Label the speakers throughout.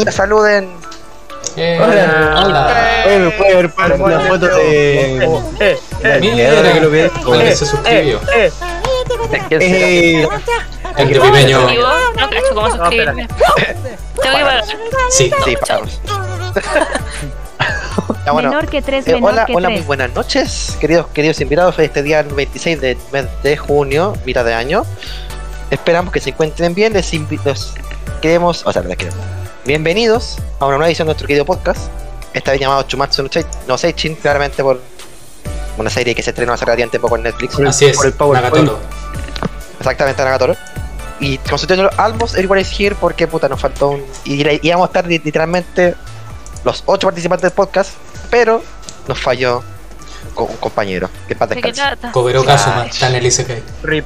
Speaker 1: Mira, saluden.
Speaker 2: Eh,
Speaker 3: Hola.
Speaker 2: hola.
Speaker 3: Oye, me puede ver para una foto de.
Speaker 2: Mira,
Speaker 3: que lo ve.
Speaker 2: hola que se suscribió.
Speaker 4: eh.
Speaker 3: Eh,
Speaker 2: El de Pipeño.
Speaker 5: Suscribo, No cacho cómo suscribirme. Tengo que pagar.
Speaker 2: Sí.
Speaker 1: Sí, pagamos. Ya, bueno,
Speaker 6: menor que 3,
Speaker 1: eh,
Speaker 6: menor
Speaker 1: hola,
Speaker 6: que
Speaker 1: hola, muy
Speaker 6: 3.
Speaker 1: buenas noches, queridos, queridos invitados. Este día 26 de mes de junio, mitad de año. Esperamos que se encuentren bien. Les, invi- los queremos, o sea, les queremos. Bienvenidos a una nueva edición de nuestro querido podcast. Esta vez llamado Chumatsu no Sei- no Seichin, claramente por una serie que se estrenó hace relativamente poco en Netflix.
Speaker 2: Así es,
Speaker 3: Por el PowerPoint.
Speaker 2: Nagatoro.
Speaker 1: Exactamente, Nagatoro. Y con su título Almost Everyone is Here, porque puta, nos faltó un. Y íbamos a estar li- literalmente los ocho participantes del podcast, pero nos falló un compañero. Que paz
Speaker 5: ¿De qué
Speaker 1: descanse.
Speaker 2: Kobero Kazuma, está en el ICK.
Speaker 4: Rip.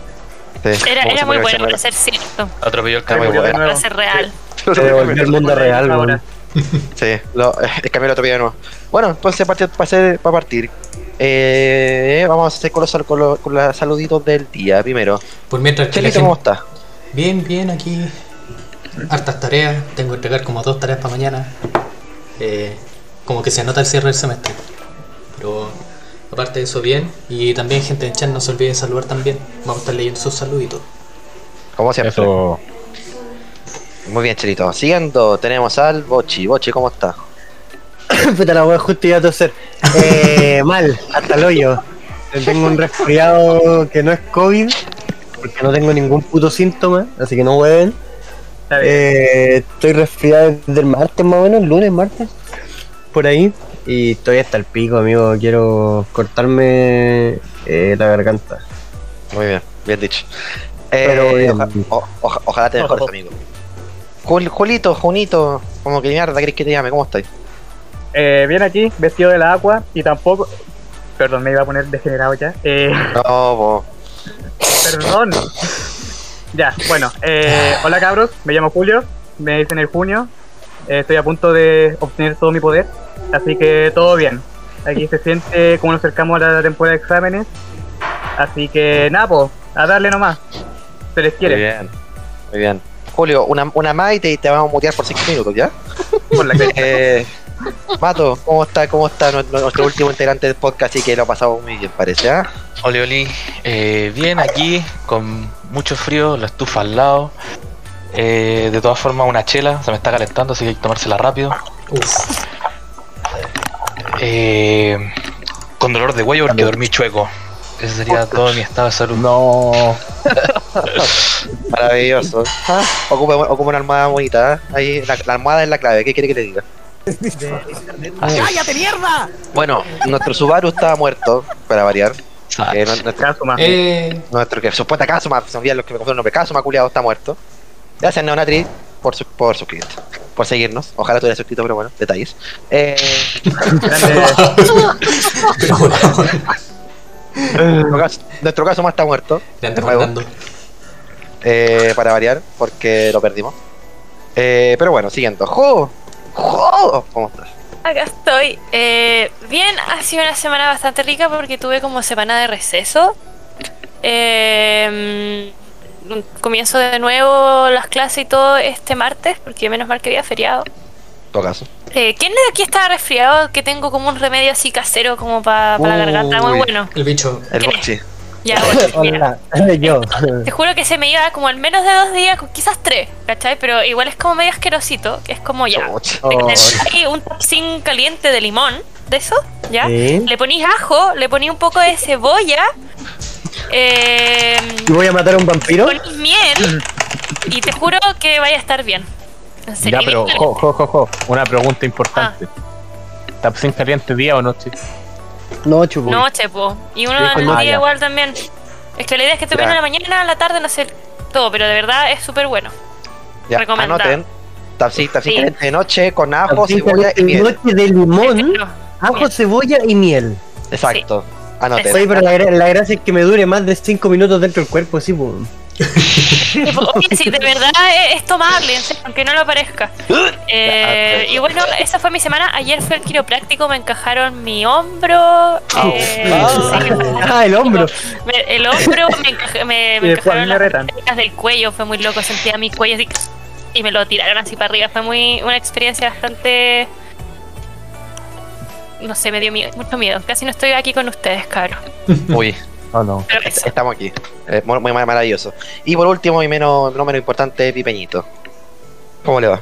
Speaker 1: Sí,
Speaker 5: Era, era muy bueno para ser cierto,
Speaker 7: Atropelló el
Speaker 1: Está muy
Speaker 7: carro.
Speaker 1: bueno.
Speaker 5: para ser real.
Speaker 3: se devolvió el mundo real,
Speaker 4: Ahora.
Speaker 1: Sí, lo, el cambio otro día de nuevo. Bueno, entonces para, para, para partir, eh, vamos a hacer con los, con, los, con los saluditos del día primero.
Speaker 2: Por mientras que
Speaker 1: Chelito, ¿cómo
Speaker 2: gente...
Speaker 1: está?
Speaker 2: Bien, bien, aquí. Hartas tareas. Tengo que entregar como dos tareas para mañana. Eh, como que se anota el cierre del semestre. Pero aparte de eso, bien. Y también, gente en chat, no se olvide de saludar también. Vamos a estar leyendo sus saluditos.
Speaker 1: Como siempre.
Speaker 7: Eso.
Speaker 1: Muy bien, Chelito. Siguiendo, tenemos al Bochi. Bochi, ¿cómo está?
Speaker 3: Puta la wea, justo iba a toser. Eh, mal, hasta el hoyo. Tengo un resfriado que no es COVID, porque no tengo ningún puto síntoma, así que no hueven. Eh, estoy resfriado desde el martes más o menos, lunes, martes, por ahí. Y estoy hasta el pico, amigo. Quiero cortarme eh, la garganta.
Speaker 1: Muy bien, bien dicho. Eh,
Speaker 3: Pero bien.
Speaker 1: oja- o- oja- ojalá te mejores, amigo. Jul- Julito, Junito, como que mierda, ¿querés que te llame? ¿Cómo estás?
Speaker 4: Eh, bien aquí, vestido de la agua y tampoco. Perdón, me iba a poner degenerado ya. Eh,
Speaker 1: No, po.
Speaker 4: perdón. Ya, bueno. Eh, hola cabros, me llamo Julio, me dicen el junio. Eh, estoy a punto de obtener todo mi poder, así que todo bien. Aquí se siente como nos acercamos a la temporada de exámenes. Así que nada, po, a darle nomás. Se les
Speaker 1: Muy
Speaker 4: quiere.
Speaker 1: bien, muy bien. Julio, una, una más y te, te vamos a mutear por 5 minutos, ¿ya?
Speaker 4: Por la que-
Speaker 1: Eh, Mato, ¿cómo está, cómo está nu- nu- nuestro último integrante del podcast y que lo ha pasado muy bien, parece, ¿ah?
Speaker 7: Oli, oli. Eh, bien aquí, con mucho frío, la estufa al lado. Eh, de todas formas, una chela, se me está calentando, así que hay que tomársela rápido.
Speaker 2: Uf,
Speaker 7: Eh, con dolor de cuello porque dormí chueco. Ese sería todo mi estado de salud.
Speaker 8: No.
Speaker 1: Maravilloso. Ah, Ocupa, ocupa una almohada bonita, ¿ah? Ahí, la, la almohada es la clave, ¿qué quiere que le diga?
Speaker 8: ¡Cállate, mierda!
Speaker 1: Bueno, nuestro Subaru estaba muerto, para variar. Eh, no- nuestro,
Speaker 4: Caso más.
Speaker 2: eh,
Speaker 1: nuestro que supuesta Kazuma, se los que me confundieron el nombre, Kazuma culiado está muerto. Gracias Neonatri por, su, por suscribirte, por seguirnos. Ojalá hubieras suscrito, pero bueno, detalles. Eh, nuestro, caso, Kazuma está muerto, eh, para variar, porque lo perdimos. Eh, pero bueno, siguiendo. ¡Jo! ¡Jo! ¿Cómo estás?
Speaker 5: Acá estoy. Eh, bien, ha sido una semana bastante rica porque tuve como semana de receso. Eh, comienzo de nuevo las clases y todo este martes, porque menos mal que había feriado.
Speaker 1: Todo caso.
Speaker 5: Eh, ¿Quién de aquí está resfriado? Que tengo como un remedio así casero como para la garganta, muy
Speaker 1: Uy.
Speaker 5: bueno.
Speaker 2: El bicho.
Speaker 1: El. Bochi.
Speaker 5: Ya, bueno, mira.
Speaker 3: Hola, yo.
Speaker 5: Te juro que se me iba como al menos de dos días, quizás tres, ¿cachai? Pero igual es como medio asquerosito, que es como ya.
Speaker 3: Oh.
Speaker 5: ahí un tapsin caliente de limón, de eso, ¿ya?
Speaker 3: Sí.
Speaker 5: Le ponís ajo, le ponís un poco de cebolla, eh,
Speaker 3: ¿Y voy a matar a un vampiro?
Speaker 5: ponís miel y te juro que vaya a estar bien. En serio.
Speaker 8: Ya, pero, jo, jo, jo, jo. Una pregunta importante. ¿Tapsin caliente día o noche?
Speaker 3: No, chupo.
Speaker 5: Noche, po. Y uno
Speaker 3: Sí,
Speaker 5: en
Speaker 3: pues,
Speaker 5: el
Speaker 8: ah,
Speaker 5: día
Speaker 8: ya.
Speaker 5: igual también. Es que la idea es que te
Speaker 1: Ya.
Speaker 5: en la mañana, en la tarde, no sé todo, pero de verdad es súper bueno.
Speaker 1: Ya,
Speaker 5: Recomendado.
Speaker 1: anoten. Tapsin
Speaker 5: Sí.
Speaker 1: caliente de noche con ajo, cebolla y miel.
Speaker 3: noche de limón, ajo, cebolla y miel.
Speaker 1: Exacto. Anoten.
Speaker 3: Oye, pero la, la gracia es que me dure más de 5 minutos dentro del cuerpo, sí, pues.
Speaker 5: Oye, sí, de verdad es, es tomable, en serio, aunque no lo parezca. Eh, y bueno, esa fue mi semana. Ayer fue el quiropráctico, me encajaron mi hombro. eh, sí,
Speaker 3: Ah, el hombro.
Speaker 5: me- el hombro, me, encaja- me, me encajaron
Speaker 4: me
Speaker 5: las del cuello, fue muy loco, sentía mi cuello así. y me lo tiraron así para arriba. Fue muy una experiencia bastante. No sé, me dio miedo, mucho miedo. Casi no estoy aquí con ustedes, cabrón.
Speaker 1: Uy,
Speaker 8: Oh, no.
Speaker 1: Est-
Speaker 5: eso.
Speaker 1: estamos aquí. Eh, muy, muy maravilloso. Y por último, y menos, no menos importante, Pipeñito. ¿Cómo le va?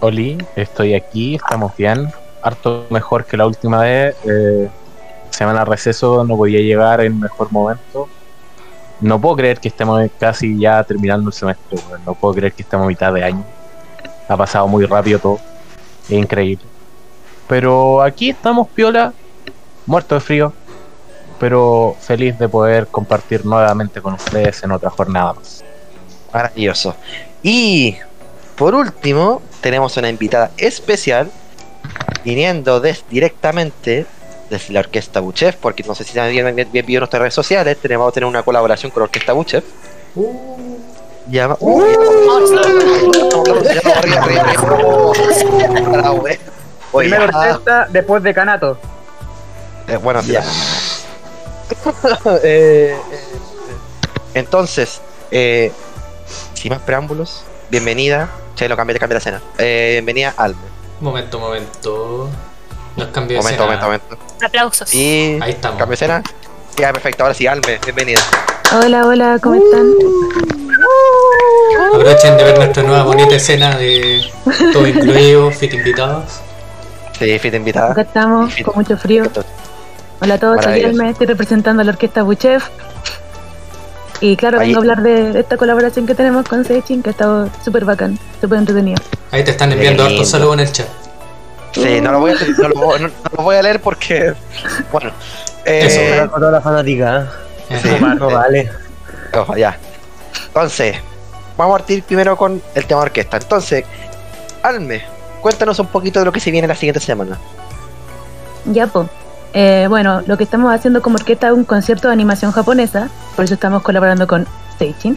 Speaker 8: Oli, estoy aquí, estamos bien. Harto mejor que la última vez. Eh, semana de receso, no podía llegar en mejor momento. No puedo creer que estemos casi ya terminando el semestre. No puedo creer que estemos a mitad de año. Ha pasado muy rápido todo. Es increíble. Pero aquí estamos, piola, muerto de frío. Pero feliz de poder compartir nuevamente con ustedes en otra jornada más.
Speaker 1: Maravilloso. Y por último, tenemos una invitada especial viniendo des- directamente desde la Orquesta Buchef, porque no sé si bien, bien, bien vio nuestras redes sociales, tenemos vamos a tener una colaboración con la Orquesta Buchef. Llama. Uh, ya, Oye,
Speaker 4: Primero
Speaker 1: ah,
Speaker 4: orquesta, después decanato.
Speaker 1: eh, buenos días. Eh, eh, entonces, eh, sin más preámbulos, bienvenida. Che, lo cambié, cambié la escena. Eh, bienvenida Alme.
Speaker 2: Momento, momento. Nos cambió de
Speaker 1: Momento,
Speaker 2: escena.
Speaker 1: momento, momento.
Speaker 5: Aplausos.
Speaker 1: Y.
Speaker 2: Ahí estamos.
Speaker 1: Cambio de escena. Ya, perfecto. Ahora sí, Alme, bienvenida.
Speaker 6: Hola, hola, ¿cómo están?
Speaker 2: Aprovechen de ver nuestra nueva bonita escena de todo incluido, fit invitados.
Speaker 1: Sí, fit invitada.
Speaker 6: Acá estamos, con mucho frío. Hola a todos, soy. Elme, estoy representando a la orquesta Buchef. Y claro,
Speaker 1: Ahí-
Speaker 6: vengo a hablar de esta colaboración que tenemos con Seichin, que ha estado súper bacán, súper entretenido.
Speaker 2: Ahí te están enviando hartos saludos en el chat.
Speaker 1: Sí, no lo voy a, no lo voy, no- no lo voy a leer porque. Bueno.
Speaker 2: Eso,
Speaker 1: Eh,
Speaker 3: toda la fanática. ¿eh?
Speaker 1: sí,
Speaker 3: No vale.
Speaker 1: Ojo, ya. Entonces, vamos a partir primero con el tema de orquesta. Entonces, Alme, cuéntanos un poquito de lo que se viene la siguiente semana.
Speaker 6: Ya, po. Eh, bueno, lo que estamos haciendo como orquesta es un concierto de animación japonesa, por eso estamos colaborando con Seichin.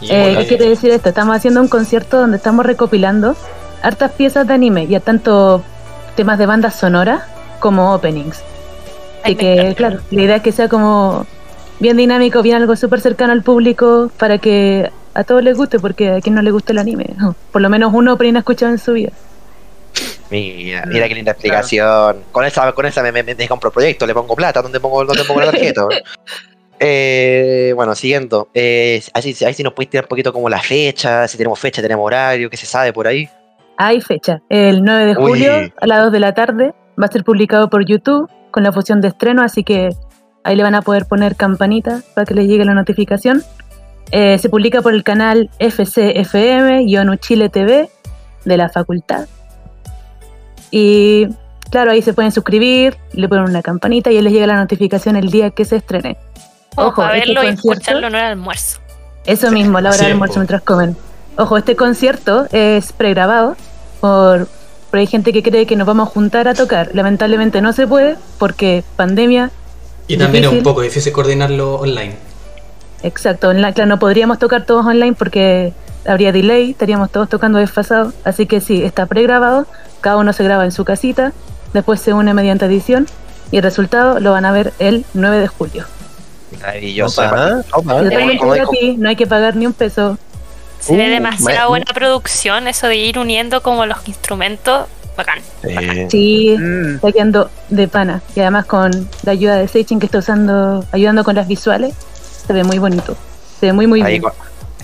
Speaker 2: Y
Speaker 6: Eh, ¿Qué quiere decir esto? Estamos haciendo un concierto donde estamos recopilando hartas piezas de anime, ya tanto temas de bandas sonoras como openings. Así que, claro, la idea es que sea como bien dinámico, bien algo súper cercano al público para que a todos les guste, porque a quien no le gusta el anime, ¿no? por lo menos uno opening ha escuchado en su vida.
Speaker 1: Mira, mira qué linda explicación. Con esa, con esa me, me, me compro proyecto, le pongo plata, ¿dónde pongo, dónde pongo la tarjeta? Eh, bueno, siguiendo. Eh, así, ahí sí nos puedes tirar un poquito como la fecha, si tenemos fecha, tenemos horario, qué se sabe por ahí.
Speaker 6: Hay fecha, el 9 de
Speaker 1: Uy.
Speaker 6: julio a las 2 de la tarde, va a ser publicado por YouTube con la fusión de estreno, así que ahí le van a poder poner campanita para que les llegue la notificación. Eh, se publica por el canal FCFM-Chile TV de la facultad. Y claro, ahí se pueden suscribir, le ponen una campanita y ahí les llega la notificación el día que se estrene. Ojo,
Speaker 5: a
Speaker 6: este
Speaker 5: verlo y
Speaker 6: concierto-
Speaker 5: escucharlo en hora de almuerzo.
Speaker 6: Eso mismo, a la hora
Speaker 2: Sí,
Speaker 6: del almuerzo mientras comen. Ojo, este concierto es pregrabado por, por hay gente que cree que nos vamos a juntar a tocar. Lamentablemente no se puede porque pandemia.
Speaker 2: y también es un
Speaker 6: difícil.
Speaker 2: poco difícil coordinarlo online.
Speaker 6: Exacto, en la, claro, no podríamos tocar todos online porque habría delay, estaríamos todos tocando desfasados. Así que sí, está pregrabado, cada uno se graba en su casita, después se une mediante edición y el resultado lo van a ver el 9 de julio.
Speaker 1: Maravilloso.
Speaker 3: Opa,
Speaker 6: gratis, no hay que pagar ni un peso.
Speaker 5: Se ve
Speaker 3: Uh,
Speaker 5: demasiada buena producción, eso de ir uniendo como los instrumentos. Bacán.
Speaker 1: Eh,
Speaker 6: Sí,
Speaker 4: Mm.
Speaker 6: está quedando de pana. Y además con la ayuda de Seichin que está usando, ayudando con las visuales, se ve muy bonito. Se ve muy muy
Speaker 1: ahí,
Speaker 6: bien.
Speaker 1: con,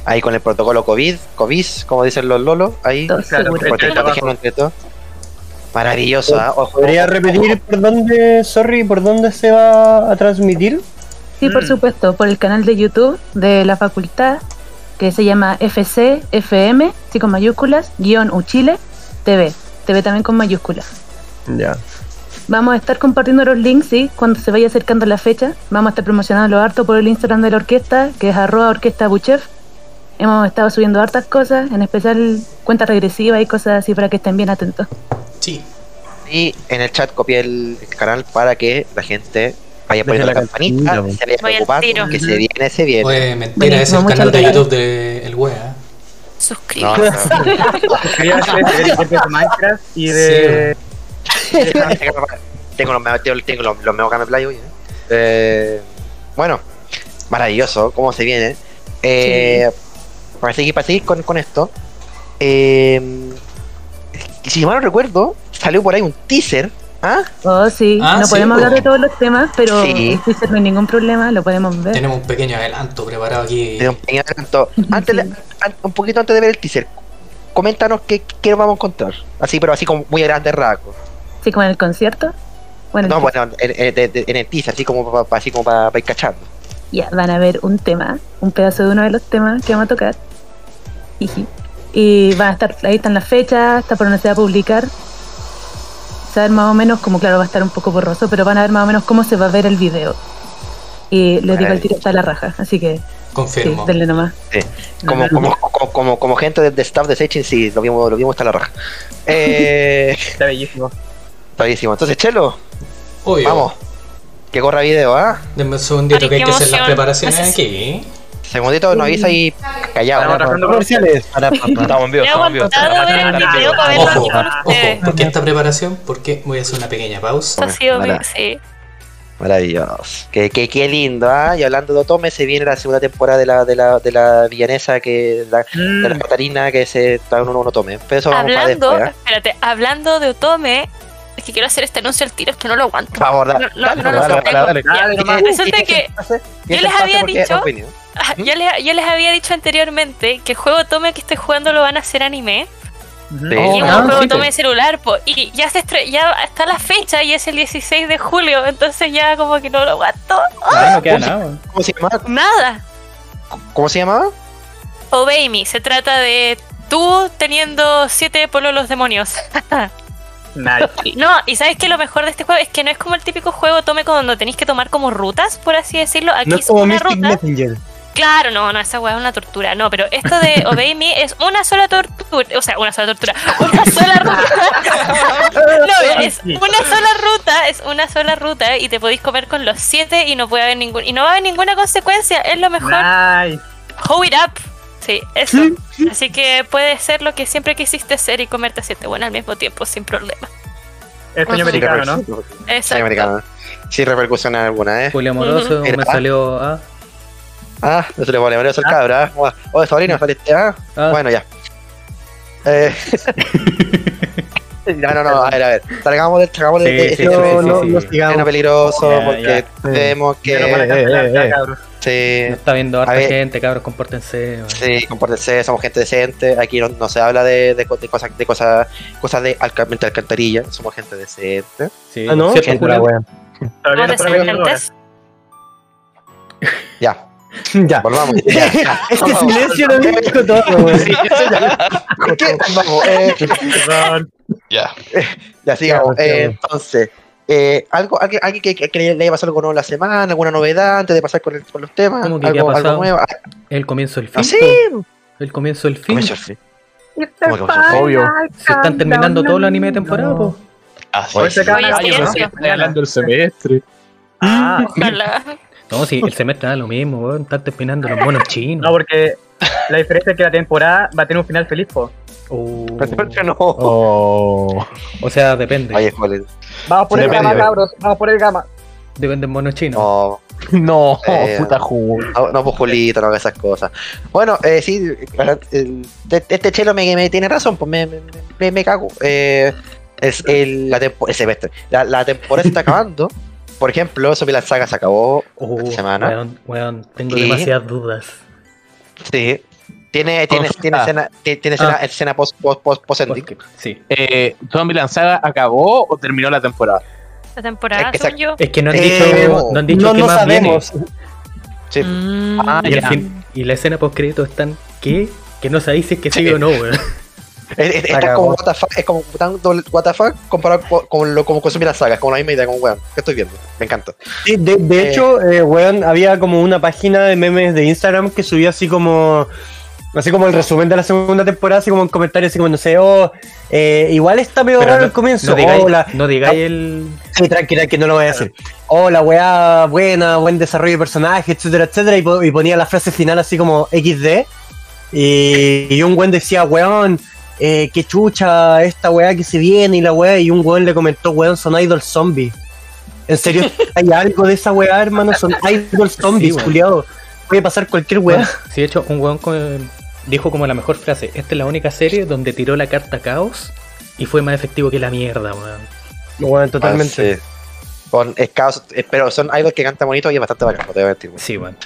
Speaker 1: ahí con el protocolo COVID, COVID, como dicen los lolos, ahí
Speaker 6: Todo
Speaker 4: Claro,
Speaker 6: seguro.
Speaker 4: el
Speaker 1: prote- protegiendo entre todos. Maravilloso, ¿ah? Ojo,
Speaker 3: ¿Podría
Speaker 1: ojo,
Speaker 3: repetir por dónde, sorry, por dónde se va a transmitir?
Speaker 6: Sí, por
Speaker 4: Mm.
Speaker 6: supuesto, por el canal de YouTube de la facultad que se llama FCFM, sí con mayúsculas, guion Uchile TV. TV también con mayúsculas.
Speaker 3: Ya.
Speaker 6: Vamos a estar compartiendo los links, sí, cuando se vaya acercando la fecha. Vamos a estar promocionando harto por el Instagram de la orquesta, que es arroba orquesta buchef. Hemos estado subiendo hartas cosas, en especial cuentas regresivas y cosas así para que estén bien atentos.
Speaker 2: Sí.
Speaker 1: Y en el chat copié el, el canal para que la gente vaya poniendo la,
Speaker 3: la
Speaker 1: campanita, se vaya
Speaker 5: Voy al
Speaker 1: preocupando, que se viene, se viene.
Speaker 2: Oye, mentira,
Speaker 6: Buenísimo,
Speaker 2: es el canal de. YouTube de El Wea.
Speaker 5: Suscríbete.
Speaker 4: de de Minecraft y de.
Speaker 1: tengo los, tengo, tengo los, los mejores que me play hoy. ¿eh? Eh, bueno, maravilloso, cómo se viene. Eh, para seguir, para seguir con, con esto, eh, si mal no recuerdo, salió por ahí un teaser. ¿Ah?
Speaker 6: Oh, sí.
Speaker 2: Ah,
Speaker 6: no
Speaker 2: sí,
Speaker 6: podemos
Speaker 2: po.
Speaker 6: hablar de todos los temas, pero
Speaker 1: Sí.
Speaker 6: el teaser no hay ningún problema, lo podemos ver.
Speaker 2: Tenemos un pequeño adelanto preparado aquí.
Speaker 1: De un pequeño adelanto. Antes de- an- un poquito antes de ver el teaser, coméntanos qué, qué nos vamos a encontrar. Así, pero así como muy a grandes rasgos.
Speaker 6: Sí, como en el concierto. Bueno,
Speaker 1: No,
Speaker 6: el-
Speaker 1: bueno, en, en- de- de- en el teaser, así como para así como para ir cachando.
Speaker 6: ya van a ver un tema, un pedazo de uno de los temas que vamos a tocar. Jiji. Y van a estar, ahí están las fechas, está por donde se va a publicar. Saber más o menos, como claro, va a estar un poco borroso, pero van a ver más o menos cómo se va a ver el video. Y les digo el tiro está a la raja, así que sí,
Speaker 2: Confirmo.
Speaker 6: denle nomás.
Speaker 1: Sí. Como, como, como, como, como gente de, de staff de Seichin, sí, lo vimos, lo vimos hasta la raja. Eh,
Speaker 4: Está bellísimo.
Speaker 1: está buenísimo. Entonces, Chelo,
Speaker 2: Obvio.
Speaker 1: vamos. Que corra video, ¿ah?
Speaker 2: Denme un segundito
Speaker 5: Ay,
Speaker 2: que hay que hacer las preparaciones
Speaker 5: Haces-
Speaker 2: aquí.
Speaker 1: Segundito, nos avisa y callado.
Speaker 4: Estamos
Speaker 3: Comerciales. Para, para, para.
Speaker 7: Estamos en vivo, estamos en vivo.
Speaker 2: Ojo,
Speaker 5: aquí con
Speaker 2: ojo,
Speaker 5: ustedes.
Speaker 2: ¿por qué esta preparación? Porque voy a hacer una pequeña pausa.
Speaker 5: Ha sido sí.
Speaker 1: Maravilloso. Qué lindo, ¿ah? Y hablando de Otome, se viene la segunda temporada de la, de la, de la villanesa, que la, de la
Speaker 4: Mm,
Speaker 1: Catarina, que se está en un Otome. Pero eso vamos para después, ¿ah?
Speaker 5: espérate, hablando de Otome, es que quiero hacer este anuncio al tiro, es que no lo aguanto.
Speaker 1: Por favor,
Speaker 5: No,
Speaker 1: dale.
Speaker 5: no,
Speaker 1: dale,
Speaker 5: no lo
Speaker 1: dale, dale, dale.
Speaker 4: dale.
Speaker 5: Resulta que yo les había dicho-. Ah, yo, les, yo les había dicho anteriormente que el juego Otome que estoy jugando lo van a hacer anime.
Speaker 1: Sí.
Speaker 5: y es
Speaker 2: ah,
Speaker 5: un juego
Speaker 2: sí, pues.
Speaker 5: de celular, po, y ya se estre- ya está la fecha y es el 16 de julio, entonces ya como que no lo aguanto.
Speaker 9: Ah, no queda nada.
Speaker 1: ¿Cómo se llamaba?
Speaker 5: Nada.
Speaker 1: ¿Cómo se llamaba?
Speaker 5: Obey Me, se trata de tú teniendo siete pololos demonios. No, y sabes que lo mejor de este juego es que no es como el típico juego tome cuando tenéis que tomar como rutas, por así decirlo. Aquí
Speaker 3: No
Speaker 5: es
Speaker 3: es como
Speaker 5: una
Speaker 3: Mystic
Speaker 5: ruta.
Speaker 3: Messenger.
Speaker 5: Claro, no, no, esa weá es una tortura. No, pero esto de Obey Me es una sola tortura. O sea, una sola tortura. Una sola ruta. no, es una sola ruta. Es una sola ruta y te podéis comer con los siete y no puede haber ningún. Y no va a haber ninguna consecuencia. Es lo mejor.
Speaker 4: Nice.
Speaker 5: Hold it up. Sí, eso. Así que puede ser lo que siempre quisiste ser y comerte siete bueno al mismo tiempo, sin problema.
Speaker 4: Es sueño americano, ¿no?
Speaker 1: Sí,
Speaker 5: Exacto.
Speaker 1: americano. Sin repercusión alguna, ¿eh?
Speaker 9: Poliamoroso,
Speaker 1: Ujú.
Speaker 9: me salió. Ah,
Speaker 1: Ah, no se le vale, María el cabra. ¿ah? Oye, sobrino, saliste, ¿ah?
Speaker 9: ah.
Speaker 1: Bueno, ya. Eh... no, no, no, a ver, a ver. Salgamos de, salgamos de,
Speaker 9: Sí,
Speaker 1: de
Speaker 9: sí,
Speaker 1: este
Speaker 3: No,
Speaker 9: sí,
Speaker 3: no,
Speaker 9: sí,
Speaker 3: no
Speaker 9: sí.
Speaker 3: sigamos.
Speaker 1: peligroso porque vemos que
Speaker 4: ya.
Speaker 9: Nos está viendo harta
Speaker 1: ver.
Speaker 9: gente, cabros, compórtense.
Speaker 1: sí, compórtense, somos gente decente. Aquí no, no se habla de, de, co- de cosas de cosas cosas de alca- de alcantarilla. Somos gente decente.
Speaker 9: Sí,
Speaker 3: Ah, no,
Speaker 9: ¿cierto,
Speaker 3: Pura
Speaker 9: Julio?
Speaker 3: wea.
Speaker 1: Ya,
Speaker 3: Ya.
Speaker 1: volvamos. Ya, ya.
Speaker 3: Este silencio lo dijo todo.
Speaker 1: ¿Qué? Vamos, eh.
Speaker 7: Ya.
Speaker 1: Ya sigamos.
Speaker 3: Ya,
Speaker 1: Eh,
Speaker 3: ya.
Speaker 1: entonces, eh, algo, alguien, alguien que, que le haya pasado algo nuevo la semana, alguna novedad antes de pasar con, el- con los temas,
Speaker 9: ¿Cómo que qué ha
Speaker 1: algo, algo nuevo. Ah,
Speaker 9: El comienzo del fin.
Speaker 1: ah, sí.
Speaker 9: El comienzo del fin.
Speaker 1: Comienzo el fin. ¿Cómo que el fin?
Speaker 8: Obvio.
Speaker 9: Se están terminando todos los animes de temporada, po.
Speaker 7: Ah, sí.
Speaker 4: Hoy se acaba
Speaker 5: Oye, sí,
Speaker 4: año,
Speaker 5: sí.
Speaker 4: ¿no?
Speaker 8: Estoy hablando del semestre.
Speaker 4: Ah,
Speaker 5: Ojalá.
Speaker 9: No, sí, el semestre da lo mismo, weón. Están terminando los monos chinos.
Speaker 4: no, porque la diferencia es que la temporada va a tener un final feliz, po.
Speaker 9: Oh.
Speaker 1: No.
Speaker 8: Oh.
Speaker 9: O sea, depende.
Speaker 4: Vamos por el
Speaker 8: Depende.
Speaker 4: gama, cabros. Vamos por el gama.
Speaker 9: Depende del mono chino.
Speaker 1: No,
Speaker 8: No,
Speaker 1: Eh,
Speaker 8: puta jugo.
Speaker 1: no, no, pues Julito, no esas cosas. Bueno, eh, sí, este chelo me, me tiene razón, pues me, me, me, me cago. Eh, es el, la tempo- el semestre. La, la temporada se está acabando. Por ejemplo, Sophie la saga se acabó
Speaker 9: Oh,
Speaker 1: esta semana.
Speaker 9: Weón, weón, tengo demasiadas dudas.
Speaker 1: Sí. Tiene, tiene, tiene escena, tiene, tiene escena,
Speaker 9: Ah.
Speaker 1: escena post, post, post, post ending.
Speaker 9: Sí.
Speaker 8: Eh, ¿Zombieland Saga acabó o terminó la temporada?
Speaker 5: La temporada,
Speaker 1: Es que
Speaker 5: según yo.
Speaker 9: Es que no han
Speaker 1: Eh,
Speaker 9: dicho, no han dicho
Speaker 3: no,
Speaker 9: qué
Speaker 3: no
Speaker 9: más
Speaker 3: sabemos.
Speaker 1: Sí.
Speaker 5: Mm.
Speaker 8: Ah,
Speaker 9: viene. Y, fin- la escena post crédito es tan ¿qué? Que no sabéis si es que sigue o no, weón.
Speaker 1: Es, es- como what the fuck, es como tan doble- what the fuck comparado con, con lo como consumir la saga, es como la misma idea, como weón, ¿qué estoy viendo? Me encanta.
Speaker 3: Sí, de, de
Speaker 1: Eh.
Speaker 3: hecho, eh, weón, había como una página de memes de Instagram que subía así como. Así como el resumen de la segunda temporada, así como un comentario, así como no sé, oh, eh, igual está medio raro
Speaker 9: no,
Speaker 3: el comienzo.
Speaker 9: no digáis,
Speaker 3: oh, la-
Speaker 9: no digáis el.
Speaker 3: Sí, tranquila, que no lo voy a decir. Oh, la weá buena, buen desarrollo de personaje, etcétera, etcétera. Y, po- y ponía la frase final así como XD. Y, y un weón decía, weón, eh, qué chucha esta weá que se viene y la weá. Y un weón le comentó, weón, son idol zombies. ¿En serio hay algo de esa weá, hermano? Son idol zombies,
Speaker 9: weón.
Speaker 3: culiado. Puede pasar cualquier weá.
Speaker 9: Bueno, sí, de hecho, un weón con- dijo como la mejor frase: Esta es la única serie donde tiró la carta caos y fue más efectivo que la mierda, weón.
Speaker 3: Bueno, totalmente.
Speaker 1: Ah, sí. Con escasos, eh, pero son idols que cantan bonito y es bastante bacán, no te voy a mentir. weón.
Speaker 9: Sí, weón.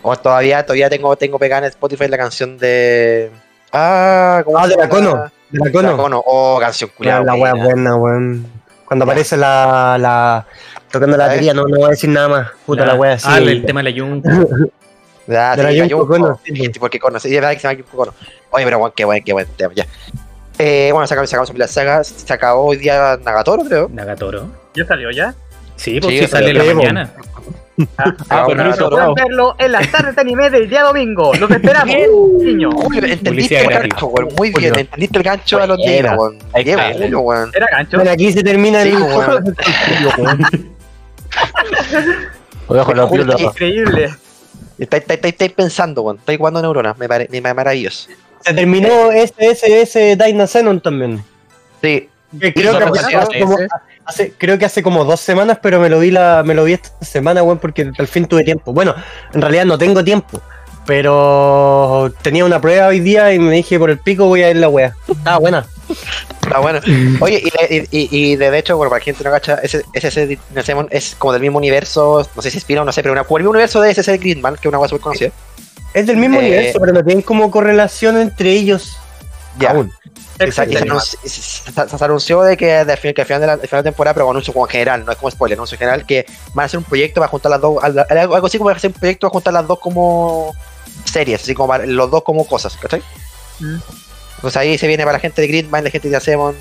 Speaker 1: O todavía, todavía tengo, tengo pegada en Spotify la canción de. Ah, ¿cómo
Speaker 3: Ah, de la? Cono. De la Cono.
Speaker 1: la Cono. Oh, canción culiada.
Speaker 3: la wea buena, weón. Cuando aparece la, la. tocando la batería, no, no voy a decir nada más. Puta la, wea, sí.
Speaker 9: Ah, el tema de la Yunko.
Speaker 1: Ya,
Speaker 3: De la
Speaker 1: sí,
Speaker 3: Kono, sí,
Speaker 1: porque Kono, sí, es verdad que se llama Kono. Oye, pero bueno, qué buen, qué buen tema, ya. Eh, bueno, sacamos, sacamos la saga, se acabó hoy día Nagatoro, creo.
Speaker 9: Nagatoro.
Speaker 4: ¿Ya salió ya?
Speaker 9: Sí, pues
Speaker 1: Sí,
Speaker 9: sí, sale en la
Speaker 3: pero-
Speaker 9: mañana.
Speaker 4: Ah,
Speaker 1: Ah, Nagatoro.
Speaker 4: Pueden verlo en las tardes de anime del día domingo. Los esperamos, niño.
Speaker 1: Uy, entendiste
Speaker 9: Publicidad
Speaker 1: el gancho, weón, muy bien,
Speaker 3: Julio.
Speaker 1: entendiste el gancho a los días, weón. Bien.
Speaker 4: Era gancho.
Speaker 3: Bueno, aquí se termina
Speaker 1: Sí,
Speaker 3: el
Speaker 8: pilotos.
Speaker 4: Increíble.
Speaker 1: Estáis pensando, weón. Estáis jugando neuronas, me parece me, maravilloso.
Speaker 3: Se terminó SSS Dyna Xenon también.
Speaker 1: Sí,
Speaker 3: Que creo, que
Speaker 1: no
Speaker 3: hace, creo que hace como dos semanas, pero me lo vi la, me lo vi esta semana, weón, porque al fin tuve tiempo. Bueno, en realidad no tengo tiempo. Pero tenía una prueba hoy día y me dije por el pico voy a ir la wea. Estaba buena.
Speaker 1: está bueno. Oye, y, de- y, y- y de hecho, bueno, para la gente que no cacha, ese, ese es como del mismo universo, no sé si inspira o no sé, pero una, el mismo universo de ese Gridman, que es una cosa súper conocida.
Speaker 3: Es del mismo
Speaker 1: Eh,
Speaker 3: universo, pero no tienen como correlación entre ellos.
Speaker 1: Ya.
Speaker 3: Aún.
Speaker 1: Y se, se anunció, se- se- se anunció de que, de al final de la, al final de temporada, pero anuncio como en general, no es como spoiler, anuncio en general, que van a hacer un proyecto para juntar las dos, al- algo, algo así como hacer un proyecto para juntar las dos como series, así como para- los dos como cosas, ¿cachai?
Speaker 4: Mm.
Speaker 1: Entonces ahí se viene para la gente de Gridman, la gente de Asemon,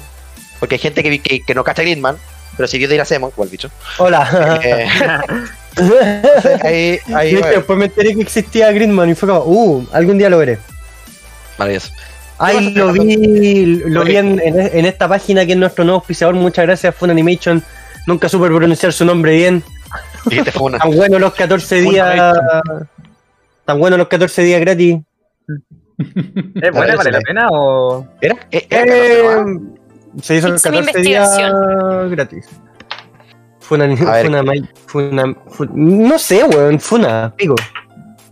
Speaker 1: porque hay gente que, que, que no cacha Gridman, pero siguió de ir a Asemon, el bicho.
Speaker 3: Hola.
Speaker 1: Eh, ahí, ahí,
Speaker 3: De después me enteré que existía Gridman y fue como, uh, algún día lo veré.
Speaker 1: maravilloso.
Speaker 3: Ay, lo vi, lo vi en, en- en esta página que es nuestro nuevo auspiciador. Muchas gracias, Fun Animation. Nunca supe pronunciar su nombre bien.
Speaker 1: Dijiste fue una.
Speaker 3: Tan bueno los 14
Speaker 8: Fun
Speaker 3: días. Tan bueno los 14 días gratis.
Speaker 4: ¿Es buena? ¿Vale la pena o...?
Speaker 1: ¿Era? ¿Era? ¿Era?
Speaker 3: Eh, se hizo los
Speaker 5: Hice mi
Speaker 3: 14 días gratis. Funa, funa, funa, fun- no sé, weón, Funa, pico.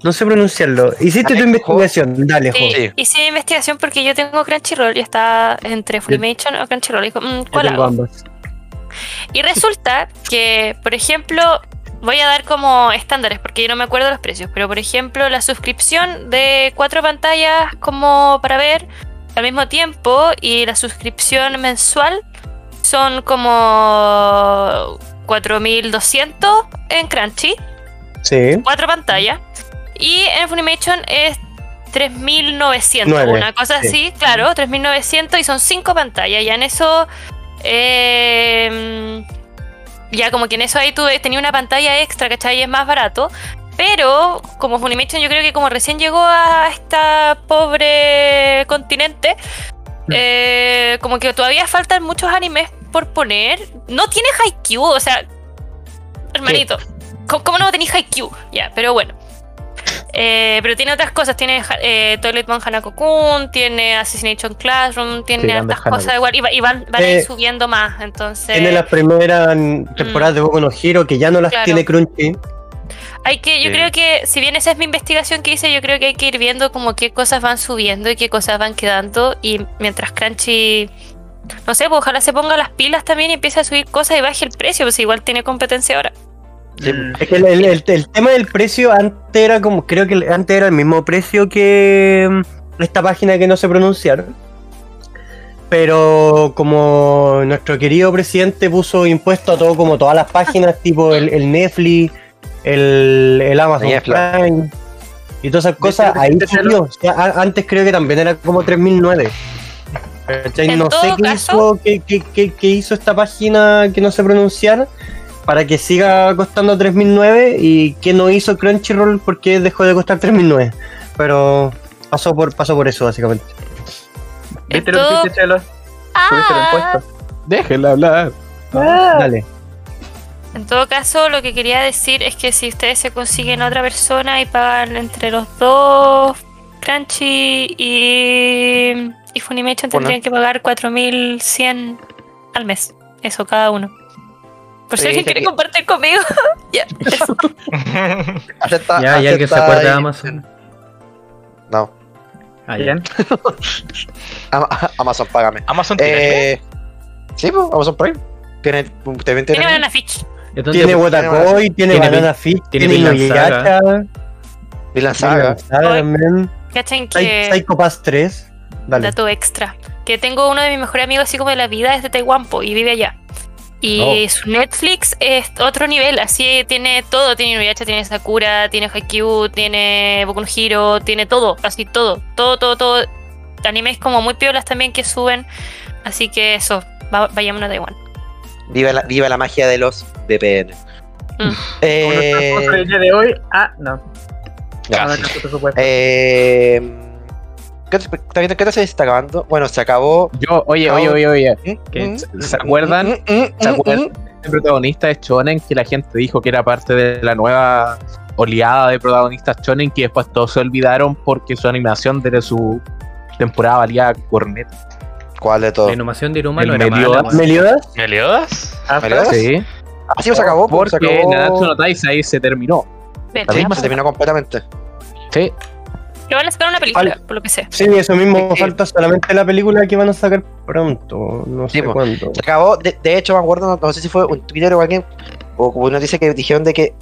Speaker 3: No sé pronunciarlo. Hiciste tu investigación, dale.
Speaker 1: Sí,
Speaker 5: hice mi investigación porque yo tengo Crunchyroll y está entre Funimation o Crunchyroll. Y dijo, mm,
Speaker 3: Yo
Speaker 5: ¿cuál
Speaker 3: tengo
Speaker 5: hago?
Speaker 3: ambas.
Speaker 5: Y resulta que, por ejemplo, voy a dar como estándares porque yo no me acuerdo los precios, pero por ejemplo, la suscripción de cuatro pantallas como para ver al mismo tiempo y la suscripción mensual son como 4200 en Crunchy,
Speaker 3: Sí.
Speaker 5: cuatro pantallas, y en Funimation es 3900,
Speaker 3: Nueve,
Speaker 5: una cosa
Speaker 3: sí.
Speaker 5: así, claro, 3900 y son cinco pantallas, ya en eso eh, ya como que en eso ahí tuve, tenía una pantalla extra, ¿cachai? Y es más barato. Pero como Funimation yo creo que como recién llegó a esta pobre continente, eh, como que todavía faltan muchos animes por poner. No tiene Haikyuu, o sea, hermanito, ¿cómo, cómo no tenéis Haikyuu? Ya, pero bueno. Eh, pero tiene otras cosas, tiene eh, Toiletman Hanako-kun, tiene Assassination Classroom, tiene
Speaker 8: Sí,
Speaker 5: otras cosas
Speaker 8: Hanako.
Speaker 5: igual, y, va- y van, van a ir
Speaker 3: Eh,
Speaker 5: subiendo más, entonces...
Speaker 3: Tiene las primeras temporadas de Boku no Hero que ya no las
Speaker 5: Claro.
Speaker 3: tiene Crunchy.
Speaker 5: Hay que, yo
Speaker 7: Sí.
Speaker 5: creo que, si bien esa es mi investigación que hice, yo creo que hay que ir viendo como qué cosas van subiendo y qué cosas van quedando. Y mientras Crunchy, no sé, pues ojalá se ponga las pilas también y empiece a subir cosas y baje el precio, pues igual tiene competencia ahora.
Speaker 1: Sí.
Speaker 4: Mm.
Speaker 3: Es que el, el- el- el tema del precio antes era como, creo que antes era el mismo precio que mm, esta página que no sé pronunciar. Pero como nuestro querido presidente puso impuesto a todo, como todas las páginas, tipo el, Netflix, el, Amazon. Prime y todas esas cosas, ahí subió. O sea, antes creo que también era como 3009. ¿Cachai?
Speaker 5: En
Speaker 3: No sé qué hizo, qué, qué- qué- qué hizo esta página que no sé pronunciar para que siga costando 3009 y qué no hizo Crunchyroll porque dejó de costar 3009. Pero pasó por, pasó por eso, básicamente.
Speaker 4: ¿Viste lo que Chelo?
Speaker 5: Ah,
Speaker 4: impuestos.
Speaker 8: Déjenla hablar.
Speaker 3: Dale.
Speaker 5: en todo caso, lo que quería decir es que si ustedes se consiguen otra persona y pagan entre los dos, Crunchy y, y Funimation tendrían que pagar 4100 al mes. Eso cada uno. Por si
Speaker 1: Sí,
Speaker 5: alguien quiere compartir conmigo. ya.
Speaker 1: Acepta,
Speaker 9: Ya, ¿y alguien se acuerda de Amazon?
Speaker 1: No.
Speaker 9: Ah, ya.
Speaker 4: Bien.
Speaker 1: Ama- Amazon, págame.
Speaker 7: Amazon tiene?
Speaker 1: Eh, sí, pues, Amazon Prime. Tiene, tiene
Speaker 5: Tiene. Banana Fish.
Speaker 9: Entonces,
Speaker 3: Tiene
Speaker 9: pues,
Speaker 3: Wotakoi, tiene
Speaker 9: tiene
Speaker 3: Banana Fish,
Speaker 9: tiene
Speaker 3: tiene
Speaker 9: Vinland Saga.
Speaker 3: Inuyasha,
Speaker 1: Vinland Saga.
Speaker 3: Vinland Saga
Speaker 5: Ay.
Speaker 3: también.
Speaker 5: ¿Cachen
Speaker 3: Psy-
Speaker 5: que...
Speaker 3: Psycho Pass 3. Dale.
Speaker 5: Dato extra. Que tengo uno de mis mejores amigos así como de la vida es de Taiwán po, y vive allá. Y su Netflix es otro nivel, así tiene todo, tiene Inuyasha, tiene Sakura, tiene Haikyuu, tiene Boku no Hero, tiene todo, así todo, todo, todo, todo. Animes como muy piolas también que suben, así que eso, va- vayamos a Taiwán.
Speaker 1: Viva la, viva la magia de los VPN.
Speaker 5: Mm.
Speaker 1: Eh,
Speaker 4: día de hoy. Ah, no. No, no supuesto.
Speaker 1: eh, ¿qué, está viendo? ¿Qué se está acabando? Bueno, se acabó.
Speaker 8: Yo, oye, oye, oye, oye.
Speaker 9: ¿Qué?
Speaker 1: Mm,
Speaker 8: ¿Se- se acuerdan?
Speaker 1: mm, mm,
Speaker 8: ¿Se
Speaker 1: mm,
Speaker 8: acuerdan?
Speaker 1: mm.
Speaker 8: El protagonista de Shonen que la gente dijo que era parte de la nueva oleada de protagonistas Shonen que después todos se olvidaron porque su animación de su temporada valía corneta.
Speaker 1: ¿Cuál de todos?
Speaker 9: La animación de Iruma no era
Speaker 8: Meliodas.
Speaker 3: ¿Meliodas?
Speaker 7: ¿Meliodas?
Speaker 4: Ah,
Speaker 1: ¿me lo das?
Speaker 8: Sí.
Speaker 1: Así se acabó, pues, se
Speaker 8: Porque
Speaker 1: acabó.
Speaker 8: Nanatsu no Taizai se terminó. Misma
Speaker 1: se terminó completamente.
Speaker 8: Sí.
Speaker 5: Le van a sacar una película, por lo que sé.
Speaker 3: Sí, eso mismo.
Speaker 1: Sí.
Speaker 3: Falta solamente la película que van a sacar pronto. No
Speaker 1: Sí,
Speaker 3: sé
Speaker 1: po.
Speaker 3: cuándo.
Speaker 1: Se acabó. De, de hecho, me acuerdo, no, no sé si fue un Twitter o alguien, o como uno dice que dijeron de que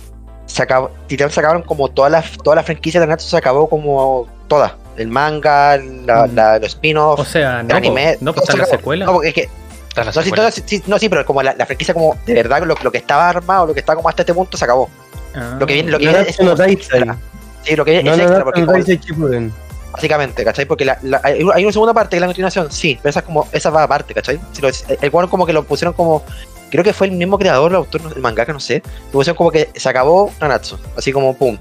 Speaker 1: se acabó, literal se acabaron como todas las todas las franquicias de Natsu se acabó como todas. El manga, la,
Speaker 9: Mm.
Speaker 1: la- los spin-offs,
Speaker 9: O sea,
Speaker 1: el
Speaker 9: no,
Speaker 1: anime.
Speaker 9: po, no pues
Speaker 1: se
Speaker 9: la secuela.
Speaker 1: No, porque es que
Speaker 7: Tras la
Speaker 1: No, sí, no, sí, sí, no, sí, pero como la, la franquicia como de verdad lo, lo que estaba armado, lo que está como hasta este punto se acabó.
Speaker 9: Ah.
Speaker 1: Lo que viene, lo que viene es
Speaker 3: Taizai.
Speaker 1: extra. Sí, lo que
Speaker 3: No,
Speaker 1: es
Speaker 3: no,
Speaker 1: extra
Speaker 3: no,
Speaker 1: porque
Speaker 3: no,
Speaker 1: como-
Speaker 3: Taizai Shippuden.
Speaker 1: básicamente, ¿cachai? Porque la, la- hay hay una segunda parte que es la continuación, sí, pero esa es como esa va aparte, ¿cachai? Si lo- el cual como que lo pusieron como creo que fue el mismo creador, el autor, el mangaka, no sé. Lo pusieron como que se acabó Nanatsu, así como pum,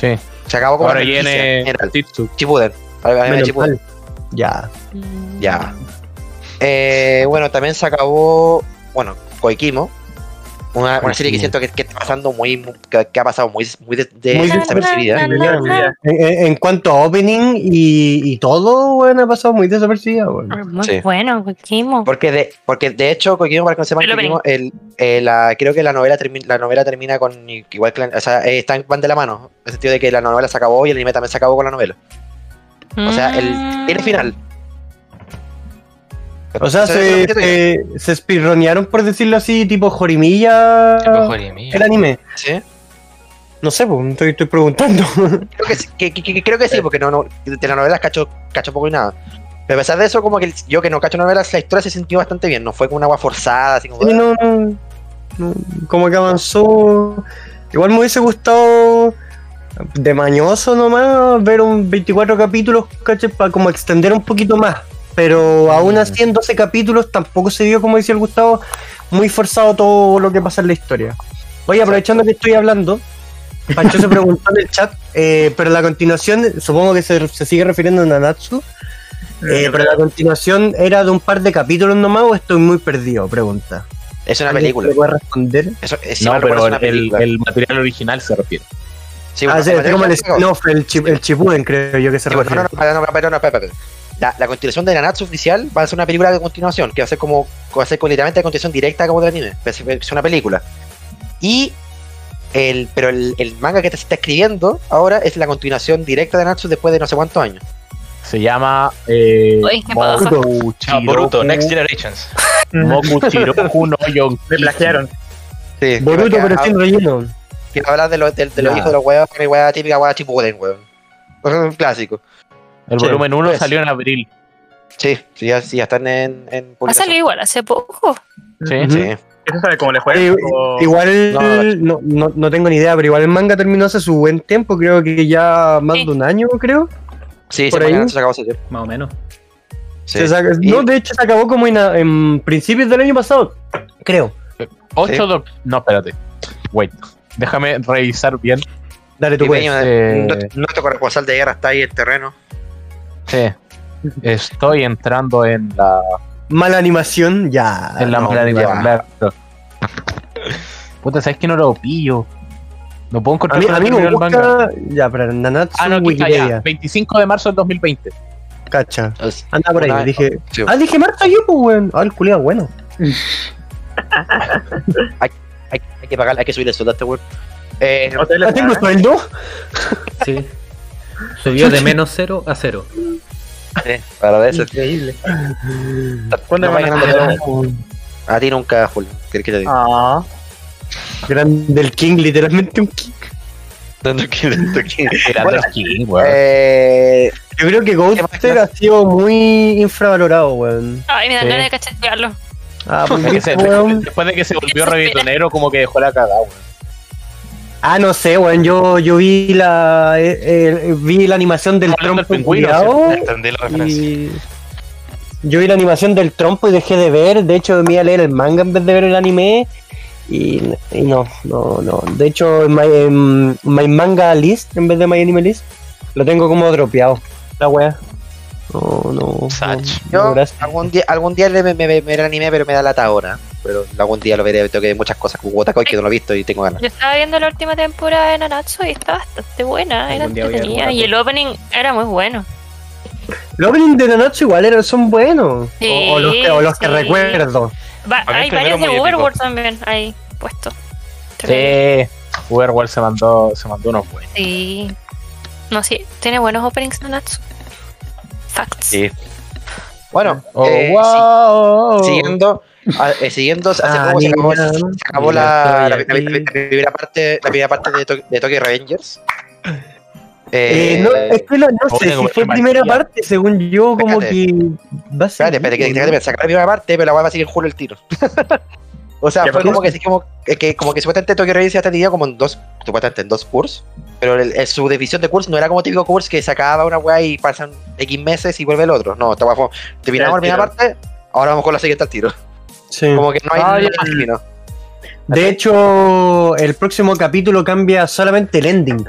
Speaker 8: Sí.
Speaker 1: se acabó como
Speaker 8: Ahora viene
Speaker 3: mal. Ya.
Speaker 1: Ya. Eh, bueno, también se acabó, bueno, Koikimo. Una, una serie que siento que, que está pasando muy, muy- que, que ha pasado muy, muy de, de-
Speaker 3: Muy
Speaker 1: desapercibida.
Speaker 3: En, en- en cuanto a opening y, y todo, bueno, ha pasado muy desapercibida, bueno.
Speaker 5: Muy
Speaker 1: Sí.
Speaker 5: bueno, Kimo.
Speaker 1: Porque de, porque de hecho, Koikimo, para que no sepan,
Speaker 5: El.
Speaker 1: Koikimo, el, eh, la, creo que la novela, termi- la novela termina con. Igual que la- o sea, eh, están, van de la mano. En el sentido de que la novela se acabó y el anime también se acabó con la novela. O sea, el,
Speaker 5: Mm.
Speaker 1: tiene final.
Speaker 3: O sea, se, se, se speedronearon, por decirlo así, tipo Jorimilla
Speaker 7: Tipo,
Speaker 3: el anime.
Speaker 1: Sí.
Speaker 3: No sé, pues, estoy, estoy preguntando.
Speaker 1: Creo que, sí- que- que- que- creo que sí, porque no, no, de las novelas cacho, cacho poco y nada. Pero a pesar de eso, como que yo que no cacho novelas, la historia se sintió bastante bien. No fue como una agua forzada, así como.
Speaker 3: Sí, no, no, no, como que avanzó. Igual me hubiese gustado de mañoso nomás ver un 24 capítulos, ¿cachai? Para como extender un poquito más. Pero aún así en 12 capítulos tampoco se vio, como decía el Gustavo, muy forzado todo lo que pasa en la historia. Oye, aprovechando que estoy hablando, Pancho se preguntó en el chat, eh, pero la continuación, supongo que se, se sigue refiriendo a Nanatsu, eh, pero la continuación era de un par de capítulos nomás o estoy muy perdido, pregunta.
Speaker 1: Es una
Speaker 3: ¿Alguien
Speaker 1: película.
Speaker 3: puede responder?
Speaker 1: Eso, es, si
Speaker 8: No, pero el,
Speaker 1: película.
Speaker 8: el material original se refiere.
Speaker 1: Sí,
Speaker 3: ah,
Speaker 1: el
Speaker 3: es como el
Speaker 1: material clásico-
Speaker 3: spin-off, el, chip, el Chipuden, creo yo que se
Speaker 1: Sí,
Speaker 3: refiere.
Speaker 1: no, no, no, no, no, espera. La, la continuación de Nanatsu oficial va a ser una película de continuación, que va a ser como, va a ser literalmente la continuación directa como del anime, va a ser es una película. Y el, pero el, el manga que te está escribiendo ahora es la continuación directa de Nanatsu después de no sé cuántos años.
Speaker 8: Se llama eh,
Speaker 5: Uy.
Speaker 8: Moku
Speaker 7: Ah, Boruto, Next Generations.
Speaker 8: Moku Chiroku no Yonki.
Speaker 4: Me plagiaron.
Speaker 1: Sí,
Speaker 3: Boruto, pero sin relleno.
Speaker 1: que hablar de, los de, de los hijos de los huevos, que hueá típica hueá Chipuden, weón. Es un clásico.
Speaker 8: El
Speaker 3: Sí,
Speaker 8: volumen 1
Speaker 1: pues.
Speaker 8: salió en abril.
Speaker 1: Sí, sí, ya, sí, ya están en, en
Speaker 5: Ha salido igual hace poco.
Speaker 8: Sí.
Speaker 1: Sí.
Speaker 4: ¿Eso sabe cómo le?
Speaker 3: Eh,
Speaker 4: O-
Speaker 3: Igual,
Speaker 1: No, no,
Speaker 3: no, no, no tengo ni idea, pero igual el manga terminó hace su buen tiempo, creo que ya más
Speaker 5: Sí.
Speaker 3: de un año, creo.
Speaker 1: Sí,
Speaker 3: Por
Speaker 1: se,
Speaker 3: ahí.
Speaker 1: mañana se acabó ese tiempo.
Speaker 9: Más o menos.
Speaker 1: Sí.
Speaker 3: Se saca-
Speaker 1: Y-
Speaker 3: No, de hecho se acabó como en, en principios del año pasado, creo.
Speaker 8: 8
Speaker 1: Sí.
Speaker 8: de... No, espérate. Wait. Déjame revisar bien.
Speaker 3: Dale
Speaker 1: Y
Speaker 3: pues.
Speaker 8: Eh,
Speaker 1: nuestro- nuestro corresponsal de guerra está ahí en el terreno.
Speaker 8: Sí. Estoy entrando en la,
Speaker 3: Mala animación, ya.
Speaker 8: en la
Speaker 3: no,
Speaker 8: mala animación,
Speaker 3: ya.
Speaker 8: claro. Puta, ¿sabes que no lo pillo? No puedo
Speaker 3: A
Speaker 8: encontrar
Speaker 3: mí,
Speaker 8: cuándo
Speaker 3: a mí me
Speaker 8: el manga.
Speaker 3: Ya, pero Nanatsu
Speaker 8: Ah, no, aquí está
Speaker 3: Wikipedia.
Speaker 8: ya. 25 de marzo del 2020.
Speaker 3: Cacha. Anda por ahí,
Speaker 1: una-
Speaker 3: dije.
Speaker 1: sí.
Speaker 3: Ah, dije Marta yo, pues, weón. Ah, el culiado, bueno.
Speaker 1: hay, hay que pagar, hay que subir el sueldo a este weón. Eh,
Speaker 4: ¿A les
Speaker 3: Ah, tengo
Speaker 4: pagan?
Speaker 3: sueldo.
Speaker 9: Sí. Subió de menos 0 a 0.
Speaker 1: Sí, para ver eso.
Speaker 4: Increíble.
Speaker 1: ¿Cuándo
Speaker 4: No
Speaker 1: van a
Speaker 4: ganan
Speaker 1: A ti nunca, Julio. ¿Qué que te diga?
Speaker 4: Ah,
Speaker 3: Grande el King, literalmente un King.
Speaker 1: Dando que-
Speaker 8: Grande skin, weón.
Speaker 1: eh,
Speaker 3: Yo creo que
Speaker 1: ¿Qué más,
Speaker 3: Ghoster ha sido muy infravalorado, weón.
Speaker 5: Ay, me dan
Speaker 8: Sí.
Speaker 5: ganas de cachetearlo.
Speaker 3: Ah, pues,
Speaker 8: después de que se volvió reggaetonero, como que dejó la cagada, weón.
Speaker 3: Ah, no sé, weón. Yo, yo vi la eh, eh, vi la animación del
Speaker 8: Hablando del
Speaker 3: trompo
Speaker 8: pingüino,
Speaker 7: Entendí la referencia.
Speaker 3: y yo vi la animación del trompo y dejé de ver. De hecho, me iba a leer el manga en vez de ver el anime. Y, y no, no, no. De hecho, en my, en my manga list, en vez de my anime list, lo tengo como dropeado. La wea. No, no.
Speaker 7: Sach.
Speaker 3: no,
Speaker 1: yo
Speaker 3: no,
Speaker 1: algún día, algún día le- me, me, me, veré el anime, pero me da lata ahora. Pero algún día lo veré, tengo que ver muchas cosas con Wotakoi que no lo he visto y tengo ganas.
Speaker 5: Yo estaba viendo la última temporada de Nanatsu y está bastante buena, era entretenida. Y el opening era muy bueno.
Speaker 3: Los openings de Nanatsu igual eran, son buenos.
Speaker 5: Sí,
Speaker 3: o, o los que, o los que
Speaker 5: sí.
Speaker 3: recuerdo.
Speaker 5: Va- hay varios de
Speaker 7: épico.
Speaker 5: Overworld también ahí puesto.
Speaker 8: Sí. Overworld se mandó, se mandó unos buenos.
Speaker 5: Sí. No, sí, tiene buenos openings Nanatsu. Facts.
Speaker 1: Sí. Bueno,
Speaker 8: Oh,
Speaker 1: eh,
Speaker 8: wow.
Speaker 1: sí, siguiendo, eh, siguiendo, hace
Speaker 3: Ah,
Speaker 1: poco se acabó, se acabó la, la, la-
Speaker 9: aquí.
Speaker 1: la- la primera parte, la primera parte de, To- de Tokyo Revengers.
Speaker 3: Eh,
Speaker 1: Eh,
Speaker 3: no, es que no, no sé si fue primera parte, según yo, como
Speaker 1: Espérate.
Speaker 3: que va a ser.
Speaker 1: Espérate, espérate, la primera parte, pero la weá va a seguir julio el tiro. o sea,
Speaker 4: ¿Qué
Speaker 1: fue como que, sí, como, que, que- como que supuestamente Tokyo Revengers ya tenía como en dos, supuestamente en dos cursos. Pero el- el- su división de cursos no era como típico curso que se acaba una weá y pasan X meses y vuelve el otro. No, esta weá fue, terminamos la primera parte, ahora vamos con la siguiente al tiro.
Speaker 3: Sí.
Speaker 1: Como que no hay
Speaker 4: Ah,
Speaker 1: camino.
Speaker 3: De hecho, el próximo capítulo cambia solamente el ending.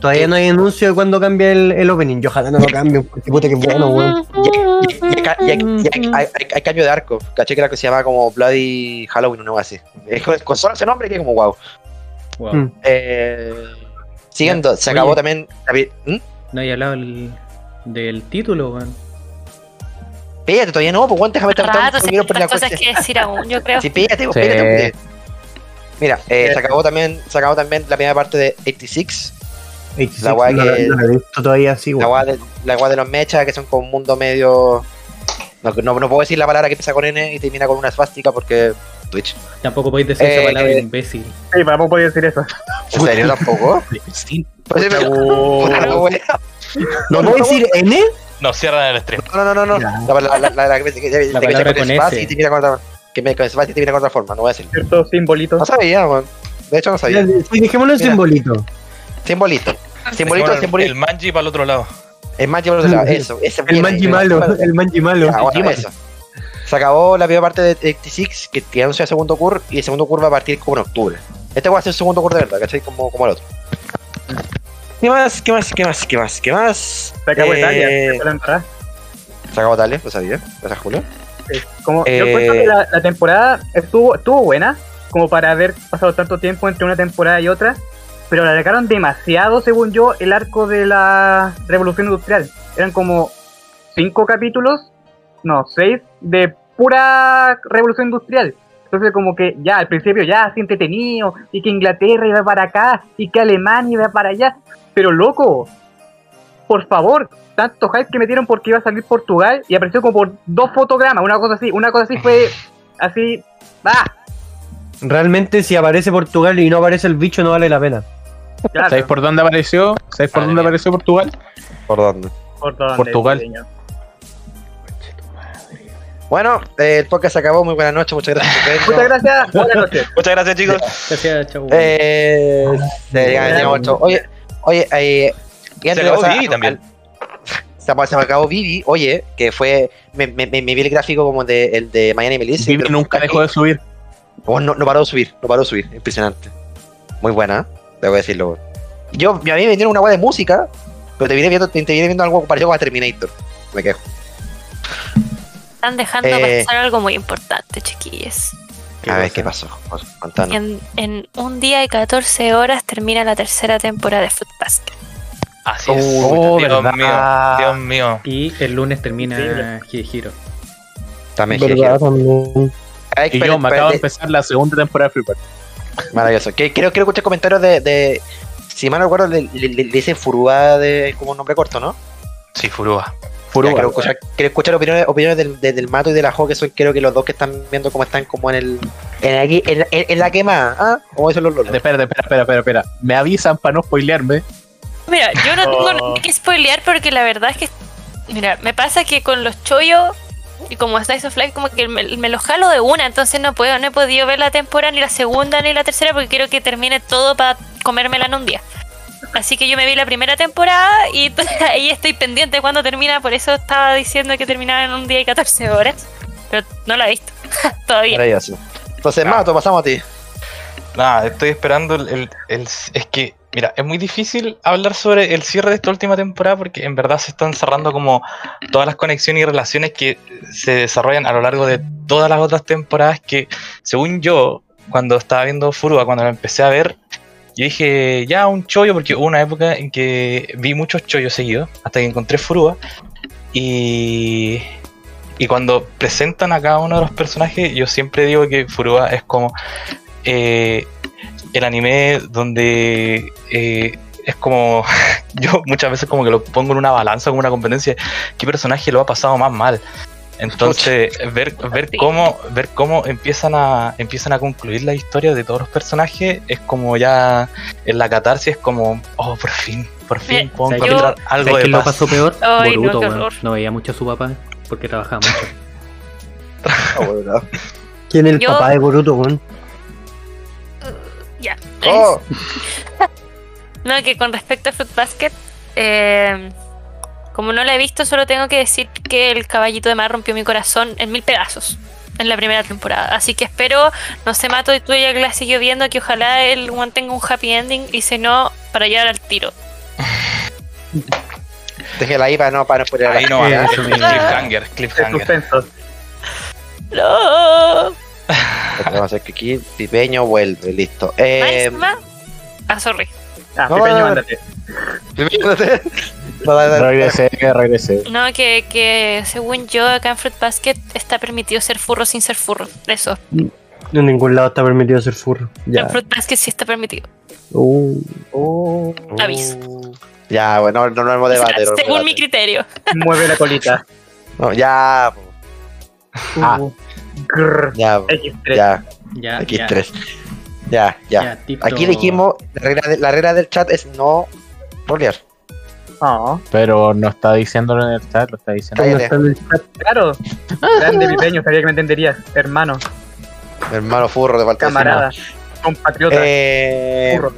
Speaker 3: Todavía no hay anuncio de cuándo cambia el, el opening. Yo ojalá no lo cambien, porque puta que bueno, weón.
Speaker 1: Hay, cambio de arco. Caché que era que se llama como Bloody Halloween o algo así. Es con, con solo ese nombre que como wow.
Speaker 9: Wow.
Speaker 3: Mm.
Speaker 1: Eh, siguiendo, se acabó
Speaker 9: Oye.
Speaker 1: también. ¿Mm?
Speaker 9: No hay hablado el- del título, weón.
Speaker 1: Espérate, todavía no, pues weón, déjame tratar
Speaker 5: Rato,
Speaker 1: poquito por la
Speaker 5: tantas cosas
Speaker 1: cuestión.
Speaker 5: que decir aún, yo creo.
Speaker 1: Sí, espérate, pues,
Speaker 8: Sí.
Speaker 1: espérate. Mira, eh, se acabó también, se acabó también la primera parte de 86,
Speaker 3: 86,
Speaker 1: La weá
Speaker 3: no,
Speaker 1: que-
Speaker 3: no la he visto todavía así,
Speaker 1: la
Speaker 3: weón.
Speaker 1: guay de, la guay de los mechas, que son como un mundo medio. No, no, no puedo decir la palabra que empieza con N y termina con una esvástica porque Twitch.
Speaker 9: Tampoco podéis decir
Speaker 1: Eh,
Speaker 9: esa palabra
Speaker 1: eh.
Speaker 9: imbécil.
Speaker 4: sí, a poder decir eso.
Speaker 1: ¿En serio tampoco?
Speaker 8: Sí.
Speaker 1: Pues, Puta.
Speaker 3: ¿No puedo decir N?
Speaker 7: No, cierran el stream.
Speaker 1: No, no, no, no.
Speaker 3: Ya.
Speaker 1: La, la, la, la, la, que- que- que-
Speaker 9: La palabra
Speaker 1: con otra. Que me con Svasti y termina con otra forma, no voy a decir.
Speaker 4: Ciertos simbolitos.
Speaker 1: No sabía, man. De hecho, no sabía.
Speaker 3: Sí, dejémoslo en
Speaker 1: Mira.
Speaker 3: simbolito.
Speaker 1: Simbolito. Simbolito,
Speaker 7: el,
Speaker 1: simbolito.
Speaker 7: el manji para el otro lado.
Speaker 1: Es más llevado de lado. Eso, ese
Speaker 3: El manji malo, el manji malo.
Speaker 1: Ah, bueno, eso. Se acabó la primera parte de 86 que, anuncia el segundo curve y el segundo curve va a partir como en octubre. Este va a ser el segundo curve de verdad, ¿cachai? Como, como el otro. ¿Qué más? ¿Qué más? ¿Qué más? ¿Qué más? ¿Qué más?
Speaker 4: Se acabó
Speaker 1: Eh,
Speaker 4: Italia. se
Speaker 1: acabó Italia, lo sabía. Gracias, Julio.
Speaker 4: Sí. Como,
Speaker 1: Eh,
Speaker 4: Yo encuentro que la, la temporada estuvo, estuvo buena, como para haber pasado tanto tiempo entre una temporada y otra, pero la alargaron demasiado, según yo, el arco de la Revolución Industrial. Eran como cinco capítulos, no, seis, de pura Revolución Industrial. Entonces como que ya al principio ya así entretenido, y que Inglaterra iba para acá, y que Alemania iba para allá. Pero loco, por favor, tanto hype que metieron porque iba a salir Portugal y apareció como por dos fotogramas, una cosa así, una cosa así fue así, ¡ah!
Speaker 3: Realmente, si aparece Portugal y no aparece el bicho, no vale la pena.
Speaker 4: Claro,
Speaker 8: ¿Sabéis por dónde apareció? ¿Sabéis por
Speaker 7: Madre
Speaker 8: dónde
Speaker 7: mía.
Speaker 8: apareció Portugal?
Speaker 1: ¿Por dónde?
Speaker 4: por dónde,
Speaker 8: Portugal.
Speaker 1: Bueno, eh, el podcast se acabó. Muy buenas noches. Muchas gracias.
Speaker 4: Muchas gracias, buenas noches.
Speaker 1: Muchas gracias, chicos.
Speaker 9: Gracias, chau.
Speaker 1: Eh, se- Oye, oye, eh, y antes de
Speaker 7: acabó
Speaker 1: pasar
Speaker 7: Vivi también.
Speaker 1: Se, me- se me acabó Vivi, oye, que fue. Me, me, me, vi el gráfico como de, el de Miami Melissa.
Speaker 8: Vivi nunca dejó de subir.
Speaker 1: Oh, no, no paró de subir, no paró de subir. Impresionante. Muy buena, debo decirlo. Yo, a mí me vendieron una weá de música, pero te vine viendo, te, te vine viendo algo parecido a Terminator. Me quejo.
Speaker 5: Están dejando
Speaker 1: Eh.
Speaker 5: pasar algo muy importante, chiquillos.
Speaker 1: A ver, ¿qué pasó? Contanos.
Speaker 5: En, en un día y 14 horas termina la tercera temporada de Foot Basket.
Speaker 7: Así es.
Speaker 8: Oh,
Speaker 7: Dios
Speaker 8: verdad.
Speaker 7: mío, Dios mío.
Speaker 9: Y el lunes termina Hiro.
Speaker 1: También. Ay,
Speaker 8: Y yo me acabo de empezar la segunda temporada de Free Fire.
Speaker 1: Maravilloso. Que, creo, quiero escuchar comentarios de, de si mal no recuerdo, le, le- le dicen Furúa de, como un nombre corto, ¿no?
Speaker 7: Sí, Furúa.
Speaker 1: Ya, quiero escuchar, quiero escuchar opiniones, opiniones del, de- del Mato y de la Jo, que son creo que los dos que están viendo cómo están como en el. En, aquí, en, en- en la quema, ¿ah? Como dicen los lolos.
Speaker 8: Espera, espera, espera, espera, espera. Me avisan para no spoilearme.
Speaker 5: Mira, yo no tengo
Speaker 4: Oh.
Speaker 5: nada que spoilear porque la verdad es que. Mira, me pasa que con los chollos y como Slice of Life, como que me, me los jalo de una, entonces no puedo, no he podido ver la temporada, ni la segunda, ni la tercera, porque quiero que termine todo para comérmela en un día. Así que yo me vi la primera temporada y ahí estoy pendiente de cuándo termina, por eso estaba diciendo que terminaba en un día y 14 horas. Pero no la he visto todavía.
Speaker 1: Maravilloso. Entonces. Mato, pasamos a ti.
Speaker 7: Nada, estoy esperando el, el- el- Es que, mira, es muy difícil hablar sobre el cierre de esta última temporada porque en verdad se están cerrando como todas las conexiones y relaciones que se desarrollan a lo largo de todas las otras temporadas que, según yo, cuando estaba viendo Furua, cuando la empecé a ver, yo dije, ya, un chollo, porque hubo una época en que vi muchos chollos seguidos, hasta que encontré Furua, y... Y cuando presentan a cada uno de los personajes, yo siempre digo que Furua es como eh, el anime donde eh, es como yo muchas veces como que lo pongo en una balanza como una competencia qué personaje lo ha pasado más mal entonces ver ver cómo ver cómo empiezan a empiezan a concluir la historia de todos los personajes es como ya en la catarsis es como oh por fin por fin puedo encontrar algo
Speaker 9: ¿Sabes
Speaker 7: de
Speaker 9: quién lo pasó peor?
Speaker 5: Ay, no,
Speaker 9: Boruto,
Speaker 5: horror.
Speaker 9: No veía mucho a su papá porque trabajaba mucho.
Speaker 1: Ah, bueno.
Speaker 3: ¿Quién es el
Speaker 5: Yo-
Speaker 3: papá de Boruto, weón?
Speaker 5: Ya.
Speaker 1: Oh,
Speaker 5: No, que con respecto a Fruit Basket, eh, como no la he visto, solo tengo que decir que el caballito de mar rompió mi corazón en mil pedazos en la primera temporada. Así que espero, no se mato y tú ya que la siguió viendo, que ojalá el one tenga un happy ending y si no, para llegar al tiro.
Speaker 1: déjela ahí para no, para no la
Speaker 7: ahí no va
Speaker 9: mismo.
Speaker 7: cliffhanger cliffhanger.
Speaker 5: No.
Speaker 1: Vamos a hacer que aquí Pipeño vuelve, listo. Eh,
Speaker 5: Máxima. Ah, sorry.
Speaker 4: Ah, Pipeño,
Speaker 1: no,
Speaker 4: mándate.
Speaker 1: Pipeño, dale.
Speaker 8: Regresé, regresé.
Speaker 5: No, que, que según yo, acá en Fruit Basket está permitido ser furro sin ser furro. Eso.
Speaker 3: En ningún lado está permitido ser furro. Ya.
Speaker 5: En Fruit Basket sí está permitido.
Speaker 3: Uh,
Speaker 5: Aviso.
Speaker 1: Ya, bueno, no, no,
Speaker 5: O sea,
Speaker 1: debate. no,
Speaker 5: según
Speaker 1: debate.
Speaker 5: mi criterio.
Speaker 4: Mueve la colita.
Speaker 1: No, ya,
Speaker 8: Ah.
Speaker 4: Grrr.
Speaker 1: ya,
Speaker 4: X3.
Speaker 1: ya,
Speaker 9: Ya,
Speaker 1: X3. Ya, ya. Aquí dijimos, la regla, de- la regla del chat es no rolear.
Speaker 4: Oh,
Speaker 8: Pero no está diciéndolo en el chat, lo está diciendo.
Speaker 1: Cállate.
Speaker 3: no está en el chat.
Speaker 4: claro. Grande Pipeño, sabía que me entenderías. Hermano,
Speaker 1: hermano furro de de
Speaker 4: camarada, compatriota.
Speaker 1: Eh,
Speaker 4: Furro.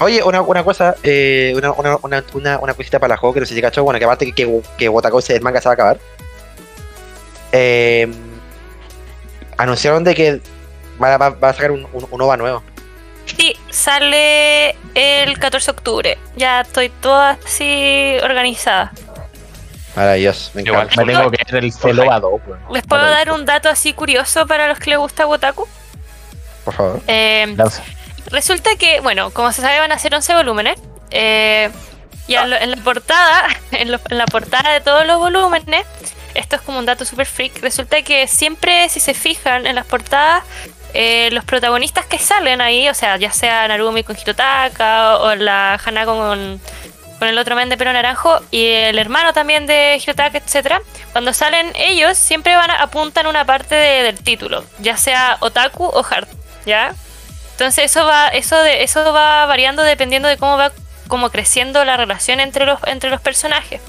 Speaker 1: oye, una, una cosa, eh, una, una, una, una, una cosita para la juego que no sé si cachó, bueno, que aparte que, que, que Wotakoi se- el manga se va a acabar. Eh, anunciaron de que va, va- va a sacar un, un, un OVA nuevo.
Speaker 5: Sí, sale el 14 de octubre. Ya estoy toda así organizada.
Speaker 1: Maravilloso, me.
Speaker 8: Me tengo que ver el Celoba 2, weón.
Speaker 5: ¿Les puedo dar un dato así curioso para los que les gusta Wotaku?
Speaker 1: Por favor.
Speaker 5: Eh, resulta que, bueno, como se sabe, van a ser 11 volúmenes. Eh, y en, lo- en la portada, en, lo- en la portada de todos los volúmenes, esto es como un dato super freak. Resulta que siempre, si se fijan en las portadas, eh, los protagonistas que salen ahí, o sea, ya sea Narumi con Hirotaka o la Hanako con, con el otro men de pelo naranjo y el hermano también de Hirotaka, etcétera, cuando salen ellos siempre van a, apuntan una parte de- del título, ya sea otaku o hard, ¿ya? Entonces eso va, eso de, eso va variando dependiendo de cómo va como creciendo la relación entre los, entre los personajes.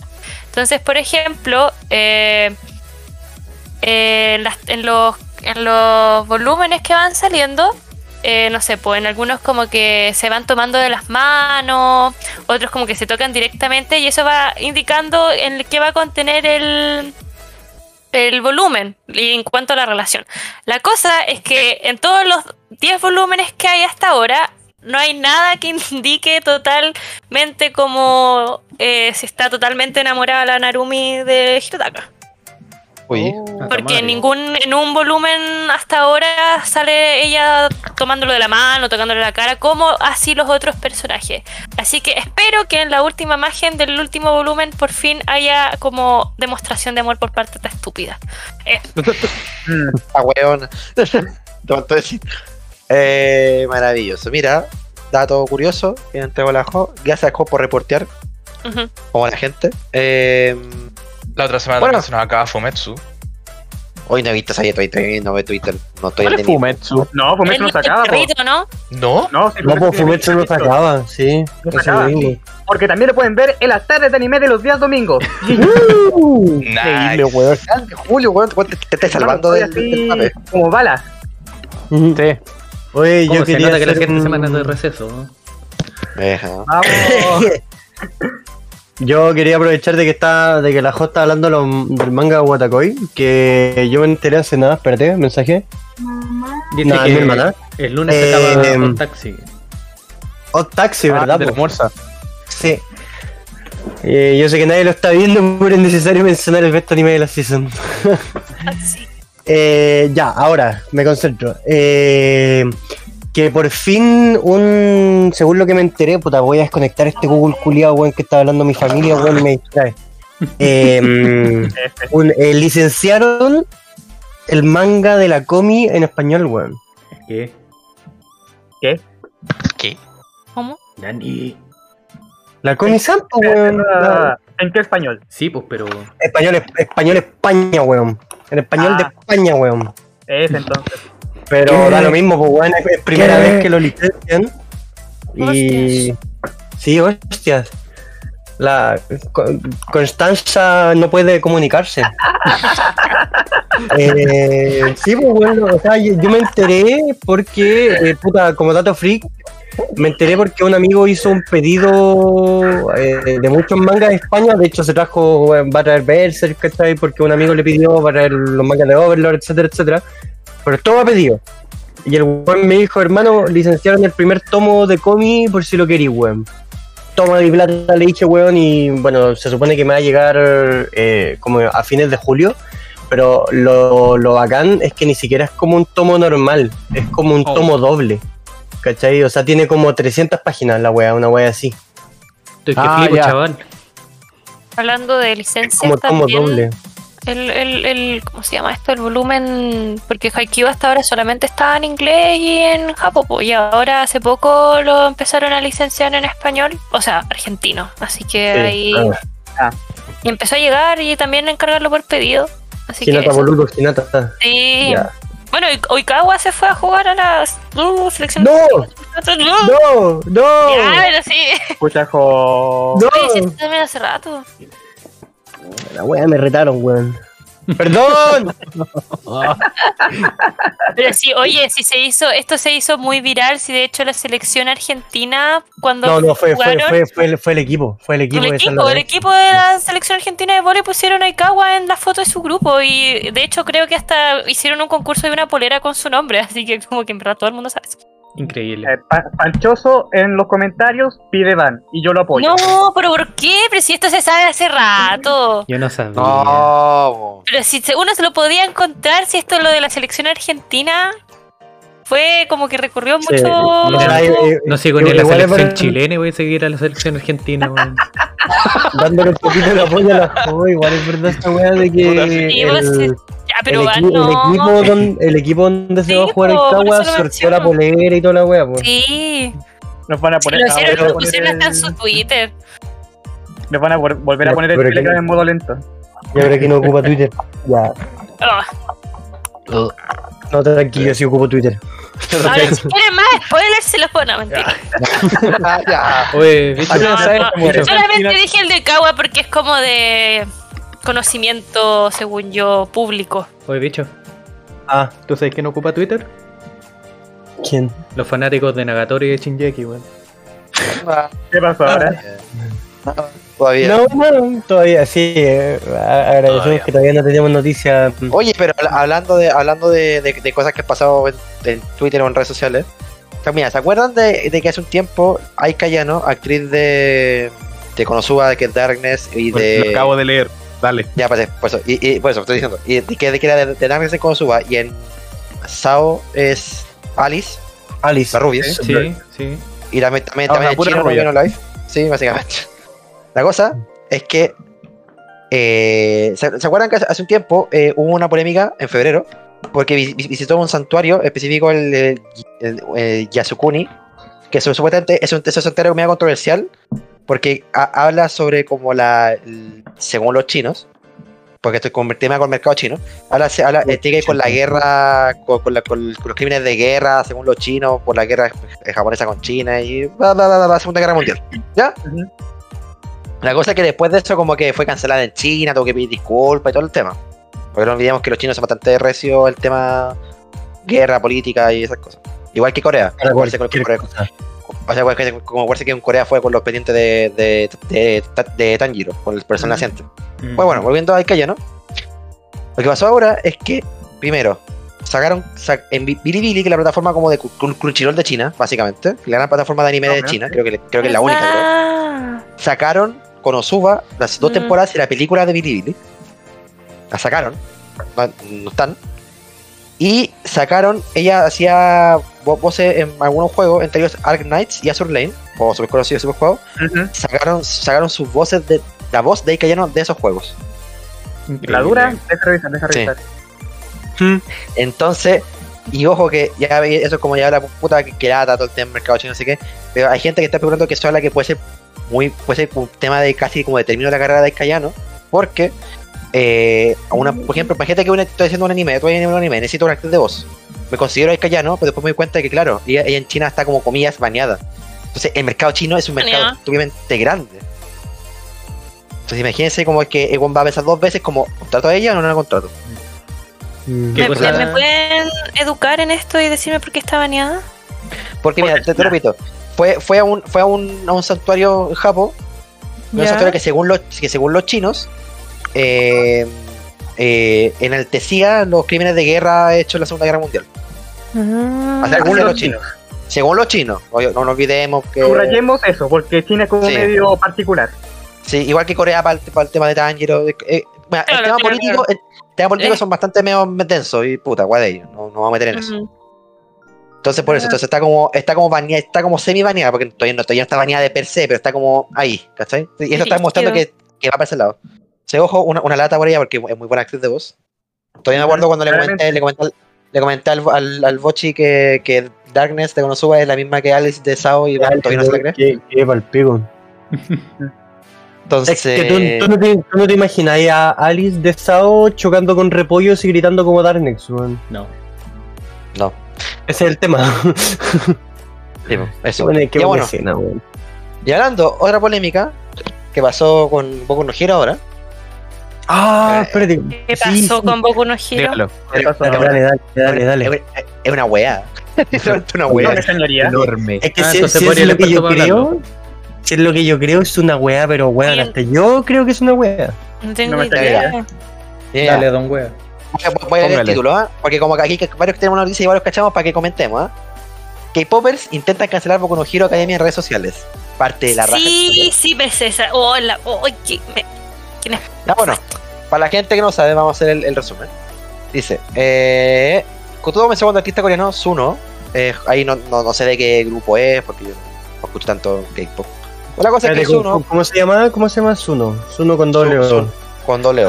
Speaker 5: Entonces, por ejemplo, eh, eh, en los, en los volúmenes que van saliendo, eh, no sé, pues en algunos como que se van tomando de las manos, otros como que se tocan directamente y eso va indicando en qué va a contener el, el volumen y en cuanto a la relación. La cosa es que en todos los 10 volúmenes que hay hasta ahora, no hay nada que indique totalmente como eh, si está totalmente enamorada la Narumi de Hirotaka.
Speaker 1: Uy,
Speaker 9: Ah,
Speaker 5: Porque
Speaker 9: madre.
Speaker 5: en ningún en un volumen hasta ahora sale ella tomándolo de la mano, tocándole la cara, como así los otros personajes. Así que espero que en la última imagen del último volumen por fin haya como demostración de amor por parte de esta estúpida. Eh,
Speaker 1: decir. Eh, maravilloso. Mira, dato curioso que entrego la Jo. Gracias Jo por reportear,
Speaker 5: Ujú.
Speaker 1: como a la gente. Eh,
Speaker 7: La otra semana
Speaker 1: Bueno.
Speaker 7: se nos acaba Fumetsu.
Speaker 1: hoy no he visto esa Twitter, no veo Twitter, no estoy
Speaker 8: ¿Cuál es Fumetsu?
Speaker 4: No,
Speaker 5: El,
Speaker 4: no se acaba,
Speaker 5: perrito, ¿no?
Speaker 7: ¿No?
Speaker 4: No, sí,
Speaker 3: No, pues Fumetsu no se acaba, sí.
Speaker 4: No se acaba.
Speaker 3: mismo.
Speaker 4: Porque también lo pueden ver en las tardes de anime de los días domingos.
Speaker 1: Increíble,
Speaker 7: Nice.
Speaker 1: weón. Julio, weón, te, te estás salvando mame.
Speaker 4: como balas.
Speaker 3: Ujú.
Speaker 8: Sí.
Speaker 3: Oye,
Speaker 9: ¿Cómo
Speaker 3: yo
Speaker 9: se
Speaker 3: quería
Speaker 9: nota que la gente
Speaker 3: un-
Speaker 9: se manda de receso? ¿no?
Speaker 4: Vamos.
Speaker 3: Yo quería aprovechar de que está, de que la J está hablando lo- del manga Watakoi, que yo me enteré hace nada, espérate, mensaje.
Speaker 9: Dice
Speaker 3: No,
Speaker 9: que
Speaker 3: mi hermana.
Speaker 9: el lunes
Speaker 3: Eh,
Speaker 9: acaba un taxi.
Speaker 3: Hot Taxi,
Speaker 8: Ah,
Speaker 3: ¿verdad?
Speaker 8: de la? Morsa.
Speaker 3: Sí. Eh, yo sé que nadie lo está viendo, pero es necesario mencionar el best anime de la season.
Speaker 5: Ah, sí.
Speaker 3: Eh, ya, ahora me concentro. Eh, que por fin, un según lo que me enteré, puta, voy a desconectar este Google culiado, weón, que está hablando mi familia, weón, y me distrae. Eh, un- eh, licenciaron el manga de la comi en español, weón.
Speaker 9: ¿Qué?
Speaker 4: ¿Qué?
Speaker 7: ¿Qué?
Speaker 5: ¿Cómo?
Speaker 9: Dani.
Speaker 3: La comi Sampo, weón.
Speaker 4: ¿En qué español?
Speaker 9: Sí, pues, pero.
Speaker 3: Español, español España, weón. En español de
Speaker 4: Ah.
Speaker 3: España, weón.
Speaker 4: Ese entonces.
Speaker 3: Pero
Speaker 8: ¿Qué?
Speaker 3: da lo mismo, pues weón, es primera
Speaker 8: ¿Qué?
Speaker 3: vez que lo licencian. Y. Sí, hostias. La Con- Constanza no puede comunicarse. eh, sí, pues bueno, o sea, yo, yo me enteré porque, eh, puta, como dato freak, me enteré porque un amigo hizo un pedido eh, de muchos mangas de España. De hecho, se trajo, va a traer Berserk, ¿cachai? Porque un amigo le pidió para traer los mangas de Overlord, etcétera, etcétera. Pero todo a pedido. Y el weón me dijo, hermano, licenciaron el primer tomo de cómic por si lo querí, weón. Toma mi plata, le dije, weón, y bueno, se supone que me va a llegar eh, como a fines de julio. Pero lo, lo bacán es que ni siquiera es como un tomo normal, es como un
Speaker 9: Oh.
Speaker 3: tomo doble. ¿Cachai? O sea, tiene como 300 páginas la wea, una wea así.
Speaker 9: Estoy que
Speaker 8: Ah,
Speaker 9: flipo,
Speaker 8: ya.
Speaker 9: chaval.
Speaker 5: Hablando de licencias
Speaker 3: Como tomo
Speaker 5: también,
Speaker 3: doble.
Speaker 5: El, el, el, ¿cómo se llama esto? El volumen, porque Haikyuu hasta ahora solamente estaba en inglés y en Japón, po, y ahora hace poco lo empezaron a licenciar en español, o sea, argentino, así que
Speaker 3: Sí,
Speaker 5: ahí
Speaker 3: ah,
Speaker 5: y empezó a llegar y también encargarlo por pedido, así que
Speaker 3: Hinata
Speaker 5: eso.
Speaker 3: boludo, Hinata.
Speaker 5: sí.
Speaker 3: Ya.
Speaker 5: Bueno, y Oikawa se fue a jugar a la uh, selección.
Speaker 3: ¡No!
Speaker 5: ¡No!
Speaker 3: ¡No! ¡No!
Speaker 5: Ya, pero sí.
Speaker 4: Escucha, jo.
Speaker 3: ¡No!
Speaker 5: Sí, esto también hace rato.
Speaker 3: La wea me retaron, weón. ¡Perdón!
Speaker 5: Pero sí, oye, si se hizo, esto se hizo muy viral, si de hecho la selección argentina cuando
Speaker 3: No, no, fue, fue,
Speaker 5: jugaron,
Speaker 3: fue, fue, el- fue el equipo. Fue el equipo
Speaker 5: el
Speaker 3: de San
Speaker 5: el equipo de la selección argentina de vóley pusieron a Ikawa en la foto de su grupo y de hecho creo que hasta hicieron un concurso de una polera con su nombre, así que como que en verdad todo el mundo sabe eso.
Speaker 9: Increíble.
Speaker 4: Eh, Pa- Panchoso en los comentarios pide van y yo lo apoyo.
Speaker 5: No, pero ¿por qué? Pero si esto se sabe hace rato.
Speaker 9: Yo no sabía.
Speaker 1: No,
Speaker 5: Pero si se- uno se lo podía encontrar, si esto lo de la selección argentina fue como que recurrió
Speaker 3: Sí.
Speaker 5: mucho.
Speaker 3: O sea, eh,
Speaker 9: No sigo ni a la selección
Speaker 3: para-
Speaker 9: chilena y voy a seguir a la selección argentina, weón.
Speaker 3: Dándole un poquito de apoyo a la oh, igual es verdad esta wea de que
Speaker 5: Sí,
Speaker 3: el,
Speaker 5: Ya, pero
Speaker 3: el,
Speaker 5: va,
Speaker 3: equi-
Speaker 5: no.
Speaker 3: el equipo donde, el equipo donde se
Speaker 5: Sí,
Speaker 3: va a jugar el
Speaker 5: lo
Speaker 3: sorteó la polera y toda la wea, pues.
Speaker 5: Sí,
Speaker 4: Nos van a
Speaker 5: sí,
Speaker 4: poner,
Speaker 5: lo
Speaker 4: a
Speaker 5: hicieron,
Speaker 4: volver a
Speaker 5: lo pusieron hasta en
Speaker 4: el-
Speaker 5: su Twitter.
Speaker 4: nos van a vol- volver a poner el Telegram en modo lento.
Speaker 3: Y ahora que no ocupa Twitter. Ya.
Speaker 5: Ah,
Speaker 3: No, tranquilo, sí ocupo Twitter.
Speaker 5: Ahora, si quieren más spoilers, se los puedo. No, mentira.
Speaker 1: Ah, ya.
Speaker 9: Oye,
Speaker 1: Ah,
Speaker 5: No,
Speaker 1: ¿sabes
Speaker 5: no, solamente dije el de Kawa porque es como de conocimiento, según yo, público.
Speaker 9: oye, bicho.
Speaker 3: Ah,
Speaker 9: ¿Tú sabes quién ocupa Twitter?
Speaker 3: ¿quién?
Speaker 9: Los fanáticos de Nagatori y de Shinjeki, weón.
Speaker 1: Ah,
Speaker 4: ¿Qué pasó ahora?
Speaker 1: no, Todavía.
Speaker 3: No, no, todavía sí. eh, a- agradecemos
Speaker 7: Todavía.
Speaker 3: que todavía no teníamos noticias.
Speaker 1: Oye, pero habla- hablando de hablando de, de- de cosas que han pasado en, en Twitter o en redes sociales. o sea, mira, ¿se acuerdan de, de que hace un tiempo Ai Cayano, actriz de, de Konosuba, de que es Darkness y
Speaker 8: Lo
Speaker 1: de.
Speaker 8: acabo de leer. Dale.
Speaker 1: Ya, pues, por eso, y, y por eso estoy diciendo. Y de que, de que era de, de Darkness en Konosuba y en Sao es Alice,
Speaker 3: Alice.
Speaker 1: la rubia.
Speaker 9: Sí, sí.
Speaker 1: Y también, también,
Speaker 8: Ah,
Speaker 1: también
Speaker 8: pura
Speaker 1: Chino,
Speaker 8: rubia.
Speaker 1: no Live. Sí, básicamente. La cosa es que. eh, ¿se, se acuerdan que hace, un tiempo eh, hubo una polémica en febrero? Porque vi- vi- visitó un santuario específico, el, el- el- el Yasukuni, que su- supuestamente es un, es un tema medio controversial, porque ha- habla sobre como la, el- según los chinos, porque estoy con el tema con el mercado chino, habla, se- habla eh, tiene con la guerra, con, con la- con- los crímenes de guerra, según los chinos, por la guerra eh, japonesa con China y bla, bla, bla, la Segunda Guerra Mundial. ¿Ya?
Speaker 4: Ujú.
Speaker 1: La cosa es que después de eso como que fue cancelada en China, tuvo que pedir disculpas y todo el tema. Porque no olvidemos que los chinos son bastante recios el tema guerra, política y esas cosas. Igual que Corea. Con
Speaker 3: cualquier
Speaker 1: Corea.
Speaker 3: cosa.
Speaker 1: O sea, como acuérdense que en Corea fue con los pendientes de, de, de, de Tanjiro, con el personal naciente. Pues bueno, volviendo al ¿no? Lo que pasó ahora es que, primero, sacaron sa- en Bi- Bilibili, que es la plataforma como de Cru- Crunchyroll de China, básicamente, la gran plataforma de anime de. China, creo que, creo que es la única, creo.
Speaker 5: Ah,
Speaker 1: Sacaron Konosuba las dos
Speaker 5: Mm.
Speaker 1: temporadas y la película de Bilibili. La sacaron, no, no están. Y sacaron, ella hacía vo- voces en algunos juegos, entre ellos Ark Knights y Azure Lane, o super conocidos super juegos.
Speaker 4: Ujú.
Speaker 1: Sacaron, sacaron sus voces de la voz de Ikayano de esos juegos.
Speaker 4: La dura, deja revisar, deja
Speaker 1: Sí.
Speaker 4: revisar.
Speaker 1: Entonces, y ojo que ya eso es como ya la puta que, que lata todo el tema del mercado chino, no sé qué. Pero hay gente que está especulando que eso es la que puede ser muy, puede ser un tema de casi como de término de la carrera de Cayano, porque eh, a una, por ejemplo, imagínate que una, estoy haciendo un anime, estoy haciendo un anime, necesito una actriz de voz. Me considero Cayano, pero después me doy cuenta de que, claro, ella, ella en China está como comillas baneada. Entonces, el mercado chino es un mercado
Speaker 5: Baneada.
Speaker 1: obviamente grande. Entonces, imagínense como es que Egon va a pensar dos veces como, ¿contrato a ella o no la contrato?
Speaker 3: Mm.
Speaker 9: ¿Qué
Speaker 5: ¿Me,
Speaker 9: cosa?
Speaker 5: ¿Me pueden educar en esto y decirme por qué está baneada?
Speaker 1: Porque mira, te, te repito, fue, fue, a un, fue a un, a un santuario en Japón, un santuario que según los, que según los chinos eh, eh, enaltecía los crímenes de guerra hechos en la Segunda Guerra Mundial.
Speaker 5: Ah.
Speaker 1: O sea,
Speaker 4: Según
Speaker 1: hacia
Speaker 4: los
Speaker 1: los chinos. Según los chinos, no nos olvidemos que...
Speaker 4: Subrayemos eso, porque China es como
Speaker 1: Sí.
Speaker 4: medio particular.
Speaker 1: Sí, igual que Corea para el, para el tema de Tanjiro. eh, eh, bueno, el tema político, el tema político
Speaker 5: Eh.
Speaker 1: son bastante medio densos y puta, guay de ellos. No, no vamos a meter en eso. Entonces por eso, entonces está como, está como baneada, está como semi baneada, porque todavía no, todavía no está baneada de per se, pero está como ahí, ¿cachai? Y eso está mostrando que, que va para ese lado. Se ojo, una, una lata por ella porque es muy buena actriz de voz. Todavía me acuerdo cuando le comenté, le comenté, al- le comenté al, al, al Bochi que, que Darkness de Konosuba es la misma que Alice de Sao y todavía no se la cree.
Speaker 3: Que, que palpico.
Speaker 1: Entonces,
Speaker 3: Es que tú, tú no te, tú no te imaginas a Alice de Sao chocando con repollos y gritando como Darnex, weón.
Speaker 9: No.
Speaker 1: no.
Speaker 3: Ese es el tema.
Speaker 1: Sí, eso.
Speaker 3: Bueno, qué buena
Speaker 1: bueno,
Speaker 3: escena, weón.
Speaker 1: y hablando, otra polémica que pasó con Boku no Hero ahora.
Speaker 3: Ah,
Speaker 1: Eh,
Speaker 3: espérate.
Speaker 5: ¿Qué
Speaker 3: Sí,
Speaker 5: pasó
Speaker 3: sí.
Speaker 5: con Boku no Hero?
Speaker 8: Dígalo.
Speaker 4: ¿Qué pasó?
Speaker 3: Dale, dale, dale, dale.
Speaker 1: Es, es una weá. Es una weá.
Speaker 4: extrañaría.
Speaker 8: Enorme.
Speaker 3: Es que
Speaker 9: Ah,
Speaker 3: si, es lo que yo creo, si es lo que yo creo, es una weá, pero weón,
Speaker 5: Bien.
Speaker 3: hasta yo creo que es una weá.
Speaker 5: No tengo
Speaker 4: No
Speaker 5: idea.
Speaker 1: Ya.
Speaker 9: Dale, don wea.
Speaker 1: Voy a- leer el título, ¿ah? Porque como aquí que varios tenemos noticias y varios cachamos para que comentemos, ¿ah? K-Popers intentan cancelar Boku no Hero Academia en redes sociales. Parte de la raja.
Speaker 5: Sí, sí, ves esa. Hola, oh, ¿qué- me- ¿quién es?
Speaker 1: Ya, bueno, para la gente que no sabe, vamos a hacer el, el resumen. Dice, eh, Kotudo comenzó cuando el artista coreano Suno, eh, ahí no, no, no sé de qué grupo es, porque yo no escucho tanto K-pop. La cosa es que
Speaker 3: Espérate, ¿cómo,
Speaker 1: Suno,
Speaker 3: cómo se llama? ¿Cómo se llama Suno? Suno con doble
Speaker 1: Sun-
Speaker 3: O.
Speaker 1: Sun- con doble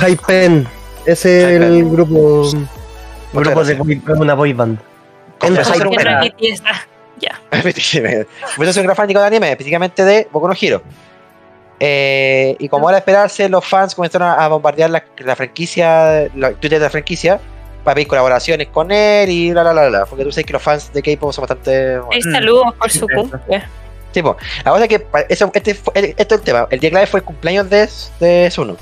Speaker 3: Hypen. Ese es el
Speaker 1: Hypen.
Speaker 3: grupo. Grupo de boy- una boy band.
Speaker 1: Confesó
Speaker 3: Hype.
Speaker 1: ser un
Speaker 5: ¿Quién
Speaker 1: gran-
Speaker 5: es BTS? Ah, Ya.
Speaker 1: Pues un gran fanático de anime, específicamente de Boku no Hero. Eh, y como era de esperarse, los fans comenzaron a bombardear la, la franquicia, la Twitter de la franquicia, para pedir colaboraciones con él y la la la la. Porque tú sabes que los fans de K-pop son bastante. bueno,
Speaker 5: Eh, saludos por su cumple.
Speaker 1: tipo, la cosa es que eso, este fue, esto es el tema. El día clave fue el cumpleaños de, de Suno.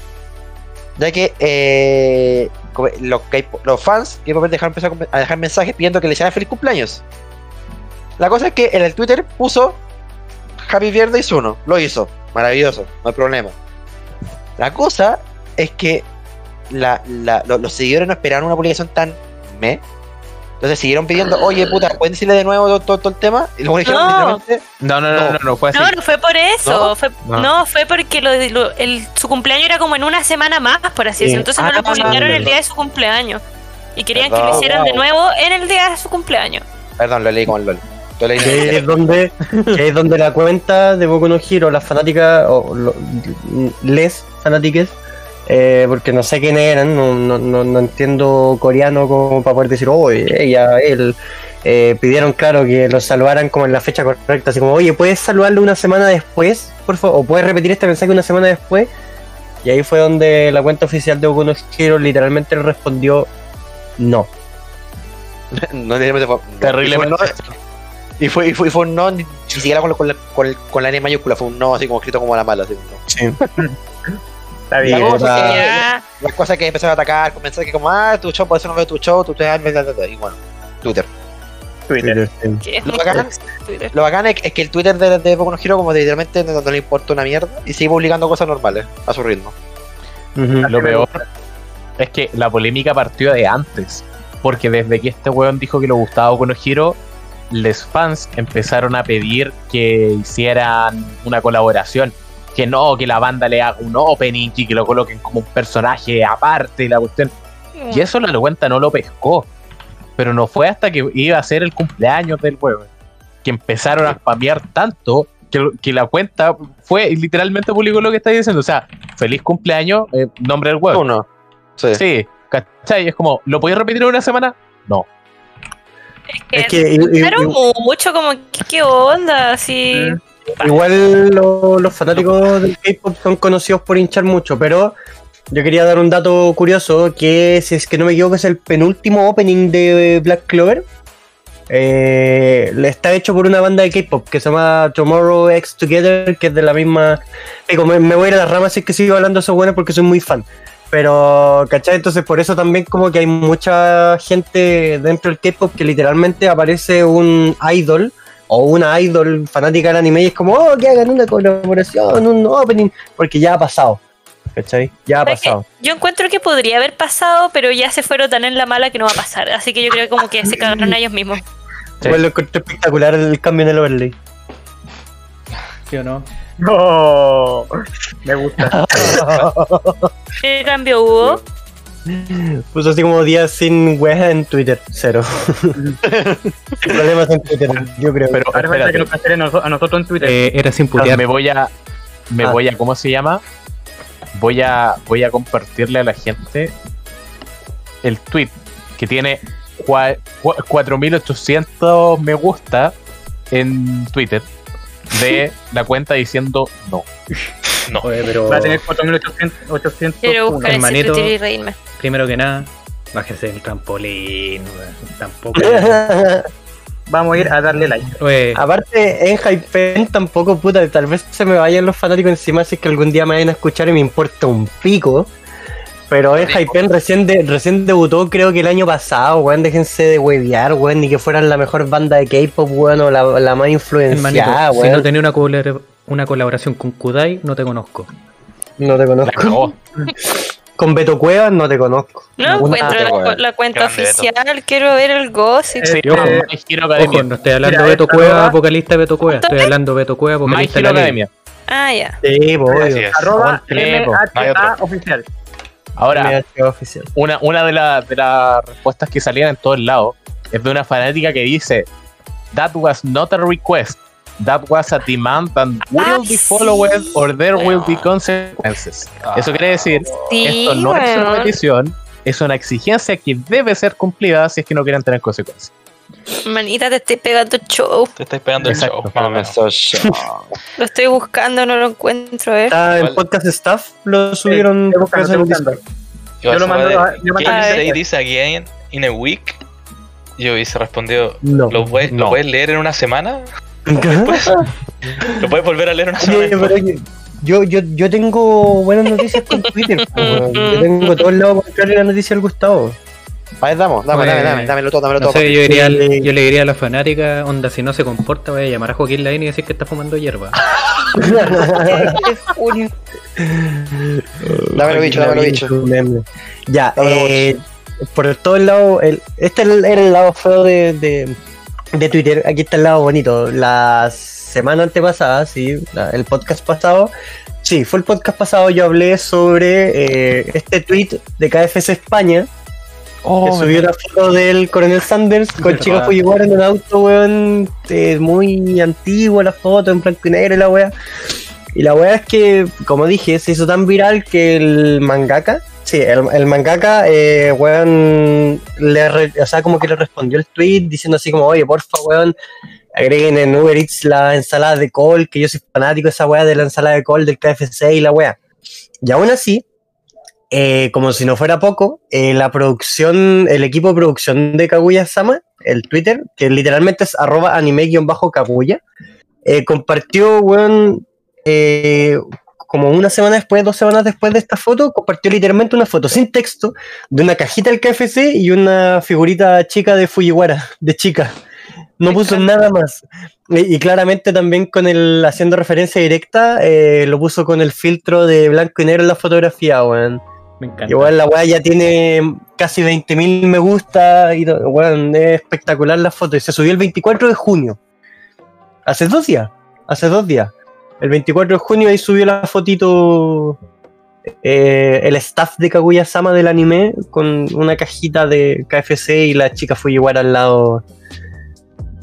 Speaker 1: Ya que eh, los, los fans K-pop dejaron empezar a dejar mensajes pidiendo que le hicieran feliz cumpleaños. La cosa es que en el Twitter puso Happy Birthday Suno. Lo hizo. Maravilloso. No hay problema. La cosa es que la- la- lo- los seguidores no esperaban una publicación tan me. Entonces siguieron pidiendo, oye puta, ¿pueden decirle de nuevo todo, todo- todo el tema? Y luego dijeron
Speaker 5: No.
Speaker 1: literalmente,
Speaker 8: No, no, no,
Speaker 1: No.
Speaker 8: no, no, fue así.
Speaker 5: No, no fue por eso.
Speaker 1: ¿No?
Speaker 5: Fue,
Speaker 8: No.
Speaker 5: no. fue porque lo, de- lo- el, su cumpleaños era como en una semana más, por así
Speaker 3: Sí.
Speaker 5: decirlo. Entonces no
Speaker 1: Ah,
Speaker 5: lo publicaron el día de su cumpleaños. Y querían que
Speaker 1: Perdón,
Speaker 5: lo hicieran de
Speaker 1: wow.
Speaker 5: nuevo en el día de su cumpleaños.
Speaker 1: Perdón, lo leí como el LOL.
Speaker 3: Que es donde, que es donde la cuenta de Boku no Hero, las fanáticas, o lo- les fanáticas, eh, porque no sé quiénes eran, no, no, no, no entiendo coreano como para poder decir, oh, ella, él, eh, pidieron, claro, que los saludaran como en la fecha correcta, así como, oye, ¿puedes saludarlo una semana después, por favor? ¿O puedes repetir este mensaje una semana después? Y ahí fue donde la cuenta oficial de Boku no Hero literalmente le respondió no.
Speaker 1: no literalmente fue- no.
Speaker 8: Terrible.
Speaker 1: Y fue, un no, y fue, y fue, un no ni, ni siquiera con, la- con, la, con, la N mayúscula, fue un no así como escrito como a la mala. Así, un no.
Speaker 3: Sí.
Speaker 4: Está bien.
Speaker 1: La cosa que-. Las cosas que empezaron a atacar, con mensajes como, ah, tu show, por eso no veo tu show, tu y bueno, Twitter.
Speaker 4: Twitter.
Speaker 5: que es
Speaker 1: Lo bacán-
Speaker 5: Twitter.
Speaker 1: Lo bacán es, es que el Twitter de, de Boku no Hero como de literalmente no, no le importa una mierda y sigue publicando cosas normales a su ritmo.
Speaker 8: Lo peor es que la polémica partió de antes. Porque desde que este weón dijo que le gustaba Boku no Hero, les fans empezaron a pedir que hicieran una colaboración. Que no, que la banda le haga un opening y que lo coloquen como un personaje aparte y la cuestión. Y eso la cuenta no lo pescó. Pero no fue hasta que iba a ser el cumpleaños del weón. Que empezaron a spamear tanto que, que la cuenta fue literalmente publicó lo que está diciendo. O sea, feliz cumpleaños, eh, nombre del weón.
Speaker 1: Uno. Sí.
Speaker 8: Sí, ¿cachai? Es como, ¿lo podéis repetir en una semana? No.
Speaker 3: Es que
Speaker 5: Claro, mucho como, ¿qué, onda? Así.
Speaker 3: igual lo- los fanáticos del K-pop son conocidos por hinchar mucho, pero yo quería dar un dato curioso, que si es que no me equivoco es el penúltimo opening de Black Clover. Eh, está hecho por una banda de K-pop que se llama Tomorrow X Together, que es de la misma. Digo, me, me voy a ir a las ramas si es que sigo hablando de eso bueno porque soy muy fan. Pero, ¿cachai? Entonces, por eso también, como que hay mucha gente dentro del K-pop que literalmente aparece un idol o una idol fanática del anime y es como, oh, que hagan una colaboración, un opening, porque ya ha pasado. ¿Cachai? Ya ha pasado.
Speaker 5: Yo encuentro que podría haber pasado, pero ya se fueron tan en la mala que no va a pasar. Así que yo creo como que se cagaron a ellos mismos.
Speaker 8: Sí.
Speaker 3: Lo encontré espectacular el cambio en el overlay.
Speaker 9: ¿Sí o no?
Speaker 4: No, me gusta.
Speaker 5: ¿Qué cambio hubo?
Speaker 3: Puso así como días sin weas en Twitter, cero. Problemas en Twitter, yo creo.
Speaker 8: Pero
Speaker 4: Ahora que nos a noso- a nosotros en Twitter.
Speaker 9: Eh, era sin putear.
Speaker 8: me voy a. Me
Speaker 3: Ah.
Speaker 8: voy a. ¿Cómo se llama? Voy a. Voy a compartirle a la gente el tweet que tiene cua- cua- 4800 me gusta en Twitter de la cuenta diciendo no.
Speaker 9: Oye, pero
Speaker 4: Va a tener 4800. 800
Speaker 5: Quiero buscar
Speaker 9: hermanito.
Speaker 5: Y reírme.
Speaker 9: primero que nada, bájese del trampolín. Tampoco.
Speaker 4: Vamos a ir a darle like.
Speaker 9: Oye,
Speaker 3: Aparte, en Hypen tampoco, puta, tal vez se me vayan los fanáticos encima si es que algún día me vayan a escuchar y me importa un pico. Pero en Hypen recién, de- recién debutó, creo que el año pasado, weón. Déjense de huevear, weón. Ni que fueran la mejor banda de K-pop, weón, o la, la más
Speaker 9: hermanito,
Speaker 3: influenciada,
Speaker 9: si no tenía una, colabora- una colaboración con Kudai, no te conozco.
Speaker 3: No te conozco. Con Beto Cuevas no te conozco.
Speaker 5: No encuentro la, cuenta oficial, quiero ver el gossip.
Speaker 8: Sí,
Speaker 4: Eh,
Speaker 8: ojo,
Speaker 4: eh,
Speaker 8: My Hero Academia.
Speaker 9: Ojo, no estoy hablando de Beto Cueva, vocalista de Beto Cueva. Estoy hablando de Beto Cueva, vocalista de.
Speaker 8: Academia.
Speaker 5: Ah, ya.
Speaker 3: Sí,
Speaker 7: es.
Speaker 4: Arroba MHA oficial.
Speaker 8: Ahora, una, una de, la- de las respuestas que salían en todos lados es de una fanática que dice That was not a request. That was a demand and will
Speaker 5: Ah,
Speaker 8: be followed
Speaker 5: sí.
Speaker 8: or there will be consequences. Eso quiere decir,
Speaker 5: Sí,
Speaker 8: esto no es una petición, es una exigencia que debe ser cumplida si es que no quieren tener consecuencias.
Speaker 5: Manita, te estoy pegando show.
Speaker 7: Te estáis pegando el show.
Speaker 5: Lo estoy buscando, no lo encuentro, eh.
Speaker 3: Está en
Speaker 7: Igual-
Speaker 3: podcast staff, lo subieron
Speaker 4: estoy buscando,
Speaker 3: el.
Speaker 7: Yo
Speaker 4: Yo lo mando a- yo mando
Speaker 7: this again in a week? Yo hubiese respondido,
Speaker 3: No.
Speaker 7: ¿lo puedes, ¿lo
Speaker 8: No.
Speaker 7: puedes leer en una semana? ¿Lo puedes volver a leer en una semana?
Speaker 3: Oye, yo, yo, yo tengo buenas noticias con Twitter. yo tengo todo el lado contrario de la noticia del Gustavo.
Speaker 1: A ver, damos, dame,
Speaker 9: Oye,
Speaker 1: dame, dame, dámelo todo, dámelo
Speaker 9: No
Speaker 1: todo.
Speaker 9: sé, yo, le diría a la fanática, onda, si no se comporta, voy a llamar a Joaquín Lavín y decir que está fumando hierba.
Speaker 1: Dámelo bicho, dámelo bicho.
Speaker 3: Ya,
Speaker 1: Dámelo
Speaker 3: eh, por todo el lado, el, este era el lado feo de, de, de Twitter, aquí está el lado bonito. La semana antepasada, sí, el podcast pasado, sí, fue el podcast pasado, yo hablé sobre eh, este tweet de KFC España, que subió una foto del Coronel Sanders con chicas Fujiwara en un auto, weón, eh, muy antiguo la foto, en blanco y negro y la wea. Y la wea es que, como dije, se hizo tan viral que el mangaka, Sí, el, el mangaka, eh, weón, le re- o sea, como que le respondió el tweet diciendo así como, oye, porfa, weón, agreguen en Uber Eats la ensalada de col, que yo soy fanático de esa weá de la ensalada de col del KFC y la weá. Y aún así, eh, como si no fuera poco, eh, la producción, el equipo de producción de Kaguya-sama, el Twitter, que literalmente es arroba anime-kaguya, eh, compartió, weón, eh, como una semana después, dos semanas después de esta foto, compartió literalmente una foto sin texto de una cajita del KFC y una figurita chica de Fujiwara, de chica. No puso nada más. Y, y claramente también con el, haciendo referencia directa, eh, lo puso con el filtro de blanco y negro en la fotografía, weón.
Speaker 9: Me encanta.
Speaker 3: Igual la weá ya tiene casi 20.000 me gusta y weón, es espectacular la foto. Y se subió el 24 de junio. Hace dos días. Hace dos días. El 24 de junio ahí subió la fotito eh, el staff de Kaguya-sama del anime con una cajita de KFC y la chica Fujiwara al lado.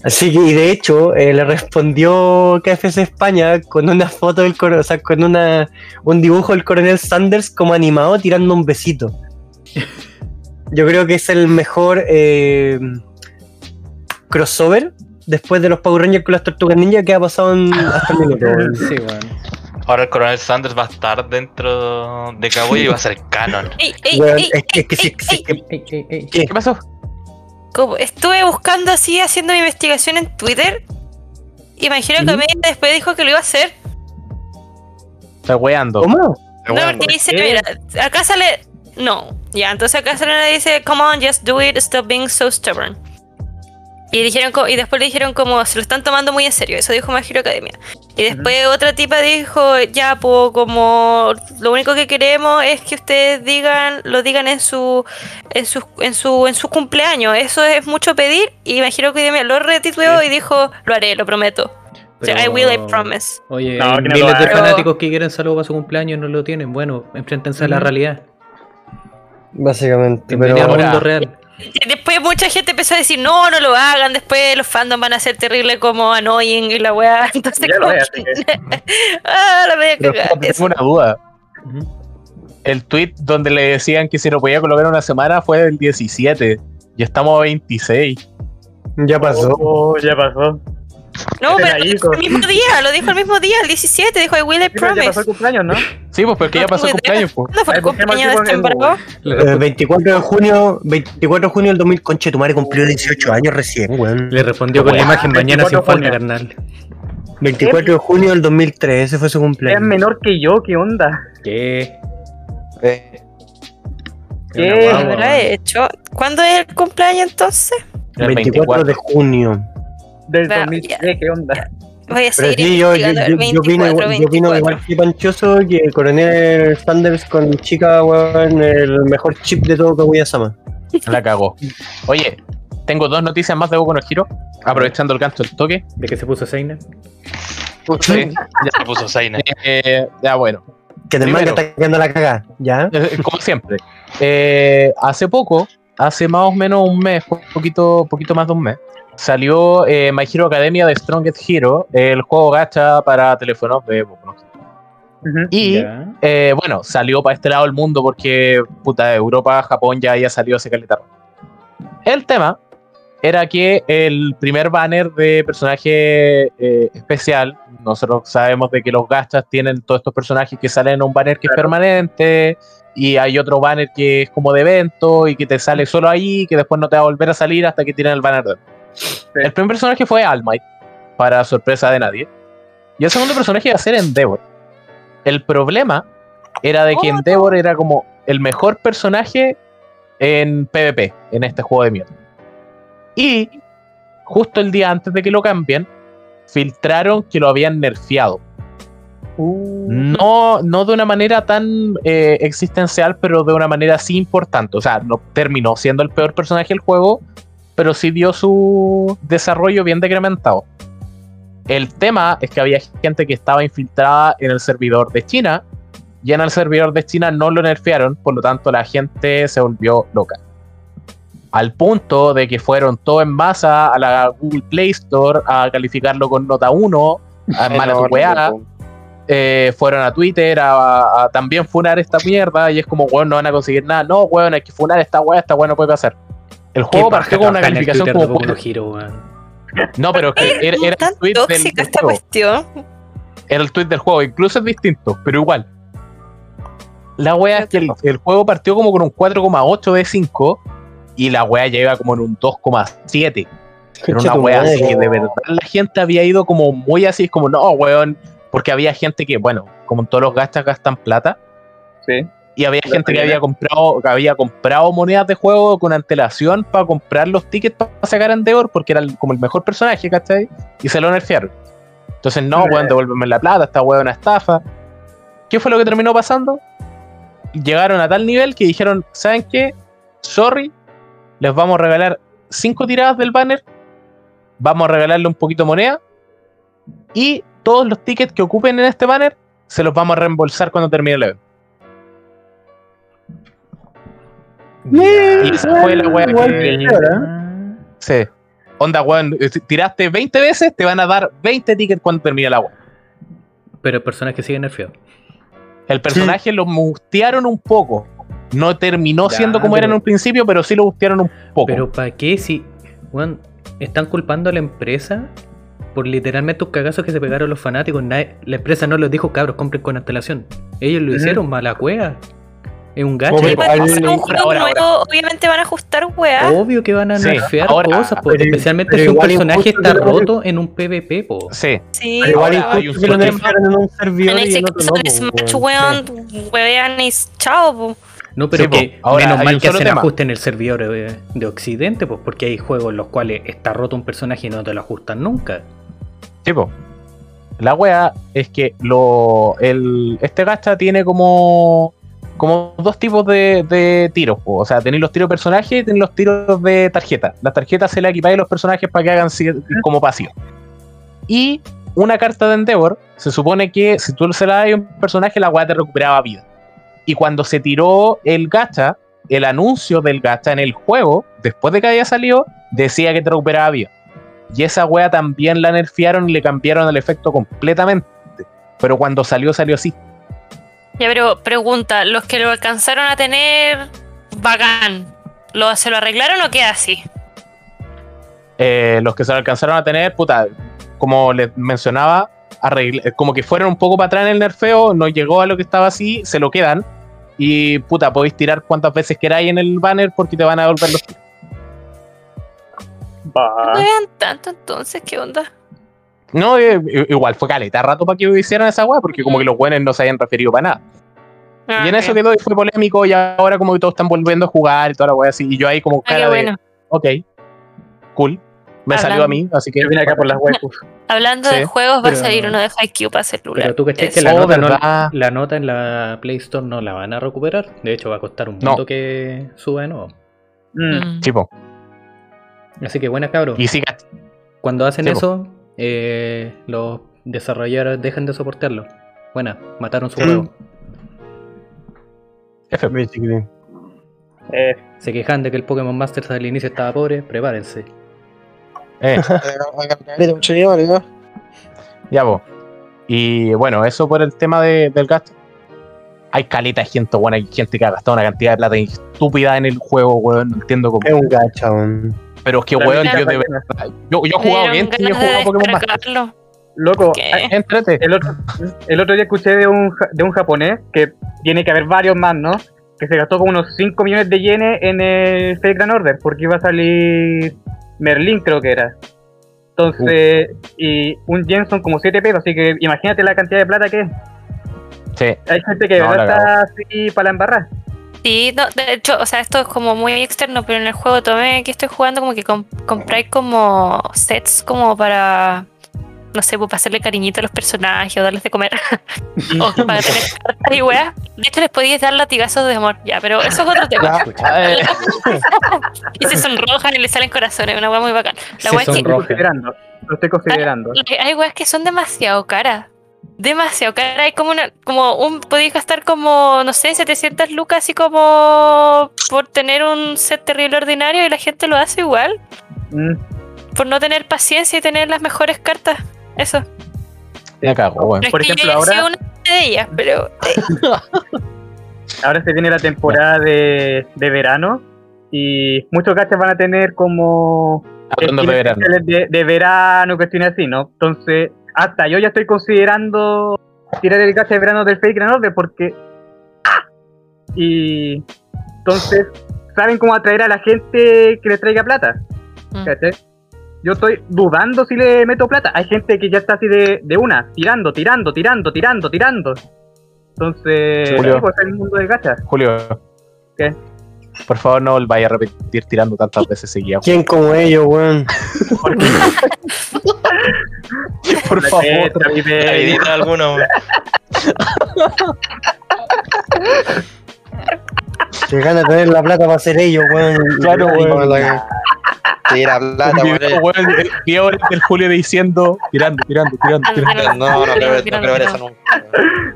Speaker 3: Así que, y de hecho, eh, le respondió KFC España con una foto del coronel, o sea, con una, un dibujo del coronel Sanders como animado tirando un besito. Yo creo que es el mejor eh, crossover después de los Power Rangers con las Tortugas Ninja que ha pasado en, hasta el minuto.
Speaker 9: Sí.
Speaker 7: Ahora el coronel Sanders va a estar dentro de Kaguya y va a ser canon.
Speaker 5: Ey, ey,
Speaker 3: Weón,
Speaker 5: ey,
Speaker 3: es que-
Speaker 5: ey,
Speaker 3: es que sí,
Speaker 5: ey,
Speaker 3: sí,
Speaker 5: ey.
Speaker 3: que-
Speaker 9: Ey, ey, ey.
Speaker 3: ¿Qué?
Speaker 8: ¿Qué pasó?
Speaker 5: Como estuve buscando así, haciendo mi investigación en Twitter. Y me dijeron que. Mega después dijo que lo iba a hacer.
Speaker 8: Está weando.
Speaker 3: ¿Cómo?
Speaker 5: No, porque dice, mira, acá sale. No, ya, entonces acá sale una dice, come on, just do it, stop being so stubborn. Y dijeron y después le dijeron como se lo están tomando muy en serio, eso dijo My Hero Academia. Y después otra tipa dijo, ya pues como lo único que queremos es que ustedes digan, lo digan en su en su en su en su cumpleaños. Eso es mucho pedir y My Hero Academia lo retitueó y dijo, lo haré, lo prometo. O sea, I will, I promise.
Speaker 9: Oye,
Speaker 4: No,
Speaker 9: miles de fanáticos que quieren saludo para su cumpleaños no lo tienen. Bueno, enfréntense a la realidad.
Speaker 3: Básicamente. Pero
Speaker 8: ahora-
Speaker 9: mundo real.
Speaker 5: Y Después mucha gente empezó a decir, no, no lo hagan, después los fandoms van a ser terribles como annoying y la weá. Entonces,
Speaker 4: Ya lo es,
Speaker 5: que- ah, la media cagada.
Speaker 8: tengo una duda. El tweet donde le decían que se lo podía colocar una semana fue del 17. Y estamos a 26.
Speaker 3: ya pasó.
Speaker 4: Oh, ya pasó.
Speaker 5: No, pero lo dijo el mismo día, lo dijo el mismo día, el 17, dijo I will, I
Speaker 4: Sí, pero ya pasó
Speaker 5: promise.
Speaker 4: el cumpleaños, ¿no?
Speaker 8: Sí, pues porque ya pasó el cumpleaños. Pues.
Speaker 5: ¿Cuándo fue el cumpleaños de este?
Speaker 9: Le,
Speaker 3: Eh,
Speaker 9: resp-
Speaker 3: 24 de junio, 24 de junio del 2000, conche, tu madre cumplió 18 años recién, weón.
Speaker 9: le respondió con la imagen mañana sin
Speaker 4: 24
Speaker 9: falta, carnal.
Speaker 3: 24 de junio del 2003, ese fue su
Speaker 4: Es
Speaker 3: cumpleaños.
Speaker 4: menor que yo, ¿qué onda?
Speaker 9: ¿Qué?
Speaker 1: Eh,
Speaker 4: ¿Qué?
Speaker 5: ¿Qué? ¿Cuándo es el cumpleaños entonces?
Speaker 8: El
Speaker 3: 24 de junio.
Speaker 4: Del
Speaker 5: Va,
Speaker 4: 2003, ¿qué onda?
Speaker 5: Voy a
Speaker 3: Pero
Speaker 5: seguir
Speaker 3: sí, yo, yo, yo,
Speaker 5: 24,
Speaker 3: yo
Speaker 5: 24.
Speaker 3: igual que Panchoso que el coronel Sanders con chica, weón, el mejor chip de todo Kaguya-sama.
Speaker 8: La cagó. Oye, tengo dos noticias más de Boku no Hero. Aprovechando el gancho del toque.
Speaker 9: ¿De que se puso Seina?
Speaker 8: Sí.
Speaker 7: Ya se puso Zaina.
Speaker 8: Eh, ya bueno.
Speaker 3: Que del manga está quedando la cagada, ¿ya?
Speaker 8: Eh, Como siempre. Eh, hace poco, hace más o menos un mes, un poquito, poquito más de un mes, salió eh, My Hero Academia de Strongest Hero, el juego gacha para teléfonos de Hero.
Speaker 4: Ujú.
Speaker 8: Y eh, bueno, salió para este lado del mundo porque puta Europa, Japón ya había salido ese caleta. El tema era que el primer banner de personaje eh, especial, nosotros sabemos de que los gachas tienen todos estos personajes que salen en un banner que es permanente y hay otro banner que es como de evento y que te sale solo ahí que después no te va a volver a salir hasta que tienen el banner de El primer personaje fue All Might, para sorpresa de nadie. Y el segundo personaje iba a ser Endeavor. El problema era de que Endeavor era como el mejor personaje en PvP, en este juego de mierda. Y justo el día antes de que lo cambien, filtraron que lo habían nerfeado. No, no de una manera tan eh, existencial, pero de una manera sí importante. O sea, no terminó siendo el peor personaje del juego, pero sí dio su desarrollo bien decrementado. El tema es que había gente que estaba infiltrada en el servidor de China y en el servidor de China no lo nerfearon, por lo tanto la gente se volvió loca. Al punto de que fueron todo en masa a la Google Play Store a calificarlo con nota 1, a mala weá. eh, fueron a Twitter a, a también funar esta mierda y es como, weón, no van a conseguir nada. No, weón, hay que funar esta weá, esta weá no puede pasar. El juego partió con una calificación como...
Speaker 9: Boku no Hero, weón.
Speaker 8: No, pero es que era, era
Speaker 10: Tan
Speaker 8: el tweet del,
Speaker 10: tóxica
Speaker 8: del
Speaker 10: esta
Speaker 8: juego.
Speaker 10: cuestión.
Speaker 8: Era el tweet del juego, incluso es distinto, pero igual. La wea es que el, el juego partió como con un 4,8 de 5 y la wea ya iba como en un 2,7. Era una wea así que de verdad la gente había ido como muy así, es como, no, weón, porque había gente que, bueno, como en todos los gastos gastan plata,
Speaker 4: Sí.
Speaker 8: Y había
Speaker 4: La
Speaker 8: gente que había comprado, que había comprado monedas de juego con antelación para comprar los tickets para sacar a Endeavor porque era como el mejor personaje, ¿cachai? Y se lo nerfearon. Entonces, no, weón, devuélveme la plata, esta weón es una estafa. ¿Qué fue lo que terminó pasando? Llegaron a tal nivel que dijeron, ¿saben qué? Sorry, les vamos a regalar cinco tiradas del banner, vamos a regalarle un poquito de moneda y todos los tickets que ocupen en este banner se los vamos a reembolsar cuando termine el evento. Y esa fue la wea que. Sí. Onda, weón, eh, tiraste 20 veces, te van a dar 20 tickets cuando termine la wea.
Speaker 9: Pero el personaje sigue nerfeado.
Speaker 8: El personaje lo mustearon un poco. No terminó
Speaker 9: Ya,
Speaker 8: siendo como era en un principio, pero sí lo bustearon un poco.
Speaker 9: Pero ¿para qué si, weón, están culpando a la empresa por literalmente un cagazo que se pegaron los fanáticos? Nadie- la empresa no les dijo, cabros, compren con antelación. Ellos lo hicieron, mala cueva. Es un
Speaker 10: Sí, juego
Speaker 8: ahora.
Speaker 10: nuevo, obviamente van a ajustar weá.
Speaker 9: Obvio que van a
Speaker 8: Sí,
Speaker 9: nerfear
Speaker 8: ahora-
Speaker 9: cosas, po,
Speaker 3: pero-
Speaker 9: especialmente
Speaker 3: pero
Speaker 9: si un personaje está roto en un PvP, po.
Speaker 8: Sí.
Speaker 10: Sí,
Speaker 3: Pero igual que lo nerfearon en un servidor
Speaker 10: en
Speaker 3: y
Speaker 10: ese
Speaker 3: en otro
Speaker 10: caso
Speaker 3: no.
Speaker 10: Smash,
Speaker 3: weón.
Speaker 10: weón, y chao, po.
Speaker 9: No, pero
Speaker 8: Sí,
Speaker 9: que
Speaker 8: po. Ahora,
Speaker 9: menos
Speaker 8: hay
Speaker 9: mal que hacen
Speaker 8: tema.
Speaker 9: ajuste en el servidor eh, de Occidente, pues porque hay juegos en los cuales está roto un personaje y no te lo ajustan nunca.
Speaker 8: Tipo, la wea es que lo, el, este gacha tiene como, como dos tipos de, de tiros. po. O sea, tenéis los tiros de personaje y tenéis los tiros de tarjeta. Las tarjetas se las equipáis a los personajes para que hagan como pasivo. Y una carta de Endeavor, se supone que si tú se la das a un personaje, la wea te recuperaba vida. Y cuando se tiró el gacha, el anuncio del gacha en el juego, después de que había salido, decía que te recuperaba vida. Y esa wea también la nerfearon y le cambiaron el efecto completamente. Pero cuando salió, salió así.
Speaker 5: Ya, pero pregunta, ¿los que lo alcanzaron a tener bacán, ¿lo, ¿se lo arreglaron o queda así?
Speaker 8: Eh, los que se lo alcanzaron a tener, puta, como les mencionaba, arregl- como que fueron un poco para atrás en el nerfeo, no llegó a lo que estaba así, se lo quedan. Y puta, podéis tirar cuantas veces queráis en el banner porque te van a devolver los
Speaker 4: Va.
Speaker 5: No vean tanto entonces, ¿qué onda?
Speaker 8: No, eh, igual fue caleta rato para que hicieran esa wea, porque como que los buenos no se habían referido para nada.
Speaker 5: Ah,
Speaker 8: y en eso quedó y fue polémico y ahora como que todos están volviendo a jugar y toda la wea así. Y yo ahí como
Speaker 5: Ah,
Speaker 8: cara de,
Speaker 5: bueno.
Speaker 8: ok, cool. Me salió a mí, así que...
Speaker 4: Vine acá por las waifus.
Speaker 5: Hablando
Speaker 8: Sí,
Speaker 5: de juegos, va
Speaker 9: pero-
Speaker 5: a salir uno de Haikyuu para celular.
Speaker 9: Pero tú cachai
Speaker 5: Eso.
Speaker 9: que la,
Speaker 8: Oh,
Speaker 9: nota no-
Speaker 8: ¿verdad?
Speaker 9: la nota en la Play Store no la van a recuperar. De hecho, va a costar un
Speaker 8: No.
Speaker 9: mundo que suba de nuevo.
Speaker 4: Mm.
Speaker 5: Mm.
Speaker 8: Tipo,
Speaker 9: Así que buena cabros.
Speaker 8: y sí, cach-
Speaker 9: Cuando hacen eso, eh, los desarrolladores dejan de soportarlo. Buena, mataron su
Speaker 3: Sí.
Speaker 9: juego.
Speaker 8: F.
Speaker 3: Basically.
Speaker 4: Eh,
Speaker 9: Se quejan de que el Pokémon Masters al inicio estaba pobre, prepárense.
Speaker 8: Eh, ya vos. Y bueno, eso por el tema de- del gasto. Hay caleta de gente, bueno, hay gente que ha gastado una cantidad de plata estúpida en el juego, weón. No entiendo cómo.
Speaker 3: Es un gacha, weón.
Speaker 8: Pero es que, weón, yo de verdad. Yo, yo he jugado bien, yo he jugado Pokémon
Speaker 5: descargarlo.
Speaker 4: Loco, el otro, el otro día escuché de un, de un japonés que tiene que haber varios más, ¿no? Que se gastó como unos 5 millones de yenes en el Fake Grand Order porque iba a salir Merlin, creo que era. Entonces, y un yen son como 7 pesos, así que imagínate la cantidad de plata que es.
Speaker 8: Sí.
Speaker 4: Hay gente que de
Speaker 8: No,
Speaker 4: verdad está así para la embarrar.
Speaker 5: Sí, no, de hecho, o sea, esto es como muy externo, pero en el juego tomé que estoy jugando como que comp- compráis como sets como para, no sé, pues para hacerle cariñito a los personajes o darles de comer. o para tener cartas y weas. De hecho, les podíais dar latigazos de amor, ya, pero eso es otro tema.
Speaker 8: Eh,
Speaker 5: y se sonrojan y le salen corazones, una wea muy bacán. La wea es que.
Speaker 4: Lo estoy considerando.
Speaker 5: hay- hay weas que son demasiado caras. Demasiado caras. Hay como una, como un, podéis gastar como, no sé, 700 lucas así como por tener un set terrible ordinario y la gente lo hace igual.
Speaker 4: Mm.
Speaker 5: Por no tener paciencia y tener las mejores cartas. Eso.
Speaker 8: Me cago, weón.
Speaker 5: No es
Speaker 4: Por
Speaker 5: que yo
Speaker 4: ejemplo,
Speaker 5: haya
Speaker 4: ahora-
Speaker 5: sido una de ellas, pero eh,
Speaker 4: Ahora se viene la temporada de, de verano y muchos gachas van a tener como
Speaker 8: Hablando de verano.
Speaker 4: de, de verano, cuestiones así, ¿no? Entonces, hasta yo ya estoy considerando tirar el gacha de verano del Fake Gran Order porque... ¡Ah! Y entonces, ¿saben cómo atraer a la gente que le traiga plata?
Speaker 5: Mm.
Speaker 4: Yo estoy dudando si le meto plata. Hay gente que ya está así de, de una, tirando, tirando, tirando, tirando, tirando. Entonces,
Speaker 8: Julio.
Speaker 4: sí, pues es el mundo del gacha.
Speaker 8: Julio.
Speaker 4: ¿Qué?
Speaker 8: Por favor, no vaya a repetir tirando tantas veces seguidas.
Speaker 3: ¿Quién como ellos, weón?
Speaker 8: Por favor.
Speaker 4: Letra, vive-
Speaker 7: Navidita alguno. weón.
Speaker 3: Se gana tener la plata para hacer ellos, weón.
Speaker 8: Claro, weón.
Speaker 1: La- plata, weón.
Speaker 8: video, weón, de 10 horas del Julio diciendo, tirando, tirando, tirando, tirando.
Speaker 1: No, no creo, no creo eso nunca.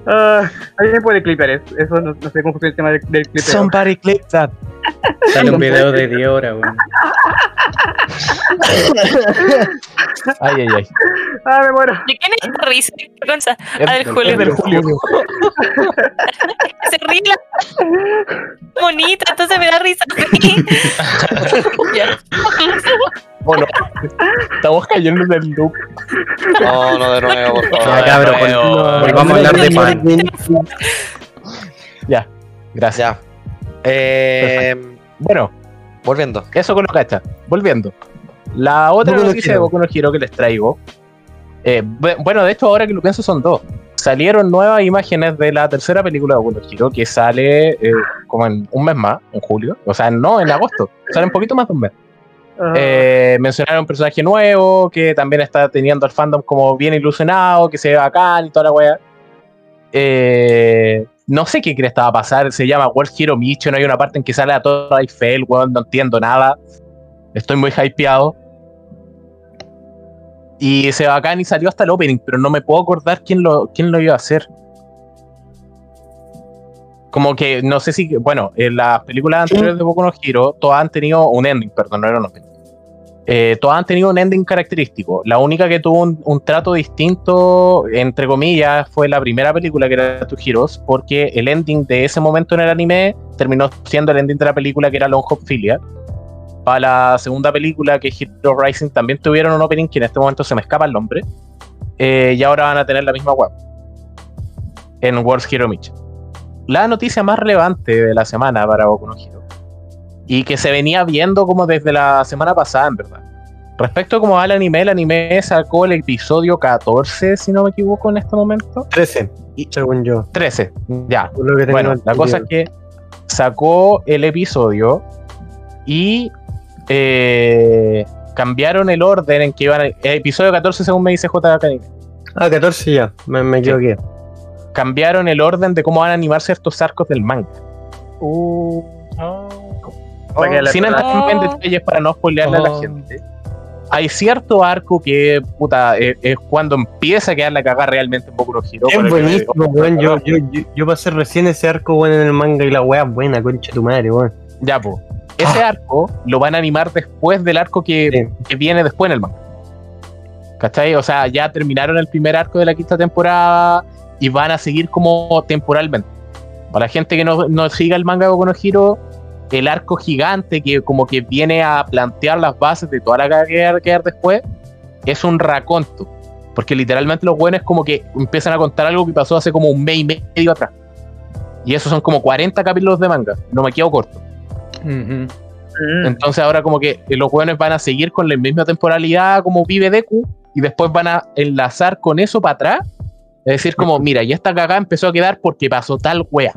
Speaker 4: Ah, alguien puede clipar eso. Eso no, no sé cómo funciona el tema del, del clipeo.
Speaker 8: Somebody clip that.
Speaker 9: Sale un video de 10 horas, weón.
Speaker 8: Ay, ay, ay.
Speaker 4: Ah, me muero.
Speaker 5: ¿de quién es esta risa? ¿Qué cosa? Ah, del
Speaker 8: del-
Speaker 5: Julio.
Speaker 8: es del Julio.
Speaker 5: Se ríe la bonita, entonces me da risa.
Speaker 8: Bueno, estamos cayendo en el loop.
Speaker 1: No, no, de nuevo, por favor.
Speaker 9: Ya, cabrón,
Speaker 7: bueno.
Speaker 9: volvamos a hablar de pan.
Speaker 8: Ya, gracias.
Speaker 1: Ya. Eh,
Speaker 8: Bueno,
Speaker 1: volviendo.
Speaker 8: eso con los cachas. Volviendo. La otra noticia de. Boku no Hero que les traigo. eh, bu- bueno, de hecho, ahora que lo pienso, son dos. Salieron nuevas imágenes de la tercera película de Boku no Hero que sale eh, como en un mes más, en julio. O sea, no, en agosto. Sale un poquito más de un mes.
Speaker 4: Ah,
Speaker 8: Eh, mencionaron un personaje nuevo que también está teniendo al fandom como bien ilusionado, que se ve bacán y toda la wea. Eh, no sé qué cresta va a pasar, se llama World Hero Mission, hay una parte en que sale a todo Eiffel, weón, no entiendo nada. Estoy muy hypeado. Y ese bacán y salió hasta el opening, pero no me puedo acordar quién lo, quién lo iba a hacer. Como que, no sé si, bueno, en las películas anteriores de Boku no Hero, todas han tenido un ending, perdón, no era un opening. Eh, todas han tenido un ending característico. La única que tuvo un, un trato distinto, entre comillas, fue la primera película que era Two Heroes, porque el ending de ese momento en el anime terminó siendo el ending de la película que era Long Hop Filia. Para la segunda película, que es Hero Rising, también tuvieron un opening que en este momento se me escapa el nombre. Eh, y ahora van a tener la misma web en World Hero Mission. La noticia más relevante de la semana para Boku no Hero y que se venía viendo como desde la semana pasada, en verdad. Respecto a cómo va el anime, el anime sacó el episodio 14, si no me equivoco, en este momento.
Speaker 3: 13, según yo.
Speaker 8: 13, ya.
Speaker 3: Lo que
Speaker 8: Bueno, la cosa es que sacó el episodio y eh, cambiaron el orden en que iban. a- el episodio 14, según me dice J.
Speaker 3: Ah, 14 ya, me, me equivoqué.
Speaker 8: Cambiaron el orden de cómo van a animar ciertos arcos del manga.
Speaker 4: para que la-
Speaker 8: Sin entrar en
Speaker 5: Oh.
Speaker 8: detalles para no spoilearle a la
Speaker 9: Oh.
Speaker 8: gente. Hay cierto arco que, puta, es, es cuando empieza a quedar la cagada realmente en Boku no Hero.
Speaker 3: Es buenísimo, weón. Yo, yo, yo, yo pasé recién ese arco, weón, en el manga y la weá buena, concha de tu madre, weón.
Speaker 8: Ya, pues. Ese arco lo van a animar después del arco que,
Speaker 3: Sí.
Speaker 8: que viene después en el manga. ¿Cachai? O sea, ya terminaron el primer arco de la quinta temporada y van a seguir como temporalmente. Para la gente que no, no siga el manga no Hero, el arco gigante que como que viene a plantear las bases de toda la que va quedar después, es un raconto. Porque literalmente los buenos como que empiezan a contar algo que pasó hace como un mes y medio atrás. Y esos son como 40 capítulos de manga. No me quedo corto.
Speaker 4: Mm.
Speaker 8: Entonces ahora como que los jóvenes van a seguir con la misma temporalidad como vive Deku y después van a enlazar con eso para atrás. Es decir, como, mira, y esta cagada empezó a quedar porque pasó tal wea.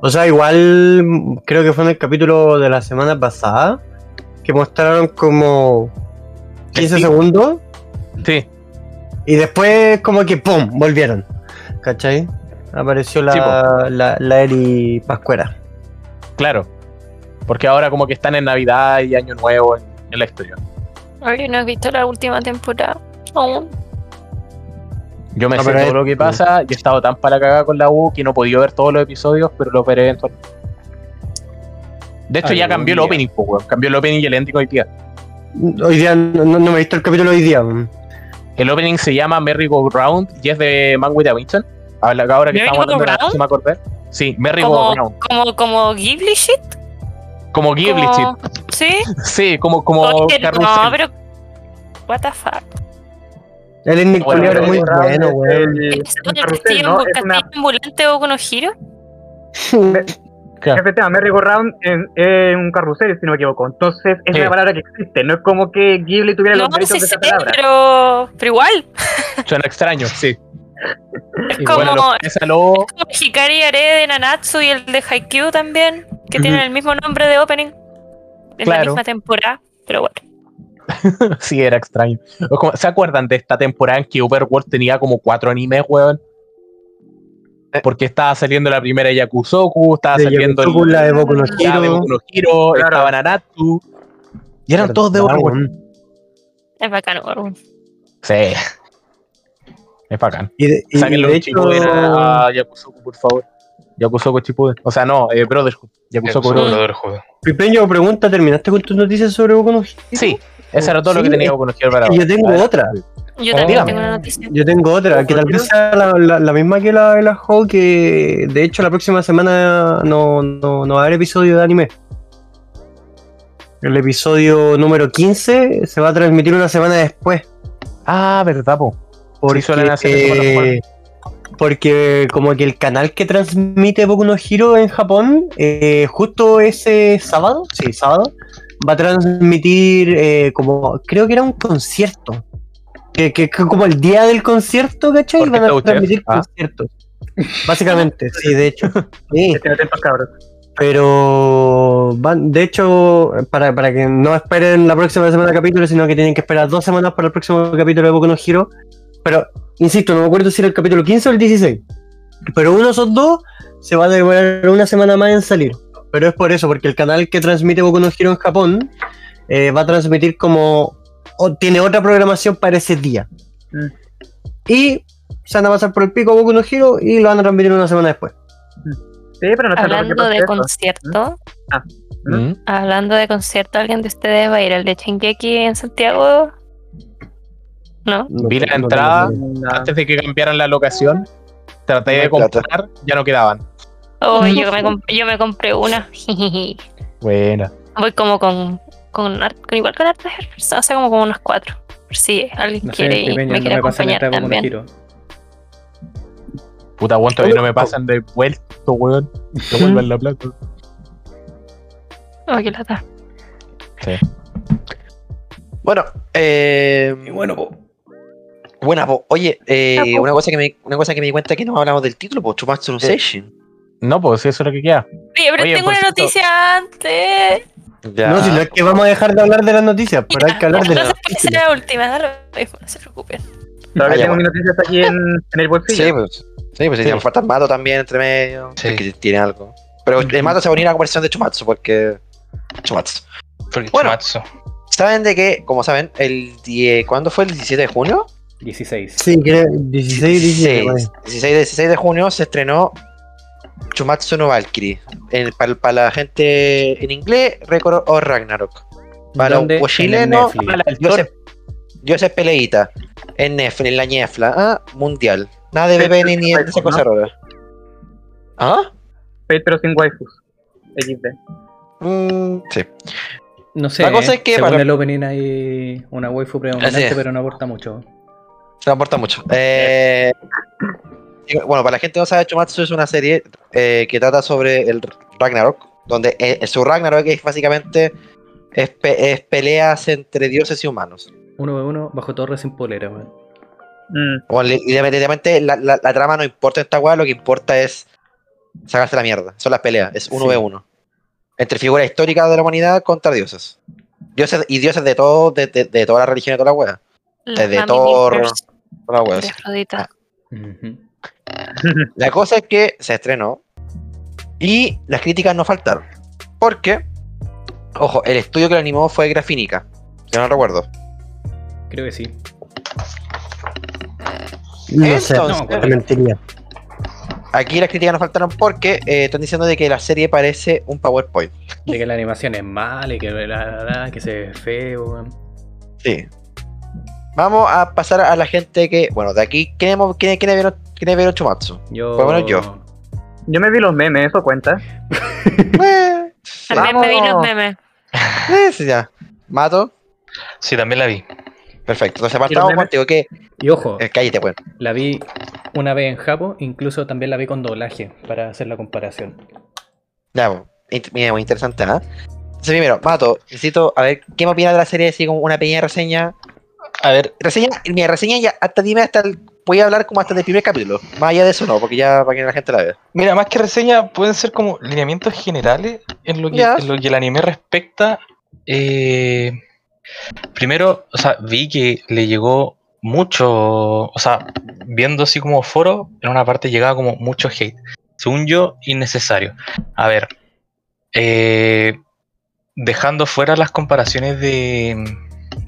Speaker 3: O sea, igual creo que fue en el capítulo de la semana pasada que mostraron como 15
Speaker 8: Sí.
Speaker 3: segundos
Speaker 8: Sí,
Speaker 3: y después como que ¡pum! volvieron. ¿Cachai? Apareció
Speaker 8: Sí,
Speaker 3: la, la, la Eri Pascuera.
Speaker 8: claro. Porque ahora como que están en Navidad y Año Nuevo en, en la historia.
Speaker 5: Ay, no he visto la última temporada. Aún.
Speaker 8: Yo me
Speaker 3: No,
Speaker 8: sé todo
Speaker 3: es-
Speaker 8: lo que pasa y he estado tan para cagar con la U que no he podido ver todos los episodios, pero los veré eventualmente. De hecho, ya cambió el
Speaker 9: día.
Speaker 8: opening, pues, weón. Cambió el opening y el ending hoy día.
Speaker 3: Hoy día no, no- no me he visto el capítulo hoy día.
Speaker 8: El opening se llama Merry Go Round y es de Man with a Mission. Ahora que
Speaker 5: ¿Merry
Speaker 8: estamos hablando de la me acordé. Sí, Merry Go
Speaker 5: Como,
Speaker 8: Round.
Speaker 5: como, como Ghibli shit.
Speaker 8: Como Ghibli
Speaker 5: como-
Speaker 8: Chip.
Speaker 5: Sí.
Speaker 8: Sí, como, como
Speaker 5: Oye, no, pero. What the fuck.
Speaker 3: El ending
Speaker 8: Bueno,
Speaker 3: era muy bueno,
Speaker 4: es el-
Speaker 5: ¿Es
Speaker 4: un
Speaker 5: castillo,
Speaker 4: ¿no?
Speaker 5: un
Speaker 4: Es una,
Speaker 5: castillo ambulante o con un giro?
Speaker 8: Claro.
Speaker 4: efectivamente, Merry Go Round es, es un carrusel, si no me equivoco. Entonces, es
Speaker 8: Sí.
Speaker 4: una palabra que existe. No es como que Ghibli tuviera
Speaker 5: No,
Speaker 4: los derechos
Speaker 5: sí
Speaker 4: de
Speaker 5: sé,
Speaker 4: esa palabra.
Speaker 5: pero, pero igual.
Speaker 8: Suena extraño, sí.
Speaker 5: Es
Speaker 8: Y
Speaker 5: como,
Speaker 8: bueno, los pésalos.
Speaker 5: como Hikari Are de Nanatsu y el de Haikyuu también, que tienen el mismo nombre de opening. En la misma temporada, pero bueno.
Speaker 8: Sí, era extraño. ¿Se acuerdan de esta temporada en que Overworld tenía como cuatro animes, weón? Porque estaba saliendo la primera Yakusoku, estaba
Speaker 3: De
Speaker 8: saliendo el-
Speaker 3: la de Boku no
Speaker 8: la de. Boku no Hero,
Speaker 4: Claro.
Speaker 8: estaba Nanatsu. Y eran todos de
Speaker 3: ¿Verdad,
Speaker 8: Overworld.
Speaker 5: Es bacano, weón.
Speaker 8: Sí. Es bacán.
Speaker 3: Y de, y de
Speaker 8: de
Speaker 3: hecho,
Speaker 8: a Yakusoku, por favor. Yakusoku Shippuden. O sea, no, eh, Brotherhood. Yakusoku Brotherhood.
Speaker 7: Brotherhood.
Speaker 3: Pipeño pregunta, ¿terminaste con tus noticias sobre Boku no Hero?
Speaker 8: Sí, eso era todo lo
Speaker 3: Sí,
Speaker 8: que tenía Boku no Hero para
Speaker 3: Y yo tengo otra.
Speaker 5: Yo
Speaker 8: Oh,
Speaker 5: también
Speaker 8: dígame.
Speaker 5: tengo una noticia.
Speaker 3: Yo tengo otra, que tal vez sea la, la- la misma que la de la Ho, que de hecho la próxima semana no, no, no va a haber episodio de anime. El episodio número 15 se va a transmitir una semana después.
Speaker 8: Ah, verdad, po.
Speaker 3: Porque,
Speaker 8: suelen hacer con los
Speaker 3: eh, porque como que el canal que transmite Boku no Hero en Japón, eh, justo ese sábado, sí, sábado, va a transmitir eh, como, creo que era un concierto. Que, que, que como el día del concierto, ¿cachai?
Speaker 8: ¿Por qué
Speaker 3: Van a transmitir
Speaker 8: Ah.
Speaker 3: conciertos. Básicamente, sí, de hecho. Sí. Pero van, de hecho, para, para que no esperen la próxima semana capítulo, sino que tienen que esperar dos semanas para el próximo capítulo de Boku no Hero. Pero, insisto, no me acuerdo si era el capítulo 15 o el 16. Pero uno de esos dos se va a demorar una semana más en salir. Pero es por eso, porque el canal que transmite Boku no Hero en Japón eh, va a transmitir como. o tiene otra programación para ese día.
Speaker 4: Mm.
Speaker 3: Y se van a pasar por el pico Boku no Hero y lo van a transmitir una semana después.
Speaker 4: Sí, pero no
Speaker 5: Hablando de concierto,
Speaker 8: Mm.
Speaker 5: hablando de concierto, ¿alguien de ustedes va a ir al de Shingeki en Santiago? ¿No?
Speaker 3: No
Speaker 8: Vi la
Speaker 3: no
Speaker 8: entrada.
Speaker 4: No.
Speaker 8: Antes de que cambiaran la locación, traté
Speaker 1: No
Speaker 8: de comprar, ya no quedaban.
Speaker 5: Oh, yo, me comp- yo me compré una.
Speaker 8: Buena.
Speaker 5: Voy como con, con, con igual con hartas personas, o sea, como con unas cuatro. Por si alguien
Speaker 9: No sé,
Speaker 5: quiere y me
Speaker 9: no
Speaker 5: quiere acompañar
Speaker 9: no
Speaker 5: también.
Speaker 8: Puta, weón, todavía no me pasan de vuelto, weón. Que vuelvan la plata.
Speaker 5: Oh, qué lata.
Speaker 1: Bueno, eh,
Speaker 9: Y bueno, po.
Speaker 1: Buena, po. oye, eh,
Speaker 5: po.
Speaker 1: una cosa que me una cosa que me di cuenta que no hablamos del título, pues Chumatsu no Seishin.
Speaker 8: No, pues eso es lo que queda.
Speaker 5: Oye, pero
Speaker 8: Oye,
Speaker 5: tengo una
Speaker 8: cierto-
Speaker 5: noticia antes.
Speaker 1: Ya.
Speaker 3: No, si no es que vamos a dejar de hablar de las noticias, pero hay que hablar de las noticias.
Speaker 5: era la última, mismo, no se preocupen.
Speaker 4: Todavía
Speaker 1: Ah,
Speaker 4: tengo
Speaker 1: bueno.
Speaker 4: mis noticias aquí en, en el bolsillo.
Speaker 1: Sí, pues. Sí, pues sí. nos falta el mato también entre medio.
Speaker 7: Sí.
Speaker 1: Sí. Que tiene algo. Pero el mato se va a unir a la conversación de Chumatsu porque. Chumatsu.
Speaker 7: Porque
Speaker 1: Bueno.
Speaker 7: Chumatsu.
Speaker 1: ¿Saben de que, como saben, el die- ¿cuándo fue? ¿El 17 de junio?
Speaker 9: 16.
Speaker 3: Sí, creo, 16, 17. vale.
Speaker 1: 16, 16 de junio se estrenó Chumatsu no Valkyrie. En- para, para la gente en inglés, Record o Ragnarok. Para
Speaker 9: ¿Dónde?
Speaker 1: los chilenos. Joseph, Joseph Peleita. En Netflix, en la ñefla. Ah, mundial. Nada de VPN ni de esa cosa rara. ¿Ah?
Speaker 4: Pero sin waifus. XD.
Speaker 1: Mm, sí.
Speaker 9: No sé,
Speaker 1: La cosa
Speaker 9: eh,
Speaker 1: es que
Speaker 9: según
Speaker 1: para-
Speaker 9: el opening hay una waifu predominante, pero no aporta mucho.
Speaker 1: Se aporta mucho. Eh, bueno, para la gente que no sabe, Chumatsu es una serie eh, que trata sobre el Ragnarok, donde eh, su Ragnarok es básicamente es, pe- es peleas entre dioses y humanos.
Speaker 9: Uno de uno, bajo torre sin polera, weón.
Speaker 4: Mm.
Speaker 1: Bueno, independientemente, la, la- la trama no importa en esta weá, lo que importa es sacarse la mierda. Son las peleas, es uno
Speaker 9: Sí.
Speaker 1: de uno. Entre figuras históricas de la humanidad contra dioses. Dioses y dioses de todo, de, de, de toda la religión y toda la weá. Desde Thor, La weá.
Speaker 5: de Afrodita.
Speaker 9: Ujú.
Speaker 1: La cosa es que se estrenó y las críticas no faltaron. Porque, ojo, el estudio que lo animó fue Grafínica, si no recuerdo.
Speaker 9: Creo que sí.
Speaker 3: No sé, te mentiría.
Speaker 1: Aquí las críticas no faltaron porque eh, están diciendo de que la serie parece un PowerPoint.
Speaker 9: De que la animación es mala y que, la, la, la, que se ve feo, weón.
Speaker 1: Sí. Vamos a pasar a la gente que. Bueno, de aquí, ¿quién, hemos- quién, quién vieron, quién vieron Chumatsu?
Speaker 9: Yo.
Speaker 1: Por lo menos yo.
Speaker 4: Yo me vi los memes, eso cuenta.
Speaker 1: Eh, sí,
Speaker 5: También me vi los memes.
Speaker 1: eh, sí, ya. Mato.
Speaker 7: Sí, también la vi.
Speaker 1: Perfecto. Entonces
Speaker 4: ¿Y los
Speaker 1: partamos contigo. que
Speaker 9: Y ojo,
Speaker 1: eh, Cállate, bueno.
Speaker 9: la vi una vez en Japo, incluso también la vi con doblaje para hacer la comparación.
Speaker 1: Ya, pues, int- mira, muy interesante, ¿ah? Entonces, primero, Mato, necesito a ver qué me opina de la serie, así como una pequeña reseña.
Speaker 7: A ver,
Speaker 1: Reseña, mi reseña ya, hasta dime hasta el. Voy a hablar como hasta el primer capítulo. Más allá de eso, no, porque ya para que la gente la vea.
Speaker 7: mira, más que reseña, pueden ser como lineamientos generales en lo que,
Speaker 1: Ya.
Speaker 7: en lo que el anime respecta. Eh, primero, o sea, vi que le llegó mucho, o sea, viendo así como foro, en una parte llegaba como mucho hate. Según yo, innecesario. A ver, eh, dejando fuera las comparaciones de,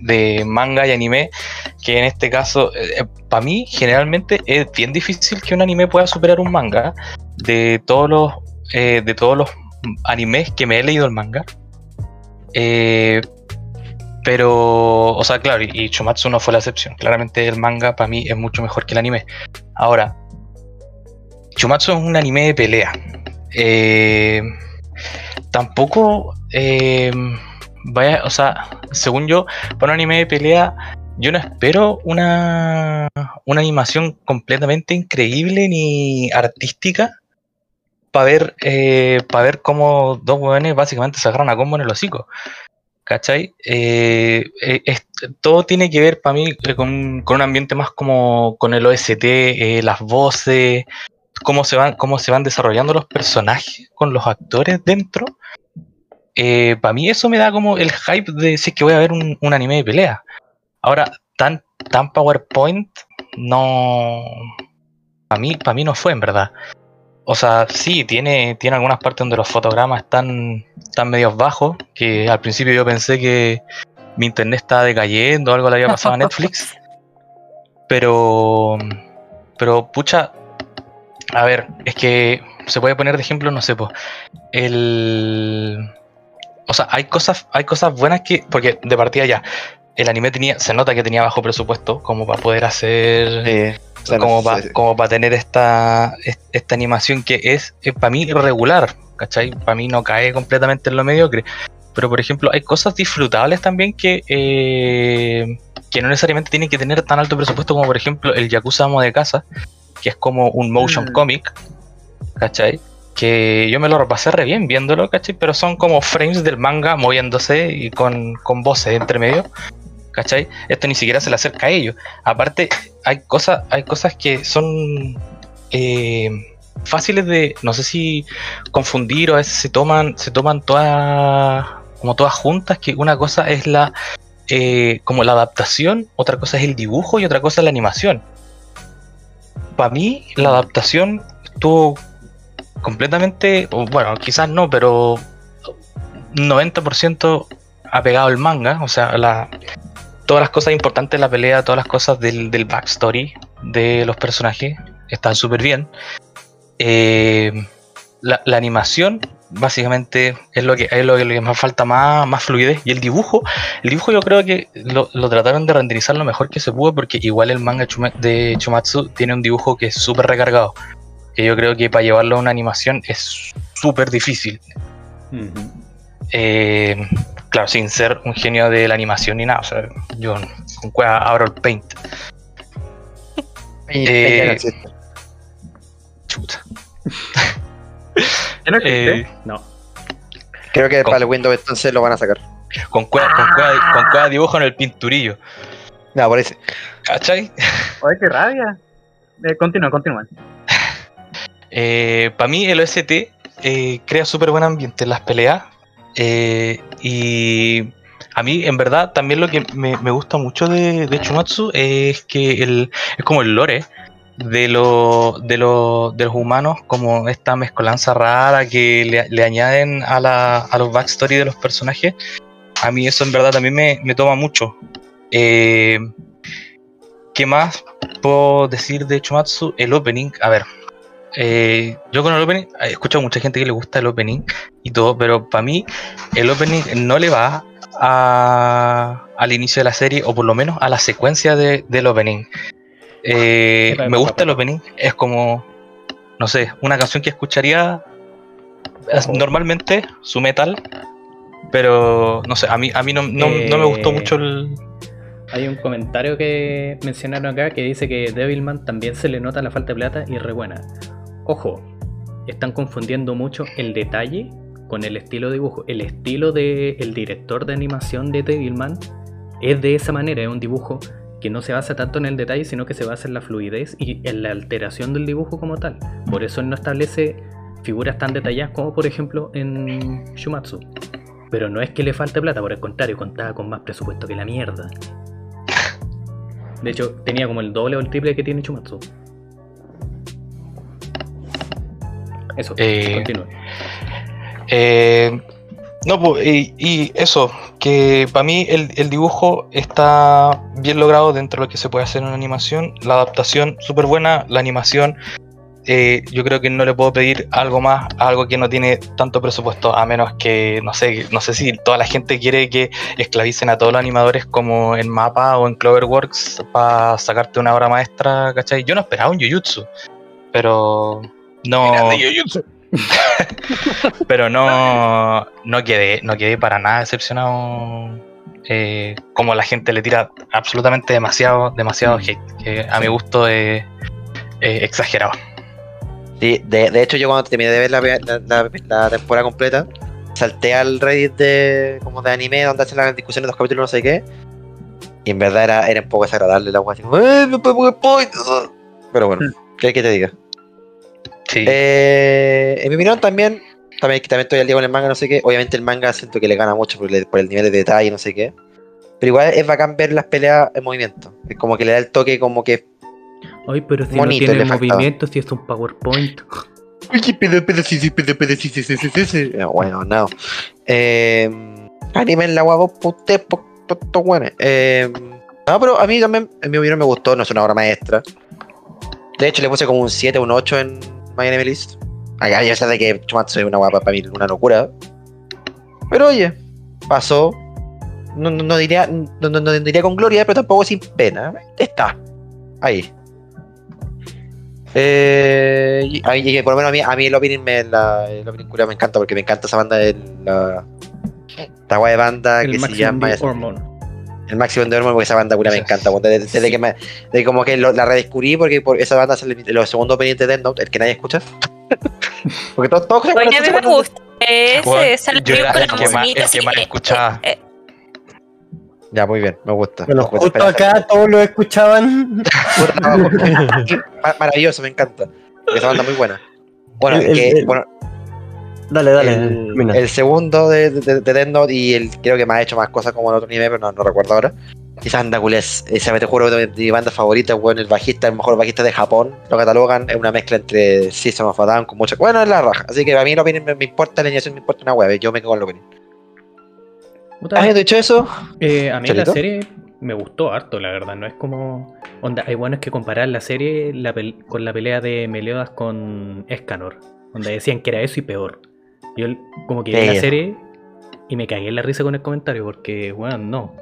Speaker 7: de manga y anime, que en este caso, para mí, generalmente es bien difícil que un anime pueda superar un manga. De todos los, eh, de todos los animes que me he leído el manga. Eh, pero, o sea, claro, y, y Chumatsu no fue la excepción. Claramente el manga para mí es mucho mejor que el anime. Ahora, Chumatsu es un anime de pelea. Eh, tampoco eh, vaya, o sea, según yo, para un anime de pelea, yo no espero una, una animación completamente increíble ni artística para ver, eh, para ver cómo dos hueones básicamente se agarran a combo en el hocico. ¿Cachai? Eh, eh, todo tiene que ver para mí eh, con, un ambiente más como con el OST, las voces, cómo se van, cómo se van desarrollando los personajes con los actores dentro. Para mí eso me da como el hype de decir que voy a ver un, un anime de pelea. Ahora, tan, tan PowerPoint no. Para mí, para mí no fue, en verdad. O sea, sí, tiene, tiene algunas partes donde los fotogramas están, están medios bajos, que al principio yo pensé que mi internet estaba decayendo, algo le había pasado a Netflix. Pero, pero, pucha, a ver, es que se puede poner de ejemplo, no sé, pues, el... O sea, hay cosas, hay cosas buenas que, porque de partida ya, el anime tenía, se nota que tenía bajo presupuesto, como para poder hacer
Speaker 1: Sí, o sea,
Speaker 7: como
Speaker 1: no
Speaker 7: para como para tener esta, es- esta animación que es, para mí irregular, ¿cachai? Para mí no cae completamente en lo mediocre. Pero por ejemplo, hay cosas disfrutables también que, eh, que no necesariamente tienen que tener tan alto presupuesto como por ejemplo el Yakuza Amo de Casa, que es como un motion
Speaker 4: Mm.
Speaker 7: comic, ¿cachai? Que yo me lo repasé re bien viéndolo, ¿cachai? Pero son como frames del manga moviéndose y con, con voces entre medio. ¿Cachai? Esto ni siquiera se le acerca a ello. Aparte, hay cosas, hay cosas que son eh, fáciles de, no sé si confundir o a veces se toman, se toman todas como todas juntas, que una cosa es la eh, como la adaptación, otra cosa es el dibujo y otra cosa es la animación. Para mí, la adaptación estuvo completamente, bueno, quizás no, pero 90% apegado al manga, o sea, todas las cosas importantes de la pelea, todas las cosas del, del backstory de los personajes están súper bien. Eh, la, animación, básicamente, es lo que es lo que, más falta más, más fluidez. Y el dibujo, el dibujo yo creo que lo, lo trataron de renderizar lo mejor que se pudo, porque igual el manga de Chumatsu tiene un dibujo que es súper recargado. Que yo creo que para llevarlo a una animación es súper difícil. Eh, claro, sin ser un genio de la animación ni nada. O sea, yo con cueva abro el paint. Eh,
Speaker 1: no existe.
Speaker 7: Chuta.
Speaker 4: ¿Ya no existe?
Speaker 7: Eh,
Speaker 9: No.
Speaker 1: Creo que
Speaker 7: con-
Speaker 1: para el Windows entonces lo van a sacar.
Speaker 7: con cueva, con, cueva, con cueva dibujo en el pinturillo.
Speaker 1: No, por eso.
Speaker 7: ¿Cachai?
Speaker 4: Oye, qué rabia. Eh, continúa, continúa.
Speaker 7: Para mí el OST eh, crea súper buen ambiente en las peleas. eh, y a mí, en verdad, también lo que me, gusta mucho de, de Chumatsu es que el, es como el lore de, lo, de, lo- de los humanos, como esta mezcolanza rara que le, le añaden a, la, a los backstory de los personajes. A mí eso en verdad también me, me toma mucho. Eh, ¿Qué más puedo decir de Chumatsu? El opening, a ver, eh, yo con el opening, he escuchado a mucha gente que le gusta el opening y todo, pero para mí el opening no le va a- al inicio de la serie, o por lo menos a la secuencia de, del opening. Eh, me gusta el opening, es como, no sé, una canción que escucharía es- normalmente, su metal, pero no sé, a mí, a mí no, no- no me gustó
Speaker 9: Eh,
Speaker 7: mucho el...
Speaker 9: Hay un comentario que mencionaron acá que dice que Devilman también se le nota la falta de plata y re buena. Ojo, están confundiendo mucho el detalle con el estilo de dibujo. El estilo del director de animación de Devilman es de esa manera, es un dibujo que no se basa tanto en el detalle, sino que se basa en la fluidez y en la alteración del dibujo como tal. Por eso él no establece figuras tan detalladas como por ejemplo en Shumatsu. Pero no es que le falte plata, por el contrario, contaba con más presupuesto que la mierda. De hecho, tenía como el doble o el triple que tiene Chumatsu. Eso,
Speaker 7: Eh,
Speaker 9: continúe.
Speaker 7: Eh, no, pues, y, y eso, que para mí el, el dibujo está bien logrado dentro de lo que se puede hacer en una animación. La adaptación súper buena, la animación. eh, yo creo que no le puedo pedir algo más, algo que no tiene tanto presupuesto, a menos que, no sé, no sé si toda la gente quiere que esclavicen a todos los animadores como en Mapa o en Cloverworks para sacarte una obra maestra, ¿cachai? Yo no esperaba un Jujutsu, pero no pero no, no quedé, no quedé para nada decepcionado. eh, como la gente le tira absolutamente demasiado, demasiado hate, que a mi gusto es es exagerado.
Speaker 1: Sí, de, de hecho yo cuando terminé de ver la, la- la- la temporada completa, salté al Reddit de como de anime donde hacen las discusiones de los capítulos no sé qué. Y en verdad era, era un poco desagradable la wea así "Eh, me pongo spoiler". Pero bueno, ¿qué hay que te diga?
Speaker 7: Sí.
Speaker 1: Eh, en mi opinión también, también, también estoy al día con el manga, no sé qué. Obviamente el manga siento que le gana mucho por el, por el nivel de detalle, no sé qué. Pero igual es bacán ver las peleas en movimiento. Es como que le da el toque como que
Speaker 9: Ay, pero si
Speaker 1: bonito,
Speaker 9: no tiene movimiento, si es un PowerPoint.
Speaker 1: Bueno, no. Eh, animen la guapo, puté, puto bueno. Eh, no, pero a mí también, en mi opinión, me gustó. No es una obra maestra. De hecho, le puse como un 7 o un 8 en My Anime List. Acá ya sé de que Chumatsu es una guapa para mí, una locura. Pero oye, pasó. No, no, no diría, no, no- no diría con gloria, pero tampoco sin pena. Está. Ahí. Eh, y, por lo menos a mí, a mí el opening, me, la, el opening me encanta porque me encanta esa banda de la, esta guay de banda
Speaker 9: El
Speaker 1: que se llama. El máximo de Hormone porque esa banda culia me encanta desde, desde que me desde como que lo- la redescubrí porque por esa banda es el, los segundos openings de Death Note el que nadie escucha. Porque todos todos
Speaker 5: Oye, a mí me
Speaker 1: escuchan-
Speaker 5: gusta ese,
Speaker 7: Bueno, yo era
Speaker 5: con
Speaker 7: el
Speaker 5: la
Speaker 7: que más- el que más escuchaba.
Speaker 5: eh,
Speaker 1: ya muy bien me gusta
Speaker 3: Bueno,
Speaker 1: Me gusta,
Speaker 3: justo acá todos lo escuchaban.
Speaker 1: Ma- maravilloso me encanta. Esa banda muy buena. Bueno,
Speaker 3: El- el-
Speaker 1: que,
Speaker 3: el-
Speaker 1: bueno
Speaker 3: Dale, dale.
Speaker 1: el, segundo de, de, de Death Note y el creo que me ha hecho más cosas como en otro nivel, pero no, no recuerdo ahora. Esa banda culia es, esa me te juro es mi banda favorita, bueno, el bajista, el mejor bajista de Japón, lo catalogan, es una mezcla entre System of a Down con mucho. Bueno, es la raja, así que a mí opening me, me importa, la animación me importa una hueá, yo me quedo con lo opening.
Speaker 9: Puta,
Speaker 1: ¿Has dicho eso?
Speaker 9: eh, a mí la serie me gustó harto, la verdad. No es como. Onda, hay bueno es que comparar la serie la con la pelea de Meliodas con Escanor. Donde decían que era eso y peor. Yo como que vi la serie y me cagué en la risa con el comentario porque, bueno, no.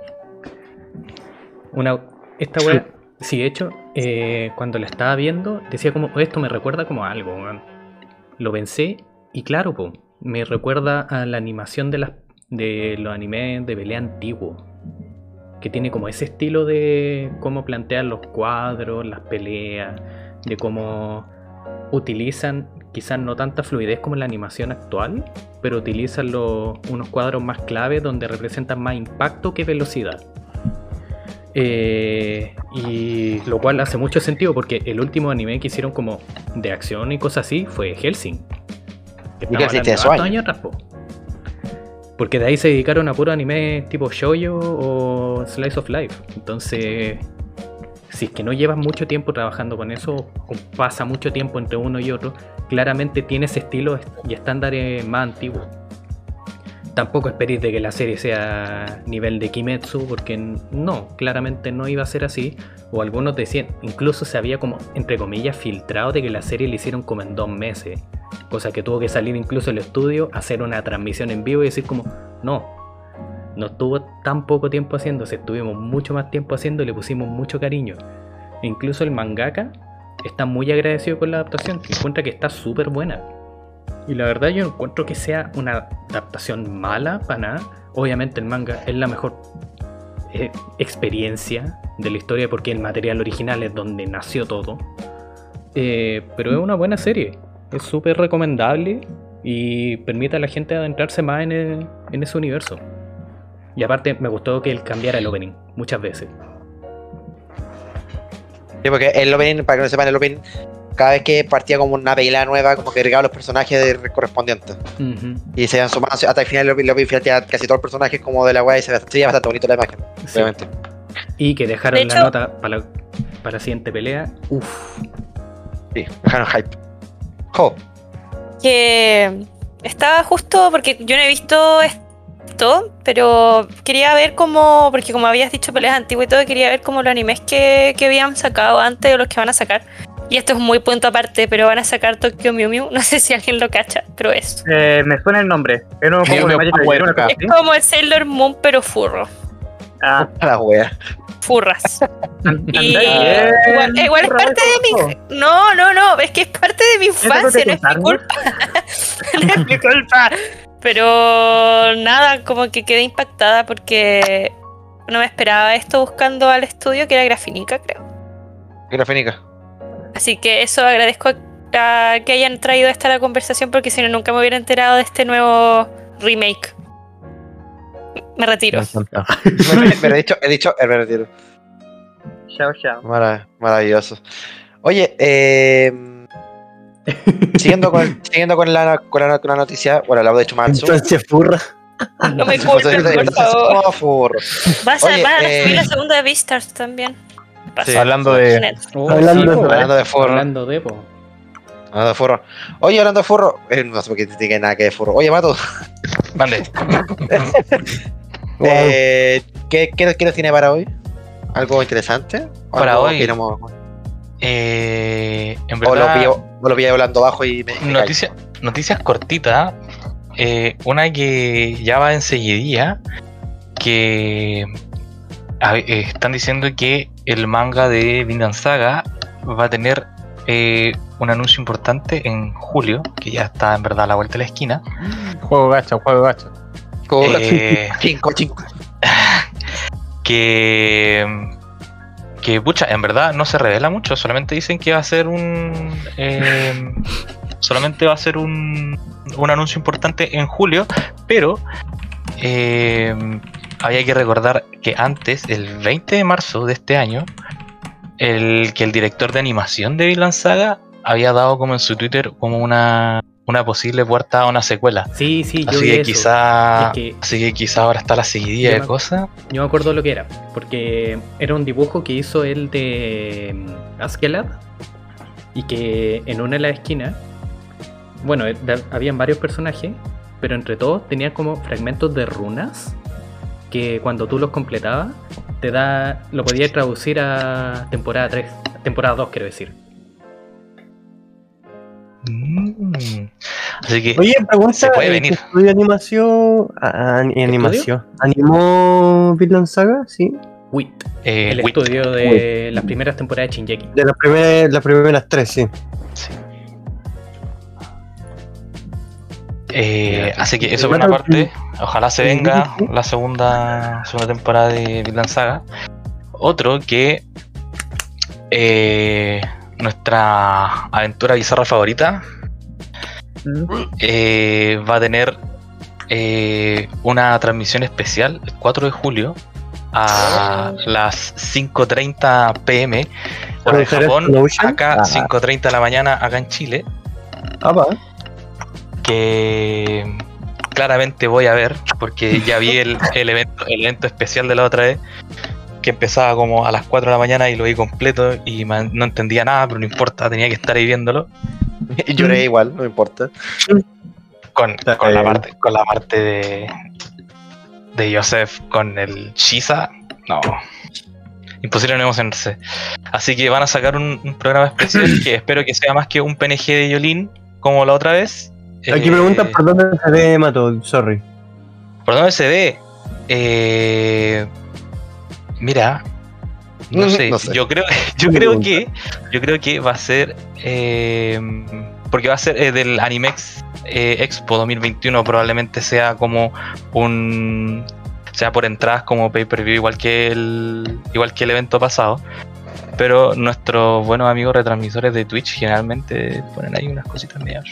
Speaker 9: Una, esta wea, sí, de hecho, eh, cuando la estaba viendo, decía como, esto me recuerda como a algo, weón. Lo pensé y claro, po, me recuerda a la animación de, las, de los animes de pelea antiguo. Que tiene como ese estilo de cómo plantean los cuadros, las peleas, de cómo utilizan quizás no tanta fluidez como en la animación actual, pero utilizan los- unos cuadros más clave donde representan más impacto que velocidad. Eh, y lo cual hace mucho sentido porque el último anime que hicieron como de acción y cosas así fue Helsing. Que
Speaker 1: Y
Speaker 9: años atrás. Porque de ahí se dedicaron a puro anime tipo shoujo o slice of life. Entonces, si es que no llevas mucho tiempo trabajando con eso o pasa mucho tiempo entre uno y otro, claramente tiene ese estilo y estándares más antiguos. Tampoco esperéis de que la serie sea nivel de Kimetsu, porque no, claramente no iba a ser así. O algunos decían, incluso se había como, entre comillas, filtrado de que la serie la hicieron como en dos meses. Cosa que tuvo que salir incluso el estudio, hacer una transmisión en vivo y decir como, no, no estuvo tan poco tiempo haciéndose, estuvimos mucho más tiempo haciendo y le pusimos mucho cariño. E incluso el mangaka está muy agradecido con la adaptación, que encuentra que está súper buena. Y la verdad yo encuentro que sea una adaptación mala para nada. Obviamente el manga es la mejor eh, experiencia de la historia porque el material original es donde nació todo. Eh, pero es una buena serie, es súper recomendable y permite a la gente adentrarse más en, el- en ese universo. Y aparte me gustó que él cambiara el opening muchas veces.
Speaker 1: Sí, porque el opening, para que no sepan, el opening, cada vez que partía como una pelea nueva, como que agregaba los personajes de- correspondientes. Y se iban sumando hasta el final, el opening, el opening final tenía casi todos los personajes como de la weá y se ve se veía bastante bonito la imagen,
Speaker 9: Sí.
Speaker 1: obviamente.
Speaker 9: Y que dejaron
Speaker 11: De
Speaker 9: la
Speaker 11: hecho-
Speaker 9: nota para la, para la siguiente pelea. Uff.
Speaker 1: Sí, dejaron hype. Jo,
Speaker 5: Que estaba justo porque yo no he visto pero quería ver cómo, porque como habías dicho peleas antiguas y todo, quería ver cómo los animes que, que habían sacado antes o los que van a sacar. Y esto es muy punto aparte, pero van a sacar Tokyo Mew Mew. No sé si alguien lo cacha, pero es.
Speaker 4: Eh, me suena el nombre. Es uno como
Speaker 7: Mew Mew Power,
Speaker 4: cosa
Speaker 5: Es como el Sailor Moon, pero furro.
Speaker 4: Ah,
Speaker 1: la wea.
Speaker 5: Furras. Y igual, igual es parte de mi. No, no, no, es que es parte de mi infancia, no es mi culpa. no es mi culpa. Pero nada, como que quedé impactada porque no me esperaba esto buscando al estudio que era Grafinica, creo.
Speaker 1: Grafénica.
Speaker 5: Así que eso agradezco a que hayan traído esta la conversación porque si no nunca me hubiera enterado de este nuevo remake. Me retiro.
Speaker 3: Me
Speaker 1: he dicho, he dicho, he retiro.
Speaker 4: Chao, chao.
Speaker 1: Mara- maravilloso. Oye, eh, siguiendo, con, siguiendo con, la, con, la, con la noticia, bueno, la de hecho Matsu.
Speaker 3: Entonces, furra.
Speaker 5: No me
Speaker 1: eh,
Speaker 5: por favor.
Speaker 1: furro.
Speaker 5: Vas a,
Speaker 1: Oye,
Speaker 5: van a
Speaker 1: eh,
Speaker 5: subir la segunda de Beastars también.
Speaker 1: Sí.
Speaker 8: Hablando de-.
Speaker 9: Oh,
Speaker 3: Hablando
Speaker 9: sí,
Speaker 3: de-.
Speaker 1: Hablando de furro.
Speaker 9: Hablando de, po.
Speaker 1: Hablando de furro. Oye, hablando de furro. eh, no sé por qué tiene nada que ver furro. Oye, Mato,
Speaker 7: Mande.
Speaker 1: eh, ¿qué, qué, qué nos tiene para hoy? ¿Algo interesante? ¿O
Speaker 7: Para
Speaker 1: algo
Speaker 7: hoy,
Speaker 1: que queramos-
Speaker 7: Eh, en
Speaker 1: O lo
Speaker 7: verdad,
Speaker 1: pillo, o lo pillo hablando bajo y me.
Speaker 7: noticia- noticias cortitas. eh, una que ya va enseguidilla. Que a- eh, están diciendo que el manga de Vinland Saga va a tener eh, un anuncio importante en julio, que ya está en verdad a la vuelta de la esquina.
Speaker 8: Juego gacha, juego gacha.
Speaker 1: Como-
Speaker 7: Eh,
Speaker 1: Cinco, cinco.
Speaker 7: que que pucha, en verdad no se revela mucho, solamente dicen que va a ser un eh, solamente va a ser un, un anuncio importante en julio, pero eh, había que recordar que antes, el 20 de marzo de este año, el que el director de animación de Vinland Saga había dado como en su Twitter como una una posible puerta a una secuela.
Speaker 9: Sí, sí, yo
Speaker 7: Así
Speaker 9: vi
Speaker 7: que
Speaker 9: eso.
Speaker 7: quizá
Speaker 9: Es que-
Speaker 7: así que quizá ahora está la seguidilla de
Speaker 9: me-
Speaker 7: cosas.
Speaker 9: Yo me acuerdo lo que era, porque era un dibujo que hizo él de mm, Askeladd y que en una de las esquinas, bueno, eh, habían varios personajes, pero entre todos tenían como fragmentos de runas que cuando tú los completabas te da, lo podías traducir a temporada 3, temporada 2 quiero decir.
Speaker 7: Mm. Así que
Speaker 3: Oye, pregunta.
Speaker 7: Se puede
Speaker 3: ¿eh,
Speaker 7: venir.
Speaker 3: ¿qué estudio de animación? Ah, ani- animación. ¿Animó Vinland Saga? Sí.
Speaker 9: WIT,
Speaker 7: eh,
Speaker 9: el
Speaker 7: Wit,
Speaker 9: estudio de las primeras temporadas de Shinjeki.
Speaker 3: De las primeras, las primeras tres, sí.
Speaker 7: sí. Eh, así que eso por una parte. Ojalá se venga la segunda, segunda temporada de Vinland Saga. Otro que eh, nuestra aventura bizarra favorita eh, va a tener eh, una transmisión especial el 4 de julio a las 5.30 pm hora de
Speaker 3: ¿Puede ser
Speaker 7: Japón,
Speaker 3: Explosion?
Speaker 7: acá
Speaker 3: Ah.
Speaker 7: 5.30 de la mañana acá en Chile
Speaker 3: Ah, va.
Speaker 7: que claramente voy a ver porque ya vi el, el evento, el evento especial de la otra vez que empezaba como a las 4 de la mañana y lo vi completo y no entendía nada, pero no importa, tenía que estar ahí viéndolo
Speaker 1: Y lloré igual, no importa.
Speaker 7: con, con la
Speaker 3: bien.
Speaker 7: parte con la parte de de Joseph con el Shiza no imposible no emocionarse así que van a sacar un, un programa especial que espero que sea más que un PNG de Yolín como la otra vez
Speaker 3: Aquí
Speaker 7: Eh,
Speaker 3: preguntan por dónde se ve Mato, sorry.
Speaker 7: ¿por dónde se ve? Eh, mira, no sé,
Speaker 1: no sé.
Speaker 7: yo creo, yo creo que, yo creo que va a ser, eh, porque va a ser eh, del Animex eh, Expo 2021, probablemente sea como un, sea por entradas como pay per view igual que el, igual que el evento pasado. Pero nuestros buenos amigos retransmisores de Twitch generalmente ponen ahí unas cositas medias.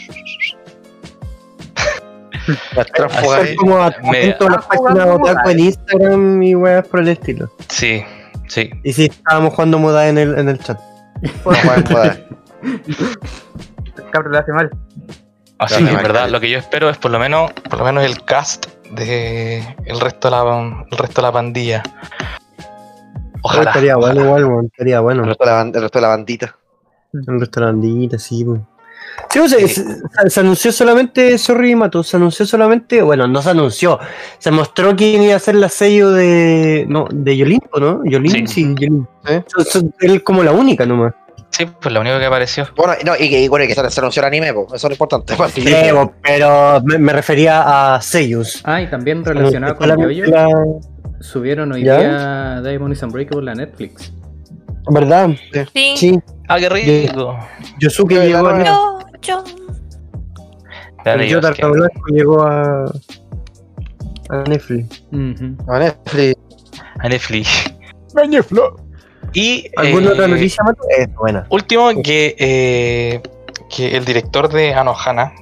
Speaker 3: Como atento a las páginas de Otaku en Instagram y weas por el estilo.
Speaker 7: Sí, sí.
Speaker 3: Y sí, estábamos jugando moda en el, en el chat.
Speaker 1: No pueden poder.
Speaker 4: Cabro lo hace mal.
Speaker 7: Así que en verdad lo que yo espero es por lo menos, por lo menos el cast de el resto de la el resto de la pandilla. Ojalá.
Speaker 3: estaría bueno igual, weón, estaría bueno.
Speaker 1: el resto de la bandita.
Speaker 3: El resto de la bandita, sí, weón. Sí, o sea, se, se anunció solamente, sorry Mato, se anunció solamente, bueno, no se anunció, se mostró quién iba a ser la sello de, no, de Yolimpo, ¿no? Yolín,
Speaker 7: Sí.
Speaker 3: sí, Yolín.
Speaker 1: ¿Eh?
Speaker 3: So- so- Él como la única nomás.
Speaker 7: Sí, pues lo único que apareció.
Speaker 1: Bueno, y no, y que, y bueno, y que se, se anunció el anime, po, eso es lo importante. pues.
Speaker 3: Sí, bo, pero me, me refería a sellos.
Speaker 9: Ah, y también relacionado con Yoyo,
Speaker 3: la-
Speaker 9: subieron hoy
Speaker 3: ¿Ya?
Speaker 9: día Diamond is Unbreakable a Netflix.
Speaker 3: ¿Verdad?
Speaker 5: Sí.
Speaker 3: Sí,
Speaker 7: Ah, qué rico.
Speaker 3: Yosuke llegó a,
Speaker 5: Yo, yo.
Speaker 7: Dale, Dios,
Speaker 3: Yota
Speaker 7: que-
Speaker 3: Blanco llegó a, a Netflix.
Speaker 9: Ujú.
Speaker 1: A Netflix.
Speaker 7: a Netflix. Y
Speaker 3: ¿Alguna
Speaker 7: eh,
Speaker 3: otra noticia, Mato? Es buena.
Speaker 7: último que eh, que el director de Anohana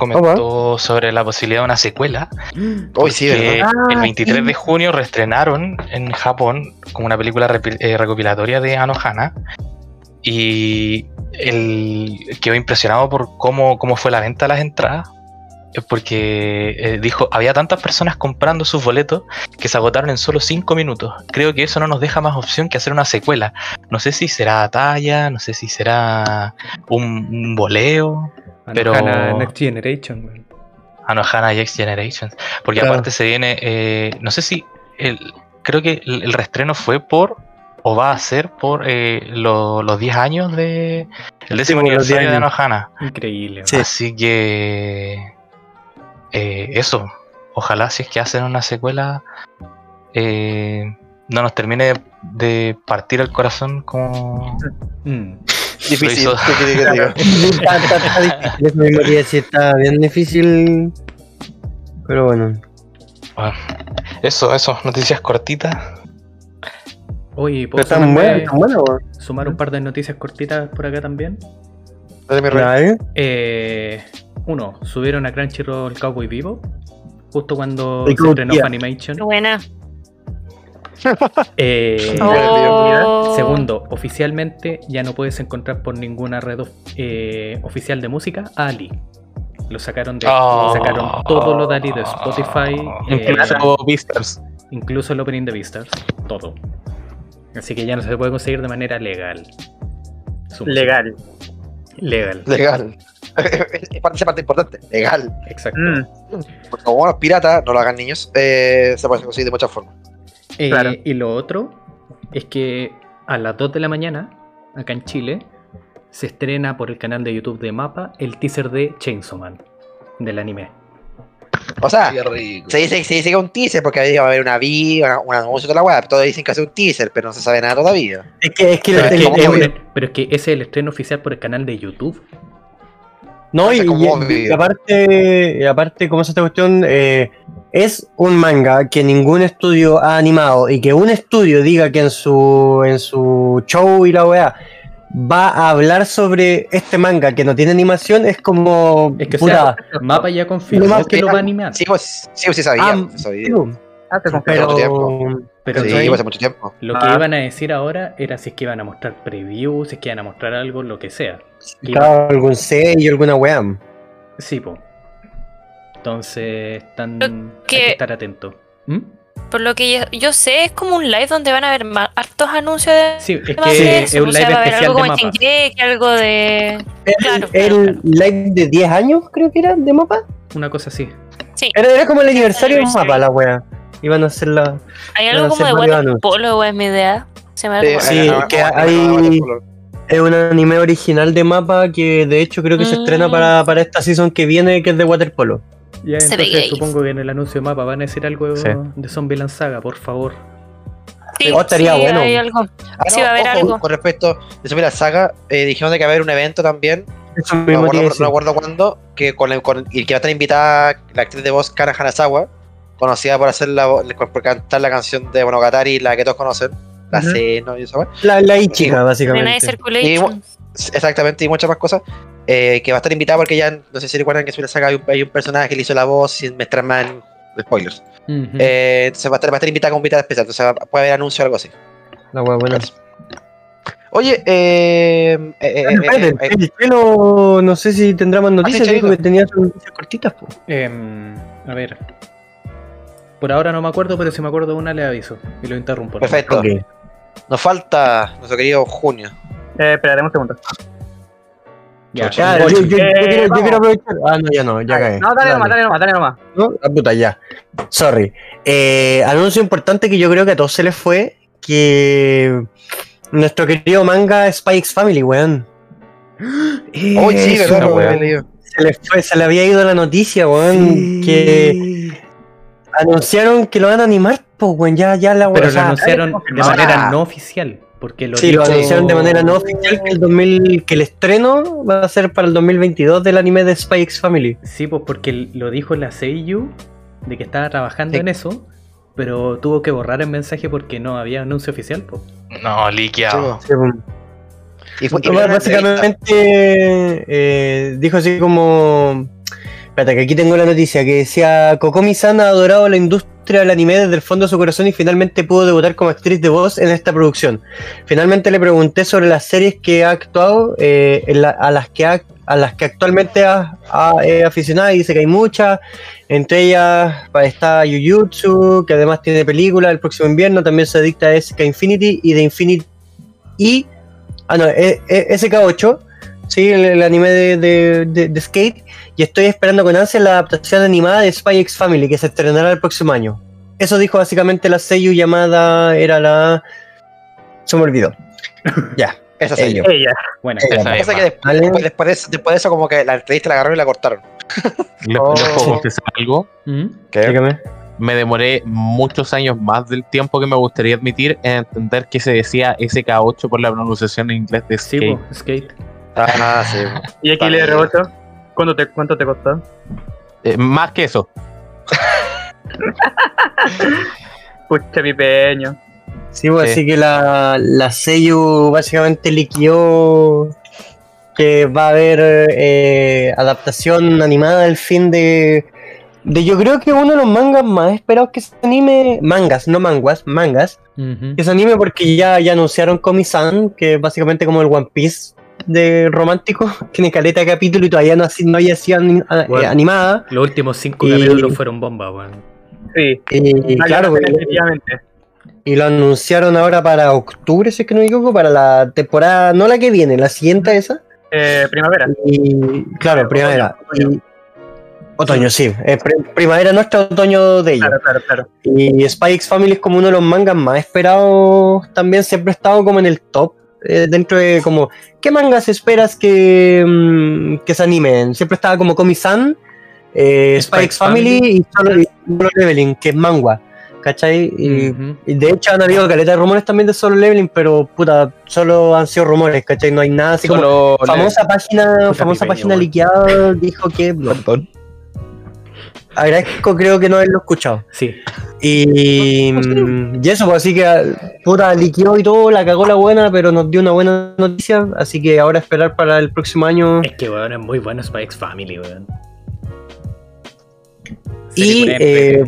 Speaker 7: comentó sobre la posibilidad de una secuela.
Speaker 1: Hoy sí, ¿verdad?
Speaker 3: Ah,
Speaker 7: el 23
Speaker 3: sí.
Speaker 7: de junio reestrenaron en Japón como una película eh, recopilatoria de Anohana y él quedó impresionado por cómo, cómo fue la venta de las entradas eh, porque eh, dijo había tantas personas comprando sus boletos que se agotaron en solo 5 minutos creo que eso no nos deja más opción que hacer una secuela no sé si será talla no sé si será un, un voleo Pero-
Speaker 9: Anohana Next Generation, weón.
Speaker 7: Anohana y X Generations. Porque
Speaker 3: Claro.
Speaker 7: aparte se viene, eh, no sé si, el, creo que el, el reestreno fue por, o va a ser por eh, lo- los 10 años de, el décimo
Speaker 3: por los 10
Speaker 7: aniversario de. Anohana.
Speaker 9: Increíble.
Speaker 3: Sí.
Speaker 7: Así que, eh, eso, ojalá si es que hacen una secuela, eh, no nos termine de, de partir el corazón como...
Speaker 9: Mm.
Speaker 1: Difícil.
Speaker 7: Lo hizo.
Speaker 1: ¿qué que diga?
Speaker 3: está, está- está difícil, eso mismo quería decir, está bien difícil. Pero bueno.
Speaker 7: Bueno, eso, eso, noticias cortitas.
Speaker 9: Oye, ¿puedo
Speaker 3: están
Speaker 9: sumarme-
Speaker 3: buenas, están buenas, weón.
Speaker 9: sumar un par de noticias cortitas por acá también?
Speaker 1: Dale, mi rey.
Speaker 3: ¿eh?
Speaker 9: Uno, subieron a Crunchyroll Cowboy Vivo. Justo cuando se
Speaker 3: Cowboy,
Speaker 9: Funimation.
Speaker 5: Qué buena.
Speaker 9: Eh,
Speaker 5: Oh.
Speaker 9: Segundo, oficialmente ya no puedes encontrar por ninguna red eh, oficial de música a Ali. Lo sacaron de
Speaker 7: Oh.
Speaker 9: sacaron todo lo de Ali de Spotify, eh,
Speaker 8: Incluso Beastars.
Speaker 9: incluso el opening de Beastars, todo. Así que ya no se puede conseguir de manera legal.
Speaker 4: Legal.
Speaker 9: Legal,
Speaker 1: Legal. Es parte- Esa parte importante. Legal.
Speaker 9: exacto.
Speaker 4: Mm.
Speaker 1: Porque como buenos piratas, no lo hagan niños, eh, se puede conseguir de muchas formas.
Speaker 9: Eh,
Speaker 4: Claro.
Speaker 9: Y lo otro es que a las 2 de la mañana, acá en Chile, se estrena por el canal de YouTube de Mapa el teaser de Chainsaw Man, del anime.
Speaker 1: O sea, se dice, se dice que es un teaser porque ahí va a haber una vi, una, una anuncio de la web. Todos dicen que hace un teaser, pero no se sabe nada todavía.
Speaker 3: Es que, es que,
Speaker 9: Pero es,
Speaker 3: el-
Speaker 9: que, es un- pero es que ese es el estreno oficial por el canal de YouTube.
Speaker 3: No, y, aparte, y aparte, ¿cómo es esta cuestión? Eh, es un manga que ningún estudio ha animado y que un estudio diga que en su, en su show y la weá va a hablar sobre este manga que no tiene animación es como
Speaker 9: Es que sea, Mapa ya confirmó que
Speaker 1: que-
Speaker 9: lo va a animar.
Speaker 1: Sí, pues sí, pues, sí sabía.
Speaker 3: Ah,
Speaker 1: sabía.
Speaker 3: sí,
Speaker 4: Hace con
Speaker 3: pero.
Speaker 9: Pero
Speaker 1: pues, hace mucho tiempo.
Speaker 9: lo que
Speaker 4: Ah.
Speaker 9: iban a decir ahora era si es que iban a mostrar previews, si es que iban a mostrar algo, lo que sea.
Speaker 3: Claro, algún sello, alguna weá.
Speaker 9: Sí, po. Entonces, están,
Speaker 5: Lo
Speaker 9: hay
Speaker 5: que-
Speaker 9: que estar atentos. ¿Mm?
Speaker 5: Por lo que yo, yo sé, es como un live donde van a haber ma- hartos anuncios de.
Speaker 9: Sí, es
Speaker 5: más
Speaker 9: que es un
Speaker 5: o sea,
Speaker 9: live
Speaker 5: va a haber
Speaker 9: especial
Speaker 5: algo
Speaker 9: de Mapa.
Speaker 5: Algo de.
Speaker 3: El,
Speaker 5: Claro,
Speaker 3: el
Speaker 5: claro,
Speaker 3: live de 10 años, creo que era, de mapa.
Speaker 9: Una cosa así.
Speaker 5: Sí,
Speaker 3: Era, era como el aniversario de mapa, la weá. Iban a hacer la.
Speaker 5: hay algo como de
Speaker 3: varios
Speaker 5: waterpolo, es mi idea. Se me
Speaker 3: Sí,
Speaker 1: ah,
Speaker 3: que hay- Es un anime original de mapa que de hecho creo que se
Speaker 5: Mm.
Speaker 3: estrena para, para esta season que viene, que es de waterpolo.
Speaker 9: Ya,
Speaker 5: Se
Speaker 9: entonces supongo que en el anuncio de mapa van a decir algo
Speaker 8: Sí.
Speaker 9: de Zombieland Saga, por favor.
Speaker 5: Sí,
Speaker 3: Oh, estaría
Speaker 5: sí,
Speaker 3: bueno.
Speaker 5: hay algo.
Speaker 1: Ah,
Speaker 5: Sí, va a haber
Speaker 1: ojo,
Speaker 5: algo.
Speaker 1: Con respecto de subir la saga, eh, dijeron de que va a haber un evento también,
Speaker 3: Eso
Speaker 1: no me
Speaker 3: mismo
Speaker 1: acuerdo, no acuerdo cuándo, que con, el- con- y que va a estar invitada la actriz de voz Kana Hanazawa, conocida por hacer la por cantar la canción de Monogatari, la que todos conocen, la
Speaker 4: Ujú.
Speaker 1: C, ¿no? Y esa wea.
Speaker 3: La, la Ichiga, básicamente.
Speaker 5: Circulation.
Speaker 1: Exactamente, y muchas más cosas. Eh, que va a estar invitada porque ya, no sé si recuerdan que en la saga hay un, hay un personaje que le hizo la voz sin mezclar más en spoilers.
Speaker 9: Ujú.
Speaker 1: Eh, entonces va a, estar, va a estar invitada como invitada especial, entonces puede haber anuncio o algo así.
Speaker 3: La wea buena.
Speaker 1: Oye, eh, eh, eh, eh,
Speaker 3: Espérate,
Speaker 1: eh, eh,
Speaker 3: no sé si tendrá más noticias,
Speaker 1: sí,
Speaker 3: dijo que tenía sus noticias cortitas.
Speaker 9: Em, a ver. Por ahora no me acuerdo, pero si me acuerdo de una le aviso y lo interrumpo. ¿no?
Speaker 1: perfecto. Nos falta nuestro querido Junio.
Speaker 4: Eh, espérate un segundo.
Speaker 9: Ya.
Speaker 3: Ya, yo, yo- yo
Speaker 4: Eh,
Speaker 3: quiero, yo
Speaker 4: vamos.
Speaker 3: quiero aprovechar. Ah, no, ya no, ya cae.
Speaker 4: No, dale nomás, dale nomás, dale nomás.
Speaker 3: ¿No? Ah, puta, ya. Sorry. Eh, anuncio importante que yo creo que a todos se les fue, que nuestro querido manga X Family, weón.
Speaker 1: Hoy sí,
Speaker 3: Eso,
Speaker 1: ¿verdad?
Speaker 8: Weón.
Speaker 3: Se le fue, se le había ido la noticia, weón, que anunciaron que lo van a animar, pues, weón, ya, ya la
Speaker 9: Pero
Speaker 3: o
Speaker 9: lo anunciaron de manera no oficial. Porque lo
Speaker 3: Sí, lo anunciaron de manera no oficial que el 2000, que el estreno va a ser para el 2022 del anime de Spy X Family.
Speaker 9: Sí, pues porque lo dijo la Seiyu de que estaba trabajando
Speaker 1: Sí.
Speaker 9: en eso, pero tuvo que borrar el mensaje porque no había anuncio oficial. Pues.
Speaker 7: No, liqueado.
Speaker 3: Sí, pues.
Speaker 1: Y fue, y
Speaker 3: básicamente eh, dijo así como. Espérate, que aquí tengo la noticia que decía: Kokomi-san ha adorado la industria del anime desde el fondo de su corazón y finalmente pudo debutar como actriz de voz en esta producción. Finalmente le pregunté sobre las series que ha actuado, eh, a, las que ha- a las que actualmente ha, ha- es aficionada y dice que hay muchas. Entre ellas pa- está Jujutsu, que además tiene película el próximo invierno. También se dicta a SK Infinity y de Infinity. Y Ah, no, eh, eh, SK8, sí, el, el anime de, de- de- de Skate. Y estoy esperando con ansia la adaptación animada de Spy X Family, que se estrenará el próximo año. Eso dijo básicamente la Seiyu llamada. Era la. Se me olvidó. ya.
Speaker 1: Esa soy yo.
Speaker 4: Ella.
Speaker 9: Bueno,
Speaker 3: Ella.
Speaker 7: Esa
Speaker 1: que después,
Speaker 3: Vale.
Speaker 1: después, después de eso, después de eso, como que la entrevista la agarraron y la cortaron.
Speaker 8: ¿Les,
Speaker 1: Oh.
Speaker 8: puedo confesar algo?
Speaker 9: ¿Mm?
Speaker 3: Dígame.
Speaker 8: Me demoré muchos años más del tiempo que me gustaría admitir en entender que se decía SK8 por la pronunciación en inglés de
Speaker 9: Sí,
Speaker 8: skate.
Speaker 9: pues, Skate.
Speaker 1: Ah, sí.
Speaker 4: ¿Y XLR8? ¿Cuánto te, ¿Cuánto te costó?
Speaker 8: Eh, más que eso.
Speaker 4: Pucha, mi peño.
Speaker 3: Sí, pues,
Speaker 8: Sí.
Speaker 3: así que la, la Seiyu básicamente liquidó que va a haber eh, adaptación animada del fin de, de. Yo creo que uno de los mangas más esperados que se anime. Mangas, no manguas, mangas.
Speaker 9: Ujú.
Speaker 3: Que se anime porque ya, ya anunciaron Komi-san, que es básicamente como el One Piece de romántico. Tiene caleta de capítulo y todavía no, no haya sido eh,
Speaker 9: Bueno.
Speaker 3: animada.
Speaker 9: Los últimos cinco
Speaker 3: Y-
Speaker 9: capítulos fueron bomba, weón.
Speaker 4: Sí.
Speaker 3: Y,
Speaker 4: Vale
Speaker 3: claro,
Speaker 4: definitivamente.
Speaker 3: y lo anunciaron ahora para octubre, si es que no me equivoco, para la temporada, no la que viene, la siguiente esa.
Speaker 4: Eh, primavera.
Speaker 3: Y claro, primavera.
Speaker 4: Otoño,
Speaker 3: Y- otoño, sí. eh, pri- primavera nuestra, otoño de ellos.
Speaker 4: Claro, claro, claro.
Speaker 3: Y Spy X Family es como uno de los mangas más esperados también, siempre ha estado como en el top. Eh, dentro de como, ¿qué mangas esperas que, mm, que se animen? Siempre estaba como Komi-san, eh, X Family y Solo, y Solo Leveling, que es manga. ¿Cachai? Y, de hecho han habido caleta de rumores también de Solo Leveling, pero puta, solo han sido rumores, ¿cachai? No hay nada así como
Speaker 8: Solo
Speaker 3: famosa página, famosa página liqueada dijo que. Agradezco creo que no haberlo escuchado.
Speaker 9: Sí.
Speaker 3: Y, y eso, pues así que ah, puta liqueó y todo, la cagó la buena, pero nos dio una buena noticia, así que ahora esperar para el próximo año.
Speaker 9: Es que, weón, es muy bueno Spy X Family, weón.
Speaker 3: Y eh,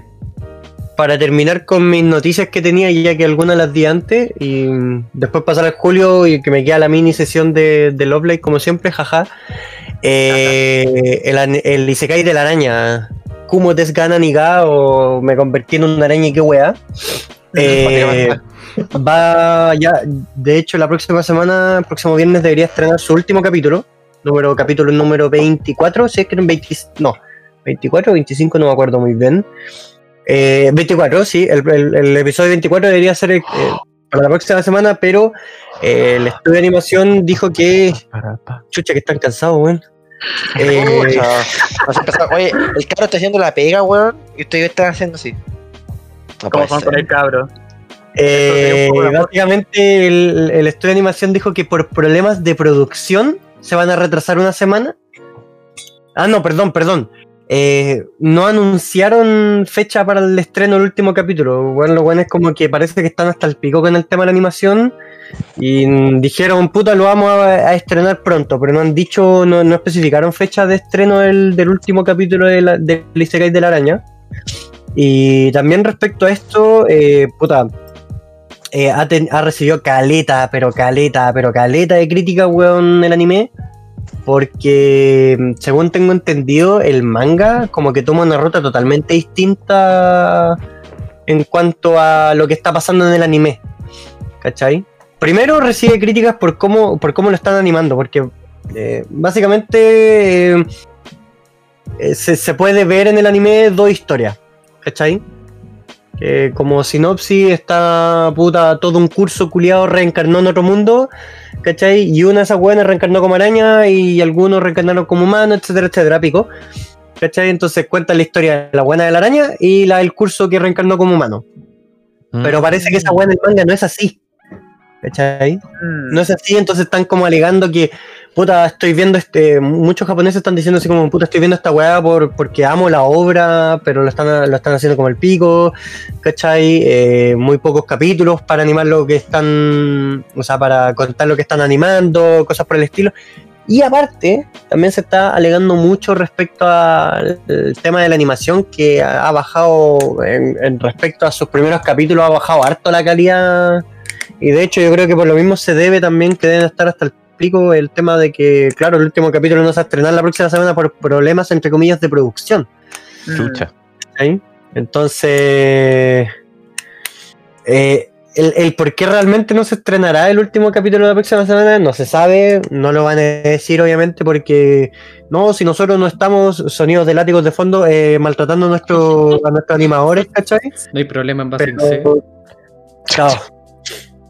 Speaker 3: para terminar con mis noticias que tenía, ya que algunas las di antes, y después pasar al julio y que me queda la mini sesión de, de Love Live, como siempre, jaja. Eh, el, el Isekai de la araña, Kumo Desgana Niga, o me convertí en una araña y qué weá. Eh, va ya, de hecho, la próxima semana, el próximo viernes, debería estrenar su último capítulo, número capítulo número 24, si es que en 20, no, 24 o 25, no me acuerdo muy bien. Eh, 24, sí, el, el- el episodio 24 debería ser eh, para la próxima semana, pero eh, el estudio de animación dijo que. Chucha, que están cansados, weón. Eh.
Speaker 1: Oye, el cabro está haciendo la pega, weón. Y ustedes están haciendo así. No
Speaker 4: Como
Speaker 1: puede
Speaker 4: son con el cabro.
Speaker 3: Eh, básicamente el, el estudio de animación dijo que por problemas de producción se van a retrasar una semana. Ah, no, perdón, perdón. Eh, no anunciaron fecha para el estreno del último capítulo. Bueno, lo bueno es como que parece que están hasta el pico con el tema de la animación. Y dijeron, puta, lo vamos a, estrenar pronto, pero no han dicho, no, no especificaron fecha de estreno del, último capítulo de la, del de la araña. Y también respecto a esto, eh, puta, eh, ha, ha recibido caleta, pero caleta, pero caleta de crítica, weón, el anime. Porque, según tengo entendido, el manga como que toma una ruta totalmente distinta en cuanto a lo que está pasando en el anime. ¿Cachai? Primero recibe críticas por cómo, por cómo lo están animando, porque eh, básicamente eh, eh, se, puede ver en el anime dos historias. ¿Cachai? Que como sinopsis está puta todo un curso culiado reencarnó en otro mundo, ¿cachai? Y una de esas buenas reencarnó como araña y algunos reencarnaron como humano, etcétera, etcétera, pico. ¿Cachai? Entonces cuenta la historia de la buena de la araña y la del curso que reencarnó como humano. Pero parece que esa buena del manga no es así. ¿Cachai?
Speaker 4: Mm.
Speaker 3: No es así, entonces están como alegando que, puta, estoy viendo este. Muchos japoneses están diciendo así como, puta, estoy viendo esta weá por, porque amo la obra, pero lo están, lo están haciendo como el pico, ¿cachai? Eh, muy pocos capítulos para animar lo que están. O sea, para contar lo que están animando, cosas por el estilo. Y aparte, también se está alegando mucho respecto al tema de la animación, que ha ha bajado, en, en respecto a sus primeros capítulos, ha bajado harto la calidad. Y de hecho, yo creo que por lo mismo se debe también que deben estar hasta el pico el tema de que, claro, el último capítulo no se va a estrenar la próxima semana por problemas, entre comillas, de producción.
Speaker 4: Mm.
Speaker 8: Chucha.
Speaker 3: ¿sí? Entonces, eh, el, el por qué realmente no se estrenará el último capítulo de la próxima semana no se sabe, no lo van a decir obviamente porque no, si nosotros no estamos sonidos de látigos de fondo eh, maltratando a, nuestro, a nuestros animadores, ¿cachai?
Speaker 9: No hay problema en base
Speaker 3: Pero,
Speaker 9: C.
Speaker 3: Claro.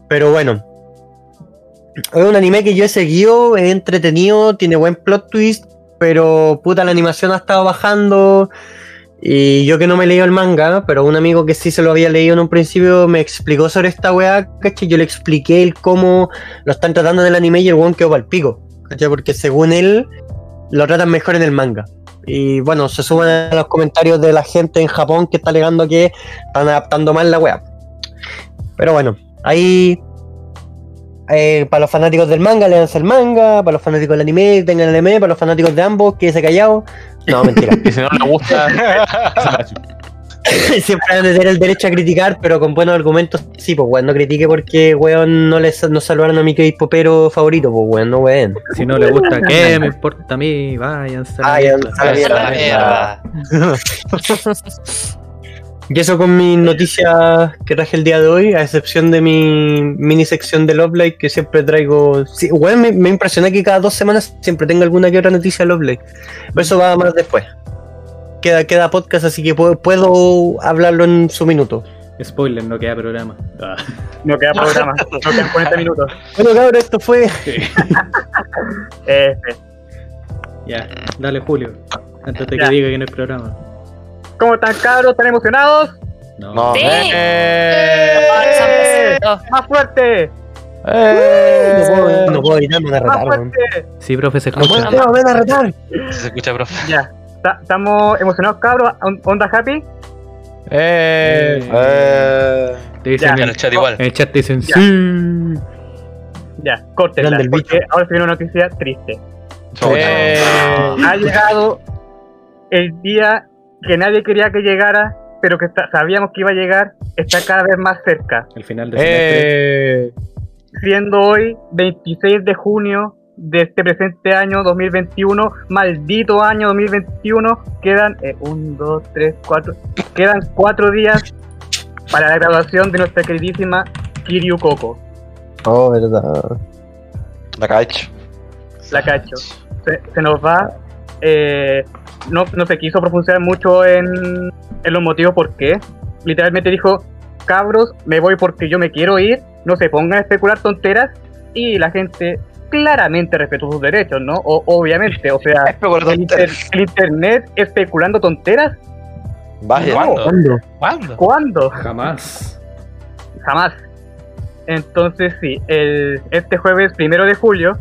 Speaker 3: Pero bueno. Es un anime que yo he seguido, es entretenido, tiene buen plot twist, pero puta la animación ha estado bajando. Y yo que no me he leído el manga, pero un amigo que sí se lo había leído en un principio me explicó sobre esta weá, ¿cachai? Yo le expliqué el cómo lo están tratando en el anime y el weón quedó pa'l pico, ¿cachai? Porque según él, lo tratan mejor en el manga. Y bueno, se suman a los comentarios de la gente en Japón que está alegando que están adaptando mal la weá. Pero bueno, ahí eh, para los fanáticos del manga, leanse el manga, para los fanáticos del anime, tengan el anime, para los fanáticos de ambos, quédese callado. No, mentira.
Speaker 8: Y si no le gusta,
Speaker 3: Siempre van a tener el derecho a criticar, pero con buenos argumentos. Sí, pues weón, no critique porque weón no les no salvaron a mi K-popero favorito, pues weón, no weón.
Speaker 9: Si no le gusta, ¿qué me importa a mí? Váyanse a la mierda.
Speaker 3: Y eso con mis noticias que traje el día de hoy, a excepción de mi mini sección de Love Live que siempre traigo. Sí, weón, me, me impresiona que cada dos semanas siempre tengo alguna que otra noticia de Love Live. Pero eso va más después. Queda, queda podcast, así que puedo, puedo hablarlo en su minuto.
Speaker 9: Spoiler, no queda programa. Ah.
Speaker 4: No queda programa, no quedan 40 minutos.
Speaker 3: Bueno, cabrón, esto fue.
Speaker 4: Eh,
Speaker 9: Ya, dale Julio. Antes de que
Speaker 4: Ya.
Speaker 9: diga que no es programa.
Speaker 4: ¿Cómo están cabros? ¿Están emocionados?
Speaker 9: No.
Speaker 1: No.
Speaker 5: Sí.
Speaker 7: Eh.
Speaker 4: ¡Más fuerte!
Speaker 3: No puedo, no puedo evitarme de
Speaker 4: ¡Más
Speaker 3: retar, weón.
Speaker 4: fuerte!
Speaker 9: Sí, profe, se
Speaker 3: No
Speaker 9: escucha.
Speaker 3: puedo, ven a retar.
Speaker 7: Se escucha, profe.
Speaker 4: Ya. Ta- ¿Estamos emocionados, cabros? ¿On- ¿Onda happy?
Speaker 8: eh,
Speaker 1: Eh,
Speaker 9: Te dicen
Speaker 4: Ya.
Speaker 7: En el chat igual.
Speaker 9: en el chat te dicen
Speaker 4: Ya.
Speaker 9: sí.
Speaker 4: Ya, córtenla,
Speaker 3: el bicho.
Speaker 4: porque ahora se viene una noticia triste.
Speaker 8: eh,
Speaker 4: Ha llegado el día que nadie quería que llegara, pero que está- sabíamos que iba a llegar, está cada vez más cerca.
Speaker 9: El final de semestre.
Speaker 8: eh,
Speaker 4: Siendo hoy 26 de junio de este presente año 2021, maldito año 2021, quedan 1, 2, 3, 4, quedan 4 días para la graduación de nuestra queridísima Kiryu Coco,
Speaker 3: Oh, verdad.
Speaker 1: la cacho.
Speaker 4: la cacho. Se, se nos va. eh, no, no se quiso profundizar mucho en, en los motivos por qué. Literalmente dijo, cabros, me voy porque yo me quiero ir, no se pongan a especular tonteras. Y la gente claramente respetó sus derechos, ¿no? O- obviamente, o sea, el, inter-
Speaker 1: tonteras.
Speaker 4: el internet especulando tonteras,
Speaker 1: Vaya.
Speaker 7: ¿Cuándo?
Speaker 3: ¿Cuándo?
Speaker 7: ¿Cuándo?
Speaker 4: ¿cuándo?
Speaker 9: Jamás.
Speaker 4: Jamás. Entonces sí, el, este jueves primero de julio,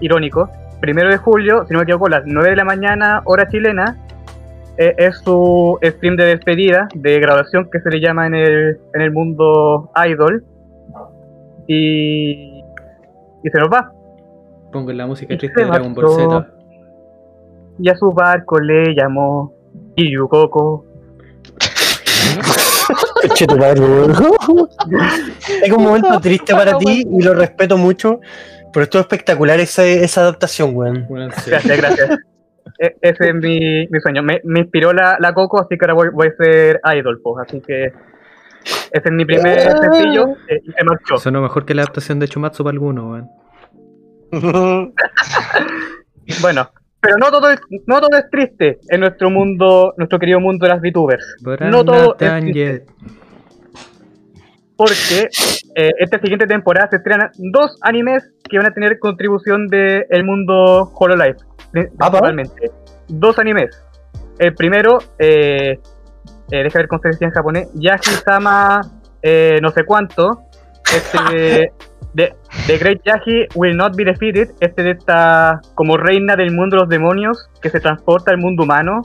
Speaker 4: irónico, primero de julio, si no me equivoco, a las 9 de la mañana, hora chilena, eh, es su stream de despedida, de graduación que se le llama en el, en el mundo idol. Y, y se nos va.
Speaker 9: Pongo la música
Speaker 4: Y
Speaker 9: triste de Dragon Ball. Z.
Speaker 4: Y a su barco le llamó Iyukoko.
Speaker 3: Es un momento triste para ti y lo respeto mucho, pero estuvo espectacular esa, esa adaptación, weón.
Speaker 4: Gracias, gracias. E- ese es mi, mi sueño. Me, me inspiró la, la Coco, así que ahora voy, voy a ser idol, pues. Así que ese es mi primer sencillo eh, y se marchó.
Speaker 9: Sonó mejor que la adaptación de Chumatsu para alguno, weón.
Speaker 4: Bueno, pero no todo es, no todo es triste en nuestro mundo, nuestro querido mundo de las VTubers.
Speaker 9: But
Speaker 4: No
Speaker 9: I'm
Speaker 4: todo
Speaker 9: not
Speaker 4: es
Speaker 9: done
Speaker 4: triste,
Speaker 9: yet.
Speaker 4: Porque eh, esta siguiente temporada se estrenan dos animes que van a tener contribución del el mundo Hololive,
Speaker 3: Ah, ¿pa?
Speaker 4: principalmente. Dos animes. El primero, eh, eh, deja ver cómo se decía en japonés, Yahi-sama eh, no sé cuánto. Este de, de The Great Yahi Will Not Be Defeated. Este de esta como reina del mundo de los demonios que se transporta al mundo humano.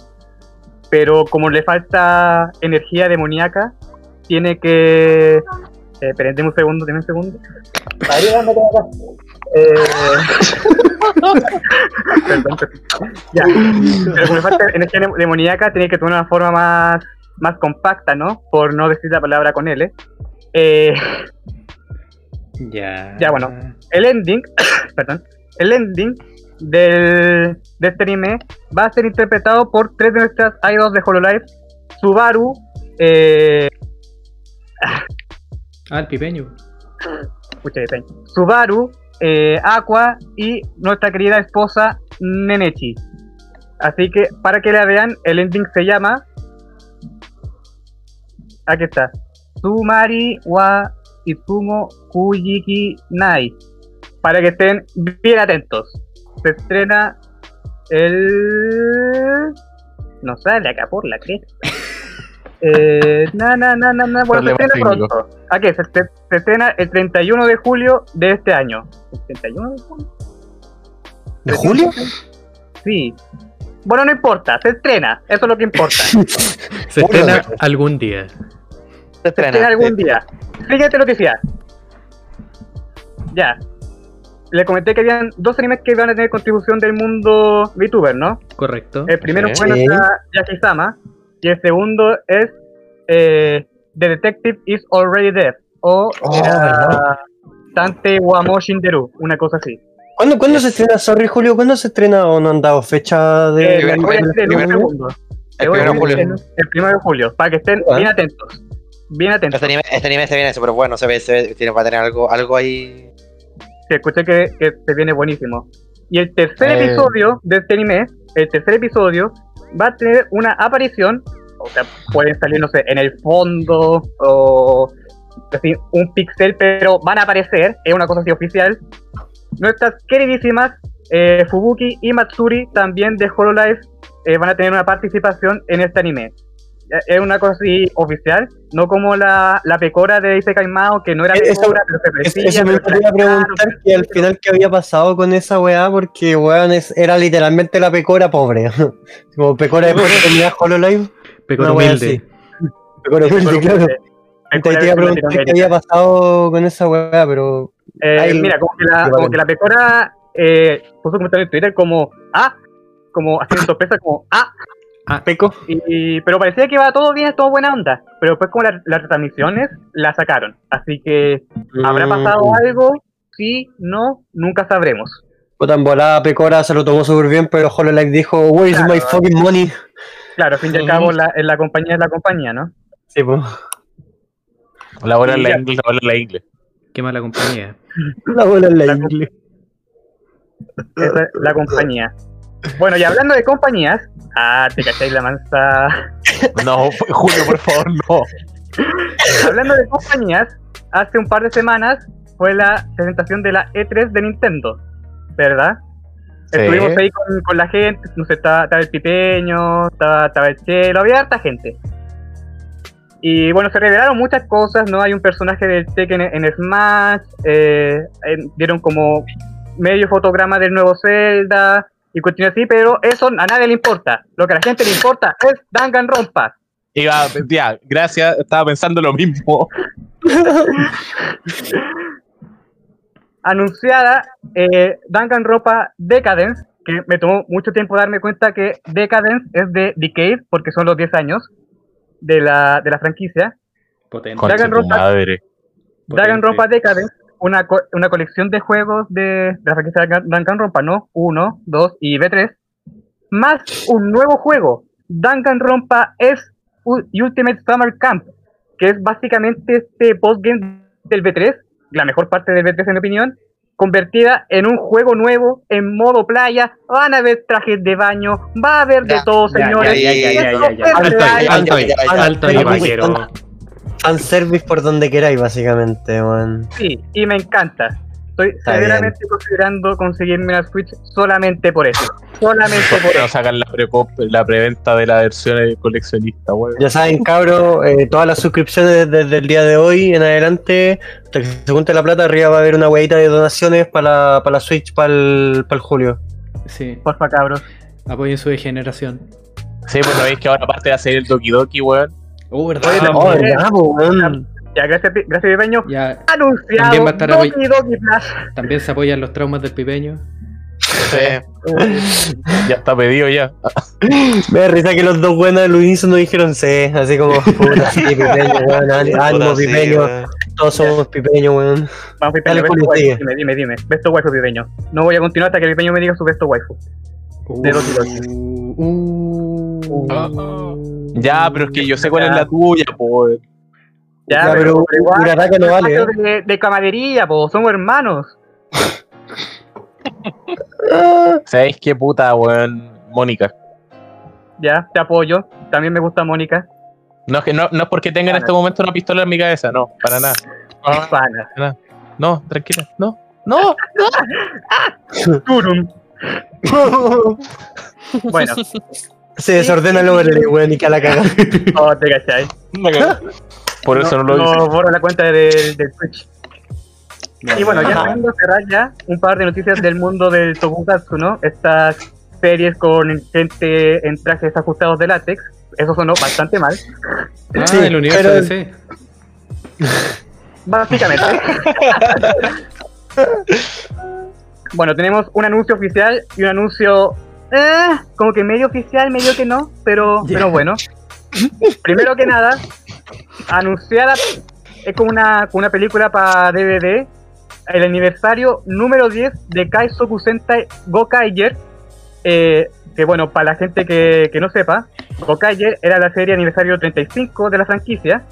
Speaker 4: Pero como le falta energía demoníaca, tiene que. Eh, esperen, un segundo, denme un segundo. Eh, perdón, perdón. Ya. Pero como falta energía demoníaca, tiene que tomar una forma más, más compacta, ¿no? Por no decir la palabra con L. Eh,
Speaker 9: Ya.
Speaker 4: Ya, bueno. el ending, perdón, el ending del, de este anime va a ser interpretado por tres de nuestras idols de Hololive, Subaru, eh,
Speaker 9: Ah, el pipeño.
Speaker 4: Subaru, eh, Aqua y nuestra querida esposa Nenechi. Así que para que la vean, el ending se llama. Aquí está. Sumari wa Itsumo Kujiki Nai. Para que estén bien atentos. Se estrena el. No sale acá por la cresta. Eh, na, na, na, na. Bueno, se estrena pronto. ¿A qué? Se, se- se estrena el 31 de julio de este año. ¿El 31 de julio?
Speaker 3: ¿De julio?
Speaker 4: Sí. Bueno, no importa, se estrena. Eso es lo que importa.
Speaker 9: Se estrena algún día.
Speaker 1: Se
Speaker 4: Se
Speaker 1: estrena.
Speaker 4: estrena algún día. Siguiente noticia. Ya. Le comenté que habían dos animes que iban a tener contribución del mundo VTuber, ¿no?
Speaker 9: Correcto.
Speaker 4: El primero
Speaker 1: Sí.
Speaker 4: fue nuestra Yaki-sama y el segundo es eh, The Detective is Already Dead o
Speaker 3: Oh,
Speaker 4: era
Speaker 3: ¿verdad?
Speaker 4: Tante Wamo Shinderu, una cosa así.
Speaker 3: ¿Cuándo, ¿Cuándo se estrena? Sorry, Julio, ¿cuándo se estrena o no han dado fecha de.?
Speaker 4: Eh,
Speaker 1: el-
Speaker 4: voy a
Speaker 1: el- el-
Speaker 4: segundo.
Speaker 1: El
Speaker 4: a
Speaker 1: primero de julio.
Speaker 4: El primero de julio, para que estén
Speaker 3: Ah.
Speaker 4: bien atentos. Bien atentos.
Speaker 1: Este anime, este anime se viene súper bueno, se ve, se ve, tiene, va a tener algo, algo ahí.
Speaker 4: que escuché que, que se viene buenísimo. Y el tercer
Speaker 3: Eh.
Speaker 4: episodio de este anime, el tercer episodio, va a tener una aparición, o sea, pueden salir, no sé, en el fondo o así, un pixel, pero van a aparecer, es una cosa así oficial. Nuestras queridísimas eh, Fubuki y Matsuri, también de Hololive, eh, van a tener una participación en este anime. Es una cosa así oficial, no como la, la pecora de Isekai Mao, que no era
Speaker 3: Eh, eso-
Speaker 4: pecora, pero se
Speaker 3: Es-
Speaker 4: parecía,
Speaker 3: Eso me
Speaker 4: sacaron,
Speaker 3: preguntar que al final qué había pasado con esa weá, porque weón es- era literalmente la pecora pobre. Como pecora de pobre tenía Hololive.
Speaker 9: Pecora humilde.
Speaker 3: así. Pecora humilde, claro. Te, te iba a preguntar qué había pasado con esa weá, pero.
Speaker 4: Eh,
Speaker 3: Ahí-
Speaker 4: mira, como que la, como que la pecora eh, puso un comentario en Twitter como ah, como haciendo sorpresa, como ah,
Speaker 3: Peco.
Speaker 4: y, pero parecía que iba todo bien, todo buena onda. Pero después, como la- las retransmisiones la sacaron. Así que, ¿habrá
Speaker 3: Mm.
Speaker 4: pasado algo? Sí, no, nunca sabremos.
Speaker 3: Puta en volada, Pecora se lo tomó súper bien, pero Hololive dijo, Where's
Speaker 4: Claro.
Speaker 3: my fucking money?
Speaker 4: Claro, al fin y al cabo, la, en la compañía es la compañía, ¿no?
Speaker 3: Sí, pues.
Speaker 8: La bola en
Speaker 4: Y
Speaker 8: la ingle, la bola en la ingle.
Speaker 9: Qué mala compañía.
Speaker 3: La bola en la
Speaker 4: La-
Speaker 3: ingle.
Speaker 4: Esa es la compañía. Bueno, y hablando de compañías, ah, te cacháis la mansa.
Speaker 8: No, Julio, por favor, no.
Speaker 4: Hablando de compañías, hace un par de semanas fue la presentación de la E3 de Nintendo. ¿verdad?
Speaker 8: Sí.
Speaker 4: Estuvimos ahí con, con la gente, no sé, estaba, estaba el Pipeño, estaba, estaba el Chelo, había harta gente. Y bueno, se revelaron muchas cosas, ¿no? Hay un personaje del Tekken en, en Smash, eh, eh, dieron como medio fotograma del nuevo Zelda, y continúa así, pero eso a nadie le importa. Lo que a la gente le importa es Danganronpa.
Speaker 8: Iba, ya, gracias, estaba pensando lo mismo.
Speaker 4: anunciada eh, Danganronpa Decadence, que me tomó mucho tiempo darme cuenta que Decadence es de Decade, porque son los 10 años de la, de la franquicia.
Speaker 9: Potente.
Speaker 4: Danganronpa. Danganronpa Decadence, una, co- una colección de juegos de, de la franquicia Dangan- Danganronpa, ¿no? 1, 2 y B3, más un nuevo juego, Danganronpa S U- Ultimate Summer Camp, que es básicamente este postgame del B3, la mejor parte del B3 en mi opinión, convertida en un juego nuevo, en modo playa, van a haber trajes de baño, va a haber de todo,
Speaker 9: ya,
Speaker 4: señores.
Speaker 9: ya, ya, ya, ya, ya.
Speaker 4: es
Speaker 3: Alto ahí,
Speaker 4: real.
Speaker 3: alto ahí,
Speaker 1: ya, ya, ya.
Speaker 3: Fanservice por donde queráis, básicamente, weón.
Speaker 4: Sí, y me encanta. Estoy
Speaker 3: Está
Speaker 4: severamente considerando conseguirme una Switch solamente por eso. Solamente por eso.
Speaker 8: sacan la, precop- la preventa de la versión de coleccionista, weón.
Speaker 3: Ya saben, cabros, eh, todas las suscripciones desde el día de hoy en adelante, hasta que se junte la plata, arriba va a haber una huevita de donaciones para la, para la Switch para el, para el julio.
Speaker 9: Sí,
Speaker 4: Porfa, cabros.
Speaker 9: apoyen su degeneración.
Speaker 8: Sí, pues no veis que ahora aparte de hacer el Doki Doki, weón.
Speaker 9: Oh, ¿verdad?
Speaker 4: Oye,
Speaker 3: Oh,
Speaker 4: Eh,
Speaker 3: ¿verdad, weón?
Speaker 4: Ya, gracias, gracias Viveño.
Speaker 9: Ya,
Speaker 4: Anunciado
Speaker 9: También va a estar
Speaker 4: Doki Doki Plus.
Speaker 9: también se apoyan los traumas del pipeño.
Speaker 1: Sí.
Speaker 8: Ya está pedido ya.
Speaker 3: Me da risa que los dos buenos del unísono dijeron sí, así como, puta, sí, pipeño, weón, ánimo, pipeño, todos somos pipeños, weón.
Speaker 4: Vamos, Pipeño,
Speaker 3: Dale,
Speaker 4: besto waifu. Dime, dime, dime. Besto waifu, Pipeño. No voy a continuar hasta que Pipeño me diga su besto waifu. De Doki Doki.
Speaker 9: Uh, uh,
Speaker 8: Ya, pero es que yo sé cuál es la tuya, pues.
Speaker 4: Ya,
Speaker 3: Ya, pero
Speaker 4: igual,
Speaker 3: Uraraka no vale, ¿eh?
Speaker 4: de, de camaradería, po. Somos hermanos.
Speaker 8: ¿Sabéis qué puta, weón? Mónica.
Speaker 4: Ya, te apoyo. También me gusta Mónica.
Speaker 8: No es, que, no, no es porque tenga en este momento una pistola en mi cabeza, no, para nada.
Speaker 4: Pana.
Speaker 8: No, tranquila, no, no.
Speaker 4: Turum. Bueno,
Speaker 3: Se desordena el overlay, weón, y que a la caga.
Speaker 4: oh, te cachai.
Speaker 8: Por eso no, lo
Speaker 4: no
Speaker 8: hice.
Speaker 4: borro la cuenta del, del Twitch. Y bueno, ya a cerrar ya un par de noticias del mundo del Tokusatsu, ¿no? Estas series con gente en trajes ajustados de látex. Eso sonó bastante mal.
Speaker 9: Ah,
Speaker 3: Sí,
Speaker 9: el universo
Speaker 3: pero-
Speaker 9: DC.
Speaker 4: Básicamente. bueno, tenemos un anuncio oficial y un anuncio eh, como que medio oficial, medio que no, pero, bueno. Primero que nada, anunciada es como una, una película para DVD, el aniversario número 10 de Kaizoku Sentai Gokaiger, eh, que bueno, para la gente que, que no sepa, Gokaiger era la serie aniversario 35 de la franquicia,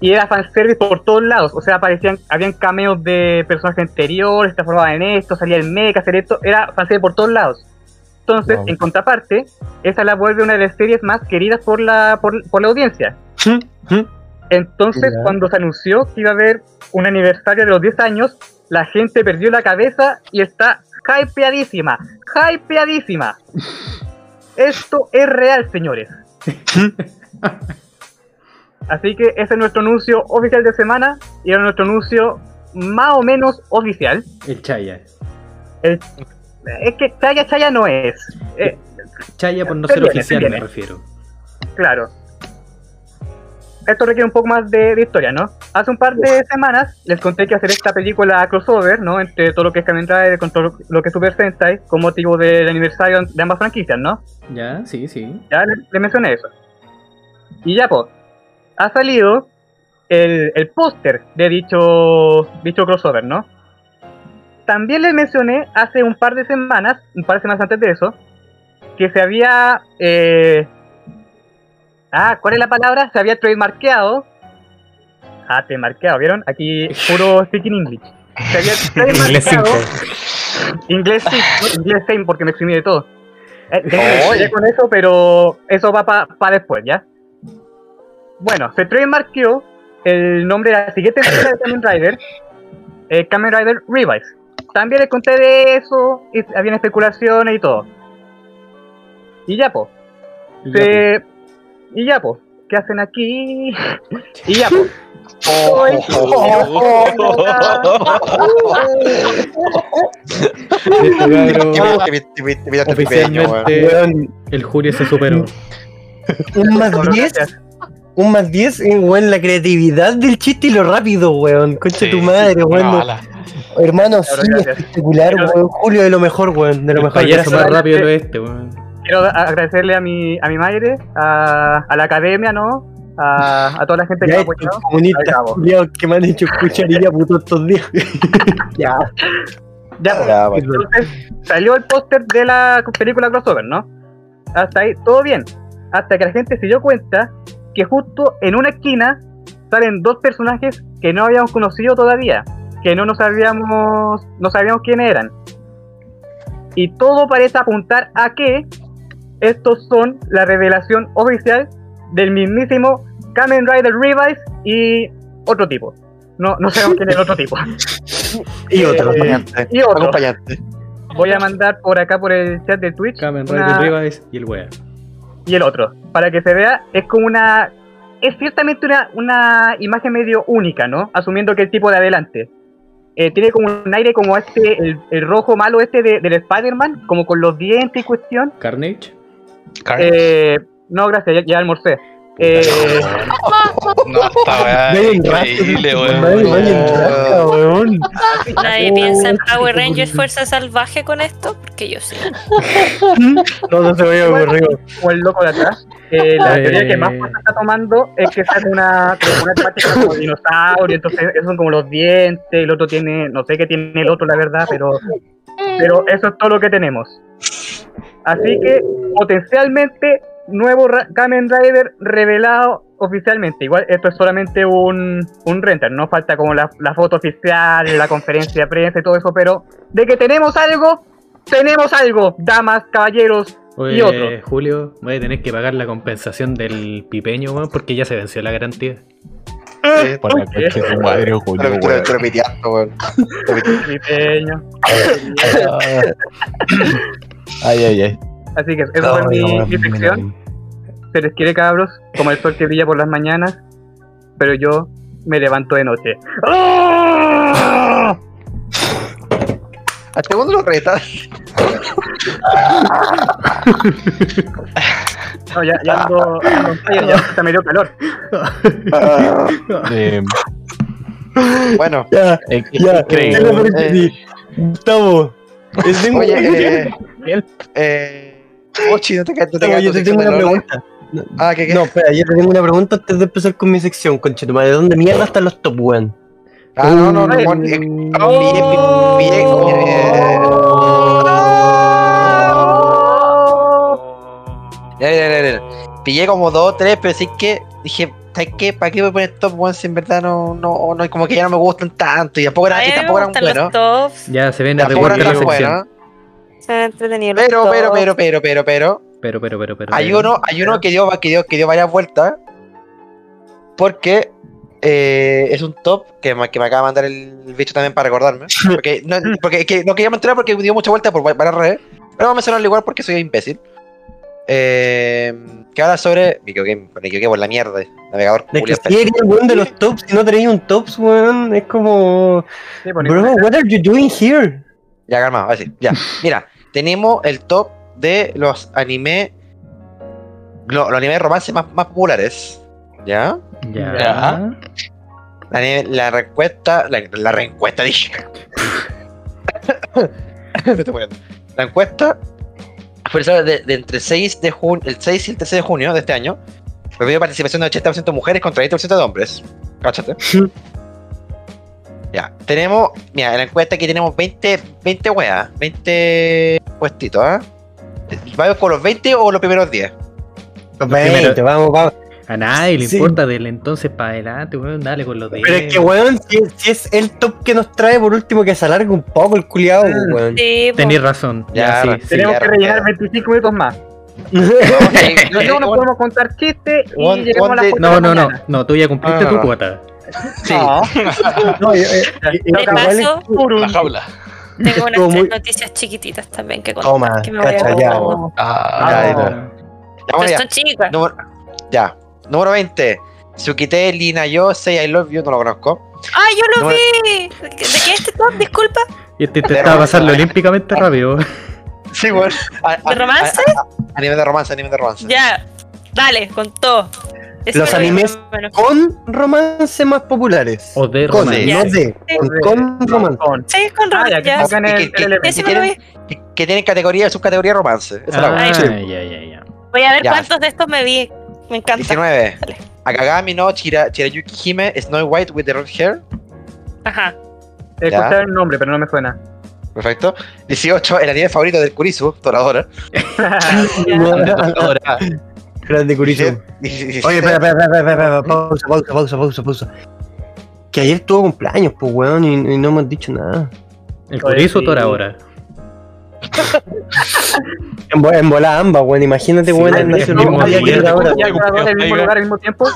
Speaker 4: y era fanservice por todos lados. O sea, aparecían, habían cameos de personajes anteriores, se transformaban en esto, salía el mecha, hacer esto, era fanservice por todos lados. Entonces,
Speaker 3: Wow.
Speaker 4: en contraparte, esa la vuelve una de las series más queridas por la, por, por la audiencia. Entonces, cuando se anunció que iba a haber un aniversario de los 10 años, la gente perdió la cabeza y está hypeadísima, hypeadísima. Esto es real, señores. Así que ese es nuestro anuncio oficial de semana y era nuestro anuncio más o menos oficial.
Speaker 9: El Chaya.
Speaker 4: El- es que Chaya Chaya no es. Eh,
Speaker 9: Chaya por no
Speaker 4: Se
Speaker 9: ser
Speaker 4: viene,
Speaker 9: oficial, me refiero.
Speaker 4: claro. Esto requiere un poco más de, de historia, ¿no? Hace un par de semanas les conté que hacer esta película crossover, ¿no? Entre todo lo que es Kamen Rider con todo lo que es Super Sentai, con motivo del aniversario de ambas franquicias, ¿no?
Speaker 9: Ya, sí, sí.
Speaker 4: Ya le, le mencioné eso. Y ya, pues, ha salido el, el póster de dicho, dicho crossover, ¿no? También les mencioné hace un par de semanas, un par de semanas antes de eso, que se había... eh, ah, ¿cuál es la palabra? Se había trademarkeado. Ah, trademarkeado, ¿vieron? Aquí puro speaking English. Se había
Speaker 9: Inglés
Speaker 4: trademarkeado... Inglés sí, inglés same porque me exprimí de todo. Eh, historia con eso, pero eso va para después, ¿ya? Bueno, se trademarqueó el nombre de la siguiente entrega de Kamen Rider, eh, Kamen Rider Revise. También les conté de eso, y habían especulaciones y todo. Y ya, po. Se- Y ya, po. ¿Qué hacen aquí? Y ya, po.
Speaker 9: Oficialmente el Julio se superó.
Speaker 3: un más 10. Un más 10, eh, weón, la creatividad del chiste y lo rápido, weón. Concha
Speaker 7: Sí,
Speaker 3: tu madre, weón. Hermano, sí,
Speaker 4: gracias.
Speaker 3: espectacular,
Speaker 4: Pero-
Speaker 3: weón. Julio de lo mejor, weón. De lo mejor.
Speaker 9: payaso
Speaker 3: Gracias.
Speaker 9: más rápido del oeste, weón.
Speaker 4: Quiero agradecerle a mi, a mi madre, a, a la academia, ¿no? A, a toda la gente que me
Speaker 3: Ya
Speaker 4: ha apoyado.
Speaker 3: comunistas que me han hecho escuchar y ya puto estos días. ya.
Speaker 4: Ya, pues.
Speaker 1: Ya.
Speaker 4: Entonces, salió el póster de la película crossover, ¿no? Hasta ahí, todo bien. Hasta que la gente se dio cuenta que justo en una esquina salen dos personajes que no habíamos conocido todavía, que no nos sabíamos, no sabíamos quiénes eran. Y todo parece apuntar a que estos son la revelación oficial del mismísimo Kamen Rider Revise y otro tipo. No, no sabemos quién es el otro tipo.
Speaker 3: Y otro.
Speaker 4: Eh,
Speaker 1: Acompañante.
Speaker 4: y otro.
Speaker 1: Acompañante.
Speaker 4: Voy a mandar por acá por el chat de Twitch
Speaker 9: Kamen
Speaker 4: una-
Speaker 9: Rider Rivas y el wea.
Speaker 4: y el otro. Para que se vea, es como una. Es ciertamente una, una imagen medio única, ¿no? Asumiendo que el tipo de adelante. Eh, tiene como un aire como este, el, el rojo malo este de, del Spider-Man, como con los dientes y cuestión.
Speaker 9: Carnage.
Speaker 4: Eh, no, gracias, ya, ya almorcé. Eh,
Speaker 7: No, esta weá es
Speaker 3: Vayan rápido,
Speaker 7: increíble,
Speaker 3: vayan,
Speaker 7: weón.
Speaker 5: Nadie piensa en Power Rangers Fuerza Salvaje con esto, porque yo sí.
Speaker 3: No, no se vaya a ocurrir.
Speaker 4: como el loco de atrás. Eh, la
Speaker 9: Eh.
Speaker 4: teoría que más fuerza está tomando es que sale una, una temática como dinosaurio, entonces esos son como los dientes, el otro tiene, no sé qué tiene el otro la verdad, pero, pero eso es todo lo que tenemos. Así que potencialmente nuevo Ra- Kamen Rider revelado oficialmente. Igual esto es solamente un, un render, no falta como la, la foto oficial, la conferencia de prensa y todo eso, pero de que tenemos algo, tenemos algo, damas, caballeros, y otro.
Speaker 9: Julio, voy a tener que pagar la compensación del pipeño, weón, porque ya se venció la garantía.
Speaker 8: Por la madre, Julio,
Speaker 1: lo piteando.
Speaker 4: Pipeño.
Speaker 8: Ay, ay, ay.
Speaker 4: Así que esa fue mi, mi sección. Se les quiere cabros, como el sol que brilla por las mañanas, pero yo me levanto de noche. ¡Ah!
Speaker 1: ¿Hasta cuándo lo retas?
Speaker 4: No, ya, ya ando, ando ya hasta me dio calor.
Speaker 8: Eh,
Speaker 1: Bueno,
Speaker 3: Ya,
Speaker 8: es
Speaker 3: ya.
Speaker 8: increíble.
Speaker 3: Ya lo perdí. Gustavo.
Speaker 1: oye, eh. eh Ochi, no te quedas, no te
Speaker 3: yo tengo
Speaker 1: de
Speaker 3: una
Speaker 1: Lola?
Speaker 3: Pregunta.
Speaker 1: Ah, ¿qué qué?
Speaker 3: No, espera, yo te tengo una pregunta antes de empezar con mi sección, conchetumare. ¿De dónde mierda están los top one?
Speaker 1: Ah, no, no, no,
Speaker 4: Ay.
Speaker 1: Juan, eh, pillé, pillé, eh, ya, ya, ya, ya. Pillé como dos, tres, pero sí que dije, ¿sabes qué? ¿Para qué voy a poner top one si en verdad no, no, no, como que ya no me gustan tanto y tampoco
Speaker 5: A
Speaker 1: eran, y tampoco eran buenos.
Speaker 9: Ya se viene a la
Speaker 1: tan
Speaker 9: sección.
Speaker 1: buenos.
Speaker 5: Se han entretenido
Speaker 1: Pero, pero,
Speaker 5: tops.
Speaker 1: pero, pero, pero, pero,
Speaker 9: Pero, pero, pero, pero.
Speaker 1: hay uno, hay uno que dio, que dio, que dio varias vueltas. Porque eh, es un top que me, que me acaba de mandar el bicho también para recordarme. Porque no, porque, que no quería mencionar porque dio mucha vuelta por va- varias redes. Pero vamos a mencionarlo igual porque soy imbécil. Eh, que habla sobre. Me equivoqué, me equivoqué por la mierda. Navegador
Speaker 3: De que eres el weón de los tops, si no tenéis un tops, weón, es como.
Speaker 4: Sí, pues,
Speaker 3: Bro, what are you doing here?
Speaker 1: Ya, calma, a ver si. Ya. Mira, tenemos el top de los anime. lo- los animes de romance más, más populares. ¿Ya?
Speaker 9: Ya.
Speaker 7: Ya.
Speaker 1: La, anime- la respuesta. La, la reencuesta, dije. Me estoy muriendo. La encuesta fue realizada de, de entre 6 de junio, el 6 y el 13 de junio de este año. Promedio de participación de 80% de mujeres contra 20% de hombres. Cáchate. ya, tenemos. Mira, en la encuesta aquí tenemos 20, 20 weas, 20 puestitos, ¿ah? ¿Vamos con los 20 o los primeros 10?
Speaker 3: Los
Speaker 9: primero-
Speaker 3: 20, vamos, vamos.
Speaker 9: A nadie le
Speaker 3: Sí.
Speaker 9: importa del entonces para adelante, weón. Dale con los de.
Speaker 3: Pero es que, weón, si, si es el top que nos trae, por último, que se alargue un poco el culiado,
Speaker 4: Mm.
Speaker 3: weón.
Speaker 5: Sí.
Speaker 9: Tenés razón.
Speaker 1: Ya,
Speaker 9: Ya, sí, sí.
Speaker 4: Tenemos
Speaker 1: ya,
Speaker 4: que rellenar
Speaker 1: ya.
Speaker 4: 25 minutos más.
Speaker 1: Ok,
Speaker 4: No nos podemos contar chistes y
Speaker 1: One-
Speaker 4: llegamos
Speaker 1: one
Speaker 9: No, no, no, no, tú ya cumpliste
Speaker 1: Ah,
Speaker 9: tu
Speaker 1: no.
Speaker 9: cuota.
Speaker 1: Sí.
Speaker 4: No.
Speaker 3: No, eh, eh, eh,
Speaker 5: De
Speaker 7: La jaula.
Speaker 5: Tengo unas tres
Speaker 3: muy-
Speaker 5: noticias chiquititas también que contar.
Speaker 3: Toma,
Speaker 5: que me voy a
Speaker 3: cacha, ya.
Speaker 5: acordar.
Speaker 7: Ah,
Speaker 1: Ya,
Speaker 4: Ah,
Speaker 1: ya.
Speaker 5: son chicas.
Speaker 1: Número, ya. Número 20. Tsukite Lina Yo Say I Love You, no lo conozco.
Speaker 5: ¡Ay, yo lo
Speaker 1: Número-
Speaker 5: vi! ¿De qué es este top? Disculpa.
Speaker 9: Y este intentaba pasarlo olímpicamente rápido.
Speaker 1: Sí, bueno.
Speaker 5: ¿De romance?
Speaker 1: Anime de romance, anime de romance.
Speaker 5: Ya. Dale, con todo. Eso
Speaker 3: Los animes
Speaker 5: bueno.
Speaker 3: con romance más populares.
Speaker 9: O de
Speaker 3: Con,
Speaker 9: romance.
Speaker 3: no de. Con, con romance.
Speaker 4: Con.
Speaker 5: Sí, con
Speaker 4: Ah,
Speaker 5: romance.
Speaker 4: que
Speaker 1: tienen categoría, subcategoría romance. Esa es la
Speaker 9: Ah,
Speaker 1: buena.
Speaker 3: Sí.
Speaker 9: ya, ya, ya.
Speaker 5: Voy a ver
Speaker 1: Ya.
Speaker 5: cuántos de estos me vi. Me encanta.
Speaker 1: 19.
Speaker 5: Dale.
Speaker 1: Akagami no Chira, Chirayuki Hime Snow White with the red hair.
Speaker 5: Ajá.
Speaker 4: He escuchado el nombre, pero no me suena.
Speaker 1: Perfecto. 18. El anime favorito del Kurisu, Toradora.
Speaker 8: Ahora,
Speaker 3: Grande.
Speaker 1: 17.
Speaker 3: Oye, espera, espera, espera, espera, espera, pausa, pausa, pausa, pausa, pausa. Que ayer tuvo cumpleaños, pues, weón, y, y no hemos dicho nada.
Speaker 9: El
Speaker 4: sí.
Speaker 9: Tora ahora.
Speaker 3: En, en volada ambas, weón, imagínate,
Speaker 9: Sí,
Speaker 3: weón,
Speaker 9: el
Speaker 3: nació el
Speaker 9: mismo
Speaker 3: día que la hora.
Speaker 4: Ya jugadores en el mismo lugar al mismo tiempo.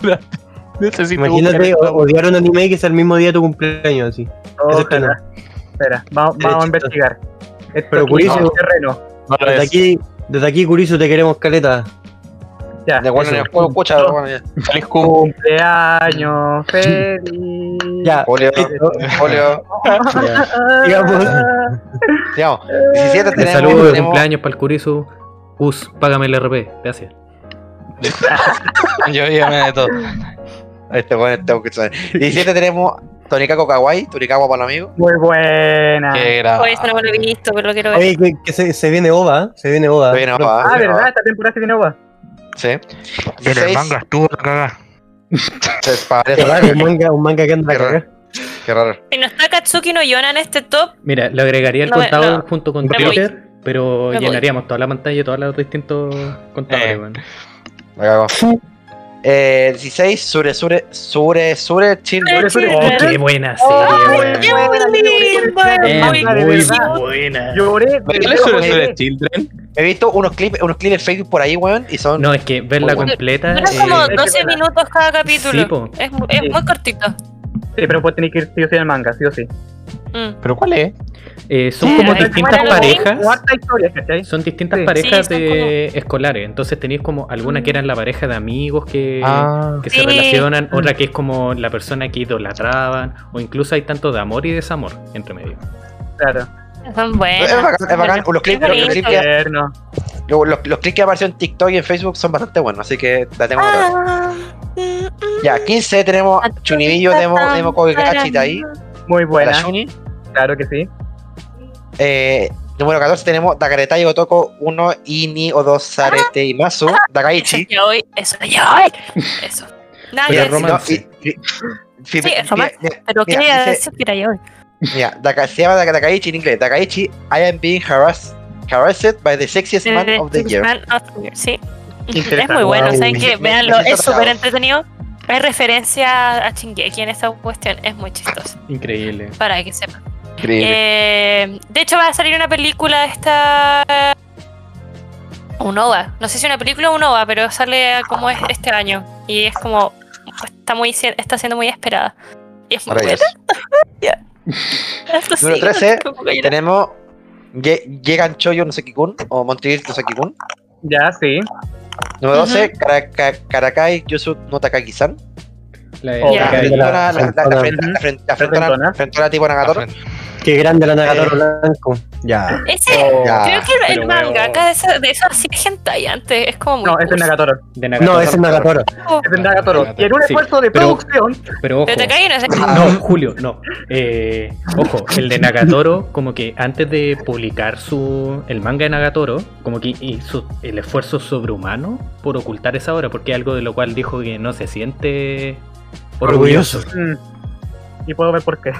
Speaker 8: necesito
Speaker 3: Imagínate o- odiar un anime que sea el mismo día de tu cumpleaños, así. Es no.
Speaker 4: Ojalá. Espera, vamos, vamos a investigar. Esto
Speaker 3: Pero
Speaker 4: es un terreno.
Speaker 8: No
Speaker 3: Desde
Speaker 8: es.
Speaker 3: aquí, desde aquí, Kurisu, te queremos caleta.
Speaker 4: Ya.
Speaker 1: De bueno, escucha,
Speaker 4: No.
Speaker 1: bueno, ya.
Speaker 8: Feliz cum.
Speaker 4: Cumpleaños feliz.
Speaker 3: Ya,
Speaker 1: Julio, Julio.
Speaker 3: digamos.
Speaker 1: Digamos. 17
Speaker 9: Un
Speaker 1: tenemos.
Speaker 9: saludo de
Speaker 1: tenemos-
Speaker 9: cumpleaños para el Kurisu. Us, págame el RP. Gracias.
Speaker 7: yo dígame de todo.
Speaker 1: Este, bueno, este, que sabe. 17 tenemos Tonikako Kawaii, Tonikako para el amigo.
Speaker 4: Muy buena.
Speaker 7: Qué.
Speaker 5: Oye, eso no me lo he visto, pero lo quiero ver.
Speaker 3: Oye, que, que se, se viene OVA, ¿eh? se viene OVA.
Speaker 1: Se viene. OVA.
Speaker 4: Ah, ¿verdad? Esta temporada se viene agua.
Speaker 1: Sí.
Speaker 7: En el
Speaker 1: 16,
Speaker 7: manga estuvo la cagada.
Speaker 1: se parece.
Speaker 3: Raro, un manga, un manga que anda a
Speaker 1: Qué raro.
Speaker 3: cagar.
Speaker 1: Qué raro.
Speaker 5: Si no está Katsuki no Yona en este top,
Speaker 9: Mira, le agregaría el
Speaker 5: No me-
Speaker 9: contador
Speaker 5: no.
Speaker 9: junto con
Speaker 5: Me voy.
Speaker 9: Twitter, pero
Speaker 5: Me voy.
Speaker 9: llenaríamos toda la pantalla, todos los distintos contadores.
Speaker 7: Eh.
Speaker 1: La cago. Eh, 16, Sure, Sure, Sure, Sure, Chill.
Speaker 5: Sure, Sure.
Speaker 9: Oh, qué buena serie,
Speaker 5: ¡Ay,
Speaker 9: weón.
Speaker 5: qué
Speaker 4: buena,
Speaker 5: lindo!
Speaker 4: qué
Speaker 9: Es
Speaker 4: buena,
Speaker 5: muy
Speaker 9: buena.
Speaker 4: Lloré.
Speaker 8: ¿Qué suele
Speaker 4: lloré.
Speaker 8: ser Children?
Speaker 1: He visto unos clips, unos clips en Facebook por ahí, weón, y son.
Speaker 9: No, es que verla completa.
Speaker 5: Dura
Speaker 9: eh,
Speaker 5: como
Speaker 4: que
Speaker 5: 12
Speaker 4: buena.
Speaker 5: minutos cada capítulo. Es, es muy cortito.
Speaker 4: Sí, pero pues tenés que ir sí o sí al manga, sí o sí.
Speaker 5: Mm.
Speaker 8: ¿Pero cuál es?
Speaker 9: Eh, son
Speaker 5: Sí,
Speaker 9: como distintas parejas. Son distintas
Speaker 4: Sí.
Speaker 9: parejas
Speaker 5: Sí, son
Speaker 9: de escolares. Entonces tenéis como alguna que eran la pareja de amigos que,
Speaker 8: Ah.
Speaker 9: que se
Speaker 5: Sí.
Speaker 9: relacionan,
Speaker 4: Mm.
Speaker 9: otra que es como la persona que idolatraban, o incluso hay tanto de amor y desamor entre medio.
Speaker 4: Claro.
Speaker 5: Son
Speaker 1: Es bacán, es bacán. Los clips, los, clips que, los, los- los clips que aparecieron en TikTok y en Facebook son bastante buenos, así que la tengo.
Speaker 5: Ah, mm, mm.
Speaker 1: Ya, 15 tenemos Chunibillo, tenemos, tenemos Kogekachi ahí,
Speaker 4: Muy buena.
Speaker 1: Shuni.
Speaker 4: Claro que sí.
Speaker 1: Eh, número 14 tenemos Dakaretai Otoko 1 Ini o 2 Sarete y Masu,
Speaker 5: Eso
Speaker 1: Dakaichi.
Speaker 5: es. Eso es ya hoy. Eso. Nada que
Speaker 9: romance.
Speaker 1: Y- y-
Speaker 5: Sí, es
Speaker 1: mira,
Speaker 5: romance. Pero quería decir que era yo.
Speaker 1: Mira, se llama Daka- Dakaichi en inglés. Dakaichi, I am being harassed, harassed by the sexiest man
Speaker 5: Eh,
Speaker 1: of the year.
Speaker 5: Sí. Es muy bueno,
Speaker 3: Wow.
Speaker 5: ¿saben qué? Veanlo, es súper entretenido. Hay referencia a Shingeki en esta cuestión, es muy chistoso,
Speaker 9: Increíble.
Speaker 5: para que sepan.
Speaker 1: Increíble.
Speaker 5: Eh, de hecho, va a salir una película esta. Un OVA. No sé si una película o un OVA, pero sale como es este año. Y es como. Está, muy, está siendo muy esperada. Y es muy buena. Sí,
Speaker 1: Número 13,
Speaker 5: no tengo que ir.
Speaker 1: Tenemos Yegan Choyo no Seki-kun o Montevideo no Seki-kun.
Speaker 4: Ya, sí.
Speaker 1: Número 12, Karaka- Karakai Yusu no Takagi-san.
Speaker 9: La
Speaker 4: Oh,
Speaker 1: La
Speaker 9: la
Speaker 1: la- la- la
Speaker 3: frentona.
Speaker 1: frente- la frente- la frentona-
Speaker 4: frentona.
Speaker 1: frentona tipo Nagatoro.
Speaker 3: Qué grande la Nagatoro Blanco. Ya.
Speaker 5: Ese,
Speaker 1: Oh, Ya,
Speaker 5: creo que el manga acá de eso, de eso hacía hentai antes. Es como muy.
Speaker 4: No, ese es
Speaker 5: cursi.
Speaker 4: Nagatoro.
Speaker 9: de
Speaker 3: No,
Speaker 9: Nagatoro.
Speaker 3: ese es Nagatoro.
Speaker 4: Ese es Nagatoro. Y en un
Speaker 9: Sí,
Speaker 4: esfuerzo de
Speaker 9: pero-
Speaker 4: producción.
Speaker 9: Pero ojo.
Speaker 5: Pero te caí en ese.
Speaker 9: No, Julio, no. Eh, ojo, el de Nagatoro, como que antes de publicar su el manga de Nagatoro, como que hizo el esfuerzo sobrehumano por ocultar esa obra, porque es algo de lo cual dijo que no se siente orgulloso.
Speaker 4: Mm. Y puedo ver por qué.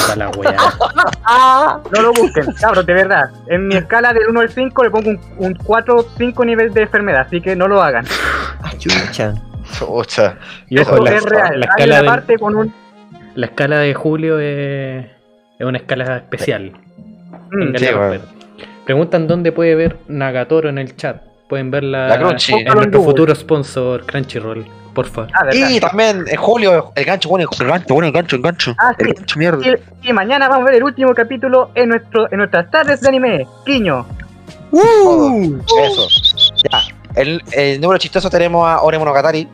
Speaker 9: Puta la wea.
Speaker 4: No lo busquen, cabros, de verdad. En mi escala del 1 al 5 le pongo un, un 4 o 5 nivel de enfermedad, así que no lo hagan.
Speaker 3: Chucha.
Speaker 1: Chucha.
Speaker 9: Y ojo,
Speaker 4: Eso
Speaker 9: la,
Speaker 4: es real.
Speaker 9: la
Speaker 4: Hay
Speaker 9: escala de,
Speaker 4: con un.
Speaker 9: la escala de Julio es, es una escala especial.
Speaker 4: Mm,
Speaker 1: sí.
Speaker 9: Preguntan dónde puede ver Nagatoro en el chat. Pueden verla
Speaker 1: La Crunchy.
Speaker 9: en nuestro futuro sponsor Crunchyroll.
Speaker 4: Ah.
Speaker 1: Y también en julio, el gancho, bueno, el gancho, bueno, el gancho, el gancho.
Speaker 4: Ah, sí.
Speaker 1: El gancho, mierda.
Speaker 4: Y, y mañana vamos a ver el último capítulo en nuestro en nuestras tardes de anime. Quiño.
Speaker 3: ¡Uh!
Speaker 1: Eso. Ya. El, el número chistoso tenemos a Ore Monogatari.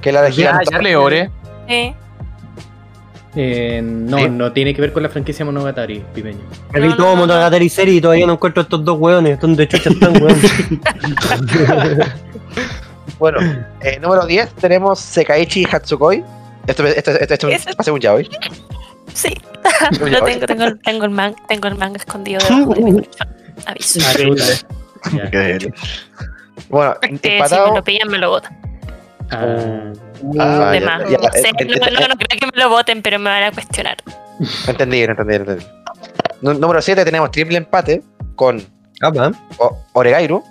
Speaker 1: Que es la de
Speaker 4: Ya,
Speaker 1: Gigante.
Speaker 4: ya.
Speaker 8: Dale, Ore.
Speaker 5: Sí.
Speaker 9: Eh, no,
Speaker 1: Sí.
Speaker 9: no tiene que ver con la franquicia Monogatari, pipeño.
Speaker 3: Me vi
Speaker 5: No,
Speaker 3: todo
Speaker 5: no, no,
Speaker 3: Monogatari serie y todavía no encuentro estos dos weones. ¿Dónde chucha están, weón?
Speaker 1: Bueno, eh, número 10 tenemos Sekaichi Hatsukoi. Esto, esto, esto, esto, ser un yaoi.
Speaker 5: Sí.
Speaker 1: Un
Speaker 5: Lo
Speaker 1: yaoi.
Speaker 5: tengo, tengo, el- tengo, el man, tengo el manga escondido debajo de mi. Aviso.
Speaker 9: Ah. Ya.
Speaker 1: Bueno,
Speaker 5: si me lo pillan, me lo botan.
Speaker 9: Ah,
Speaker 1: Ah,
Speaker 5: de
Speaker 1: ya,
Speaker 5: más.
Speaker 1: ya,
Speaker 5: no, sé, no, no, no creo que me lo voten, pero me van a cuestionar.
Speaker 1: Entendí, entendí, entendí. Nú- Número 7 tenemos triple empate con Oregairu.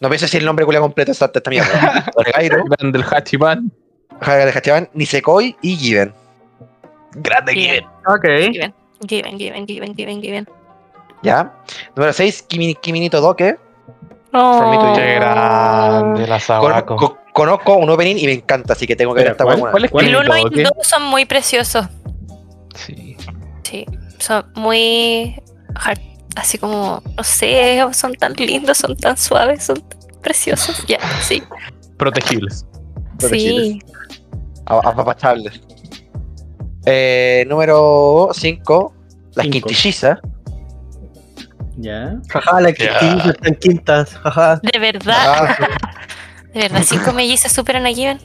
Speaker 1: No pienso si el nombre culia completo está esta mierda. Oregairu,
Speaker 8: Grande del Hachiman.
Speaker 1: Haga de Hachiban, Nisekoi y Given.
Speaker 8: Grande
Speaker 5: Given.
Speaker 4: Ok.
Speaker 5: Given, given, given, given, given, given.
Speaker 1: ¿Ya? Número 6, Kimi, Kiminito Doke.
Speaker 5: Oh.
Speaker 1: From me to
Speaker 7: Qué grande la
Speaker 1: Con-
Speaker 7: Sabako.
Speaker 1: co- conozco un opening y me encanta, así que tengo que ver esta
Speaker 9: ¿cuál?
Speaker 1: buena.
Speaker 8: ¿Cuál es
Speaker 9: ¿Cuál
Speaker 5: El
Speaker 8: Kiminito
Speaker 5: 1 y el
Speaker 8: Doke?
Speaker 5: 2 son muy preciosos.
Speaker 7: Sí.
Speaker 5: Sí, son muy. hard- Así como, no sé, son tan lindos, son tan suaves, son tan preciosos. Ya, sí.
Speaker 8: Protegibles.
Speaker 5: Sí.
Speaker 1: A- Apapachables. Eh, número 5, las
Speaker 9: Cinco.
Speaker 1: quintillizas.
Speaker 9: ya.
Speaker 3: Jaja, las
Speaker 7: Ya.
Speaker 3: quintillas están quintas. Jaja.
Speaker 5: De verdad,
Speaker 1: Ah,
Speaker 5: de verdad, cinco mellizas superan a Given.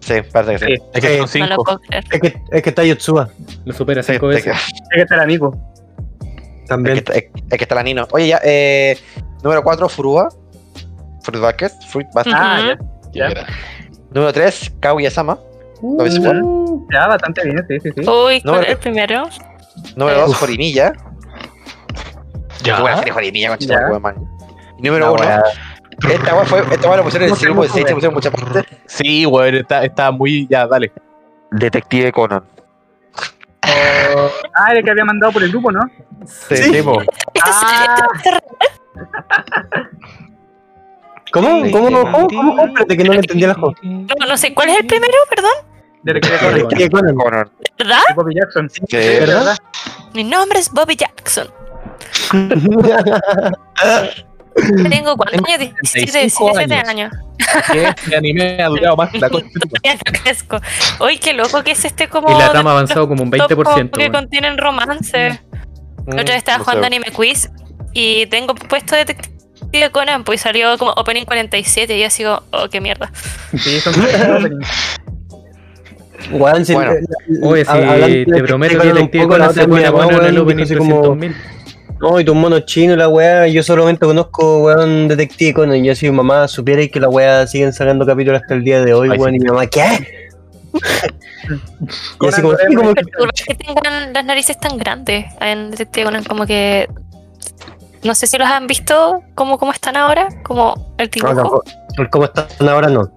Speaker 1: sí, parece que sí.
Speaker 4: Sí.
Speaker 8: Es que
Speaker 3: Sí.
Speaker 8: son cinco.
Speaker 3: Es que, es que está Yotsuba
Speaker 9: Lo supera
Speaker 1: Sí,
Speaker 9: cinco
Speaker 1: es que,
Speaker 9: veces.
Speaker 4: Hay que estar amigo.
Speaker 1: Es
Speaker 3: también.
Speaker 1: que está- es- es que está la Nino. Oye, ya, eh, número 4, Furuba. Fruit Basket. Fruit Basket.
Speaker 4: Ah, ya.
Speaker 7: Ya.
Speaker 1: Número 3, Kaguya-sama. ¿Lo ves igual?
Speaker 4: Ya, bastante bien, sí, sí, sí.
Speaker 5: Uy, ¿cuál es el primero?
Speaker 1: Número 2,
Speaker 3: Uf.
Speaker 1: Jorimilla.
Speaker 7: Ya.
Speaker 1: Qué buena serie man. Y número
Speaker 8: La
Speaker 1: 1,
Speaker 8: wea.
Speaker 1: esta weá fue, esta lo pusieron en el grupo de 6, lo pusieron en muchas partes.
Speaker 8: Sí, weón, está, está muy. Ya, dale.
Speaker 1: Detective Conan.
Speaker 4: Ah, el que había mandado por el grupo, ¿no?
Speaker 8: Sí, sí, po.
Speaker 5: Esta
Speaker 4: Ah.
Speaker 3: ¿Cómo? ¿Cómo? ¿Cómo? ¿Cómo? ¿Cómo? Espérate que no le entendí la juego.
Speaker 5: No, no sé, ¿cuál es el primero? Perdón,
Speaker 4: que de
Speaker 3: Detective Conan.
Speaker 1: Conan.
Speaker 5: ¿verdad?
Speaker 4: Bobby Jackson.
Speaker 1: Sí,
Speaker 3: ¿verdad?
Speaker 5: Mi nombre es Bobby Jackson. Tengo cuántos años? 17,
Speaker 8: 35
Speaker 5: 17
Speaker 8: años. este anime ha durado más que la de
Speaker 5: crezco. Uy, qué loco que es este como.
Speaker 9: Y la
Speaker 5: de
Speaker 9: trama ha avanzado como un
Speaker 5: top
Speaker 9: 20%.
Speaker 5: que contienen romance. La otra vez estaba jugando anime quiz y tengo puesto Detective Conan, pues salió como Opening 47 y yo sigo, oh, qué mierda.
Speaker 4: Sí, son
Speaker 1: Bueno.
Speaker 9: Oye, si
Speaker 3: de
Speaker 9: te prometo que
Speaker 3: un
Speaker 9: Detective Conan se pone bueno en el opening
Speaker 3: dijo así como,
Speaker 9: 300.000.
Speaker 3: No, y tus monos chinos y la weá, yo solamente conozco weón Detective Conan. Yo si mi mamá supiera que la weá siguen sacando capítulos hasta el día de hoy,
Speaker 8: Ay,
Speaker 3: weón,
Speaker 8: sí.
Speaker 3: y mi mamá, ¿qué? y así como, sí, como que-
Speaker 5: Perturba que tengan las narices tan grandes en Detective Conan, como que. No sé si los han visto como, como están ahora, como el
Speaker 3: no,
Speaker 5: dibujo.
Speaker 3: tampoco. ¿Cómo están ahora? No.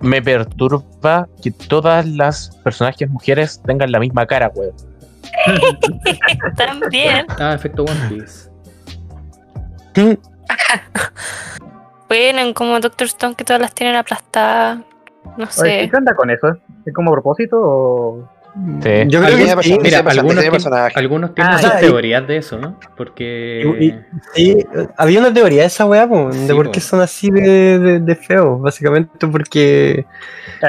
Speaker 8: Me perturba que todas las personajes mujeres tengan la misma cara, weón.
Speaker 5: También.
Speaker 9: Ah, efecto One Piece.
Speaker 5: Bueno, en como Doctor Stone que todas las tienen aplastadas. No
Speaker 4: Oye,
Speaker 5: sé.
Speaker 4: ¿Qué onda con eso? ¿Es como propósito o...?
Speaker 8: Sí.
Speaker 3: Yo creo que sí.
Speaker 9: Mira, algunos, algunos tienen
Speaker 4: Ah,
Speaker 9: sus
Speaker 3: ya, y-
Speaker 9: teorías de eso, ¿no? Porque.
Speaker 3: Y- y- Sí, había una teoría de esa weá, po, de
Speaker 9: Sí,
Speaker 3: por
Speaker 9: po.
Speaker 3: qué son así de, de, de feos, básicamente porque
Speaker 4: Eh,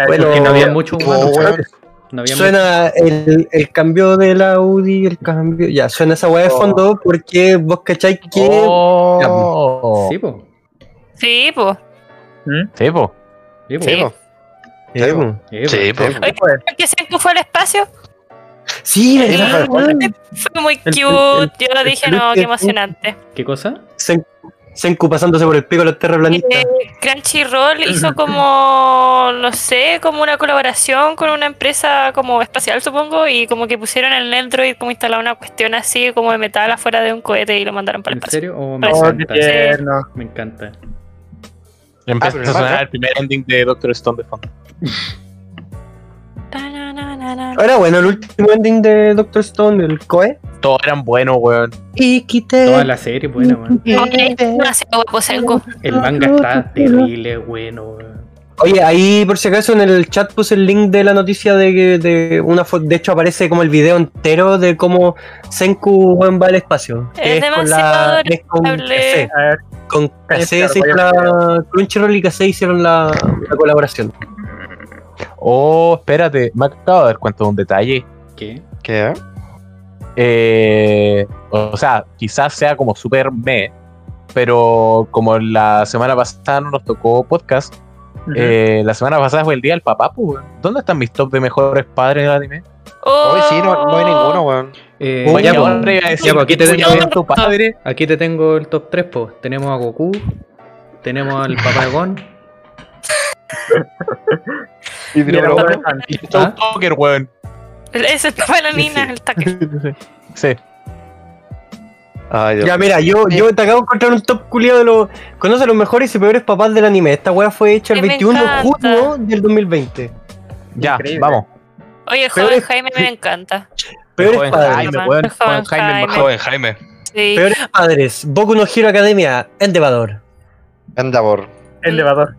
Speaker 3: Bueno,
Speaker 9: porque no había mucho
Speaker 1: Oh,
Speaker 9: humano.
Speaker 1: Weón.
Speaker 9: No había
Speaker 3: suena el, el cambio de la Audi, el cambio, ya, suena esa weá de
Speaker 1: Oh.
Speaker 3: fondo porque vos cacháis que...
Speaker 8: Oh.
Speaker 9: mucho- Sí, po.
Speaker 5: Sí.
Speaker 8: Sí, po.
Speaker 9: Sí, po.
Speaker 1: Sí, po.
Speaker 3: Po.
Speaker 9: Sí, po.
Speaker 7: Sí, pues.
Speaker 5: Que se fue al espacio.
Speaker 3: Sí,
Speaker 1: Sí.
Speaker 5: Fue muy cute.
Speaker 3: el-
Speaker 5: Yo
Speaker 3: el
Speaker 5: dije, no, qué emocionante.
Speaker 9: ¿Qué cosa?
Speaker 3: Senku pasándose por el pico de los terraplanistas.
Speaker 5: Eh, Crunchyroll hizo como, no sé, como una colaboración con una empresa como espacial, supongo, y como que pusieron en el Android como instalar una cuestión así como de metal afuera de un cohete y lo mandaron para el
Speaker 9: ¿En
Speaker 5: espacio.
Speaker 9: serio? Oh, me encanta.
Speaker 4: tierno.
Speaker 9: Me encanta.
Speaker 8: Empieza
Speaker 1: pero
Speaker 8: a sonar el primer ending de Doctor Stone de fondo.
Speaker 3: Era bueno el último ending de Doctor Stone, el Koe.
Speaker 8: Todos eran buenos, weón.
Speaker 3: Y quité.
Speaker 9: Toda la serie buena, weón.
Speaker 5: Ok, demasiado guapo Senku.
Speaker 9: El manga está terrible, bueno, weón.
Speaker 3: Oye, ahí por si acaso en el chat puse el link de la noticia de que de una foto. De hecho, aparece como el video entero de cómo Senku weón, va al espacio. que
Speaker 5: Es
Speaker 3: con es con. KC. Con KC, la, Crunchyroll y KC hicieron la, la colaboración.
Speaker 8: Oh, espérate, me acabo de dar cuenta de un detalle.
Speaker 9: ¿Qué?
Speaker 1: ¿Qué?
Speaker 8: Eh, o sea, quizás sea como super me, pero como la semana pasada no nos tocó podcast, eh, la semana pasada fue el día del papá, pues. ¿Dónde están mis top de mejores padres en el anime?
Speaker 1: Hoy sí, no, no hay ninguno, weón.
Speaker 9: Eh, ya, pues,
Speaker 8: decir,
Speaker 9: ya, pues, aquí te
Speaker 8: ¿quién
Speaker 9: tengo-
Speaker 8: padre?
Speaker 9: Aquí te tengo el top 3, pues. Tenemos a Goku, tenemos al papá de Gon.
Speaker 8: Y y Joe Tucker, weón.
Speaker 5: Es el papá de la nina, el taque.
Speaker 8: Sí.
Speaker 1: Ay,
Speaker 3: Ya, mira, yo, yo te acabo de encontrar un top culiado de los. Conoce los mejores y peores papás del anime. Esta weá fue hecha el
Speaker 5: Que me
Speaker 3: 21 de junio del 2020.
Speaker 8: Ya,
Speaker 4: Increíble.
Speaker 8: vamos.
Speaker 5: Oye,
Speaker 3: Pero
Speaker 5: joven Jaime me encanta.
Speaker 3: Peores
Speaker 8: Joven
Speaker 3: padres.
Speaker 8: Jaime, weón.
Speaker 5: Joven
Speaker 8: Joven Jaime.
Speaker 7: Joven Jaime.
Speaker 5: Sí.
Speaker 3: Peores padres. Boku no Hero Academia. Endeavor.
Speaker 1: Endeavor.
Speaker 4: Elevador.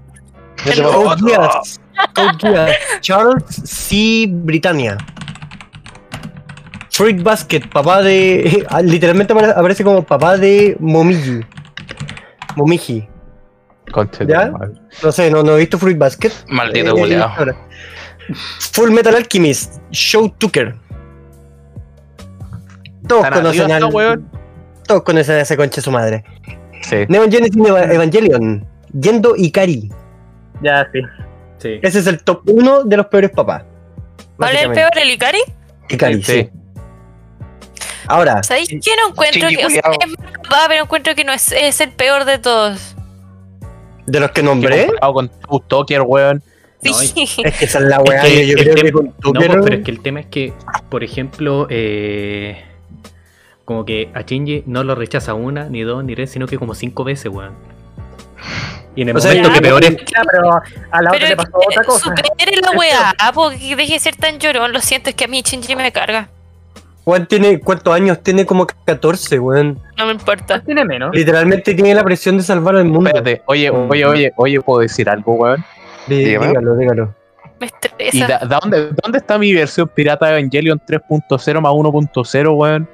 Speaker 3: Code Geass. Code Geass. Charles C. Britannia. Fruit Basket, papá de. ah, Literalmente apare- aparece como papá de Momiji. Momiji.
Speaker 8: Conche
Speaker 3: ¿Ya? No sé, no, no he visto Fruit Basket.
Speaker 7: Maldito
Speaker 3: Eh,
Speaker 7: culiao.
Speaker 3: ahora. Full Metal Alchemist. Show Tucker. Todos
Speaker 8: Tan
Speaker 3: conocen al. Todos conocen a ese concha de su madre.
Speaker 8: Sí.
Speaker 3: Neon Genesis Eva- Evangelion. Yendo Ikari.
Speaker 4: Ya, sí.
Speaker 9: Sí.
Speaker 3: Ese es el top 1 de los peores papás.
Speaker 5: ¿Cuál es el peor, el Ikari?
Speaker 3: Ikari,
Speaker 8: Sí.
Speaker 3: sí. Ahora,
Speaker 5: ¿Sabéis que no encuentro que. O sea, es más papá, pero encuentro que no es, es el peor de todos.
Speaker 3: de los que nombré,
Speaker 8: con Tucker, weón.
Speaker 9: No,
Speaker 5: Sí.
Speaker 3: es que esa es la weá.
Speaker 9: Es que
Speaker 3: yo creo que con
Speaker 9: No,
Speaker 3: Tucker.
Speaker 9: pues, pero es que el tema es que, por ejemplo, eh, como que a Shinji no lo rechaza una, ni dos, ni tres, sino que como cinco veces, weón. Y en el
Speaker 3: O sea,
Speaker 9: momento
Speaker 5: ya,
Speaker 9: que peor es.
Speaker 4: Ya, pero a la otra
Speaker 5: Pero
Speaker 4: le pasó otra cosa.
Speaker 5: supere la weá, porque deje de ser tan llorón. Lo siento, es que a mí Shinji me carga.
Speaker 3: Juan tiene, ¿cuántos años? Tiene como 14, weón.
Speaker 5: No me importa.
Speaker 4: Tiene menos.
Speaker 3: Literalmente tiene la presión de salvar al mundo.
Speaker 8: Espérate, oye,
Speaker 3: Mm.
Speaker 8: oye, oye, oye, ¿puedo decir algo, weón?
Speaker 3: Dí-
Speaker 1: Dígame.
Speaker 3: dígalo, dígalo.
Speaker 5: Me
Speaker 8: ¿Y
Speaker 5: estresa.
Speaker 8: da- da dónde, dónde está mi versión pirata de Evangelion 3.0 más 1.0, weón?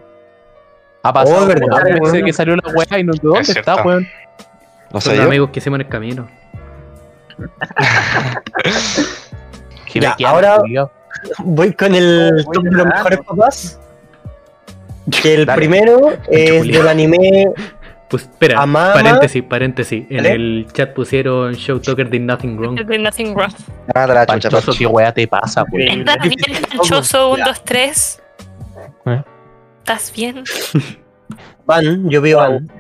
Speaker 8: Ha pasado
Speaker 3: Oh, verdad, weón.
Speaker 8: que salió la weá y no, ¿dónde
Speaker 7: Es
Speaker 8: está,
Speaker 7: cierto.
Speaker 8: weón?
Speaker 1: No
Speaker 9: Son
Speaker 1: sé
Speaker 9: los amigos que hicimos en el camino.
Speaker 3: Ahora-. Voy con el
Speaker 4: Voy
Speaker 3: top de los mejores papás. Que el
Speaker 8: Dale.
Speaker 3: primero es
Speaker 9: Julián.
Speaker 3: del anime.
Speaker 9: Pues espera,
Speaker 3: Amama.
Speaker 9: paréntesis, paréntesis. En el chat pusieron Show Talker did nothing wrong.
Speaker 5: There's nothing wrong.
Speaker 1: Nada de la chucha,
Speaker 8: qué weá te pasa.
Speaker 5: ¿Estás bien. ¿Estás bien?
Speaker 3: Van, yo veo Van.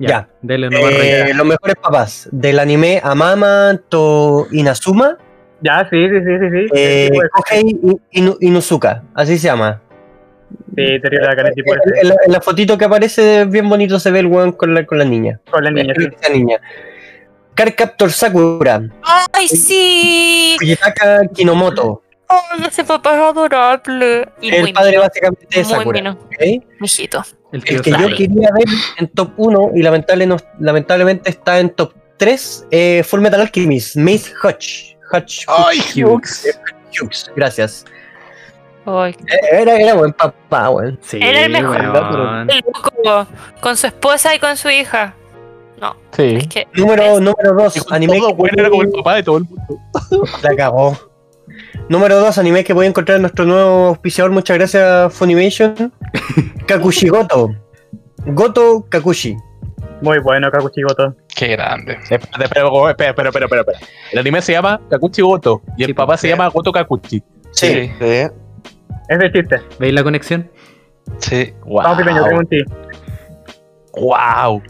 Speaker 9: Ya,
Speaker 3: Ya.
Speaker 9: dele
Speaker 3: Eh, los mejores papás del anime Amama to Inazuma,
Speaker 4: Ya, sí, sí, sí, sí. sí.
Speaker 3: eh,
Speaker 4: Sí,
Speaker 3: Kohei Inu- Inu- Inuzuka, así se llama.
Speaker 4: Sí, terrible bacán el tipo
Speaker 3: En, la, en la fotito que aparece, bien bonito se ve el weón con la, con la niña.
Speaker 4: Con la niña, sí.
Speaker 3: Esa niña. Cardcaptor Sakura,
Speaker 5: ¡Ay, sí!
Speaker 3: Fujitaka Kinomoto,
Speaker 5: ¡Ay, ese papá es adorable! Y
Speaker 3: el
Speaker 5: muy
Speaker 3: padre
Speaker 5: mino,
Speaker 3: básicamente de
Speaker 5: muy
Speaker 3: Sakura.
Speaker 5: mino.
Speaker 3: ¿ok?
Speaker 5: Mijito.
Speaker 9: El
Speaker 3: El que yo quería ver en top 1 y lamentable no- lamentablemente está en top 3, eh, Full Metal Alchemist, Mace Hutch. Hutch.
Speaker 8: Ay, Hughes.
Speaker 3: Hughes, gracias.
Speaker 5: Ay,
Speaker 3: Eh, Era, era buen papá, weón.
Speaker 9: Sí,
Speaker 5: Era el mejor. qué loco. Con su esposa y con su hija. No,
Speaker 8: Sí.
Speaker 5: es que.
Speaker 3: Número,
Speaker 5: es-
Speaker 3: número 2,
Speaker 8: Y con
Speaker 3: anime.
Speaker 8: todo,
Speaker 3: que
Speaker 8: era como el papá de todo el mundo.
Speaker 3: La cagó. Número 2, anime que voy a encontrar en nuestro nuevo auspiciador. Muchas gracias, Funimation. Kakushigoto. Goto Kakushi.
Speaker 4: Muy bueno, Kakuchigoto.
Speaker 7: Qué grande.
Speaker 8: Espera, espera, espera, espera, espera. El anime se llama Kakuchi Goto y el
Speaker 9: Sí,
Speaker 8: papá se
Speaker 7: pues.
Speaker 8: llama Goto Kakuchi.
Speaker 7: Sí.
Speaker 1: Sí.
Speaker 4: Es de chiste.
Speaker 9: ¿Veis la conexión?
Speaker 7: Sí.
Speaker 8: Wow.
Speaker 4: Vamos, Pipeño, tengo un ti.
Speaker 8: wow.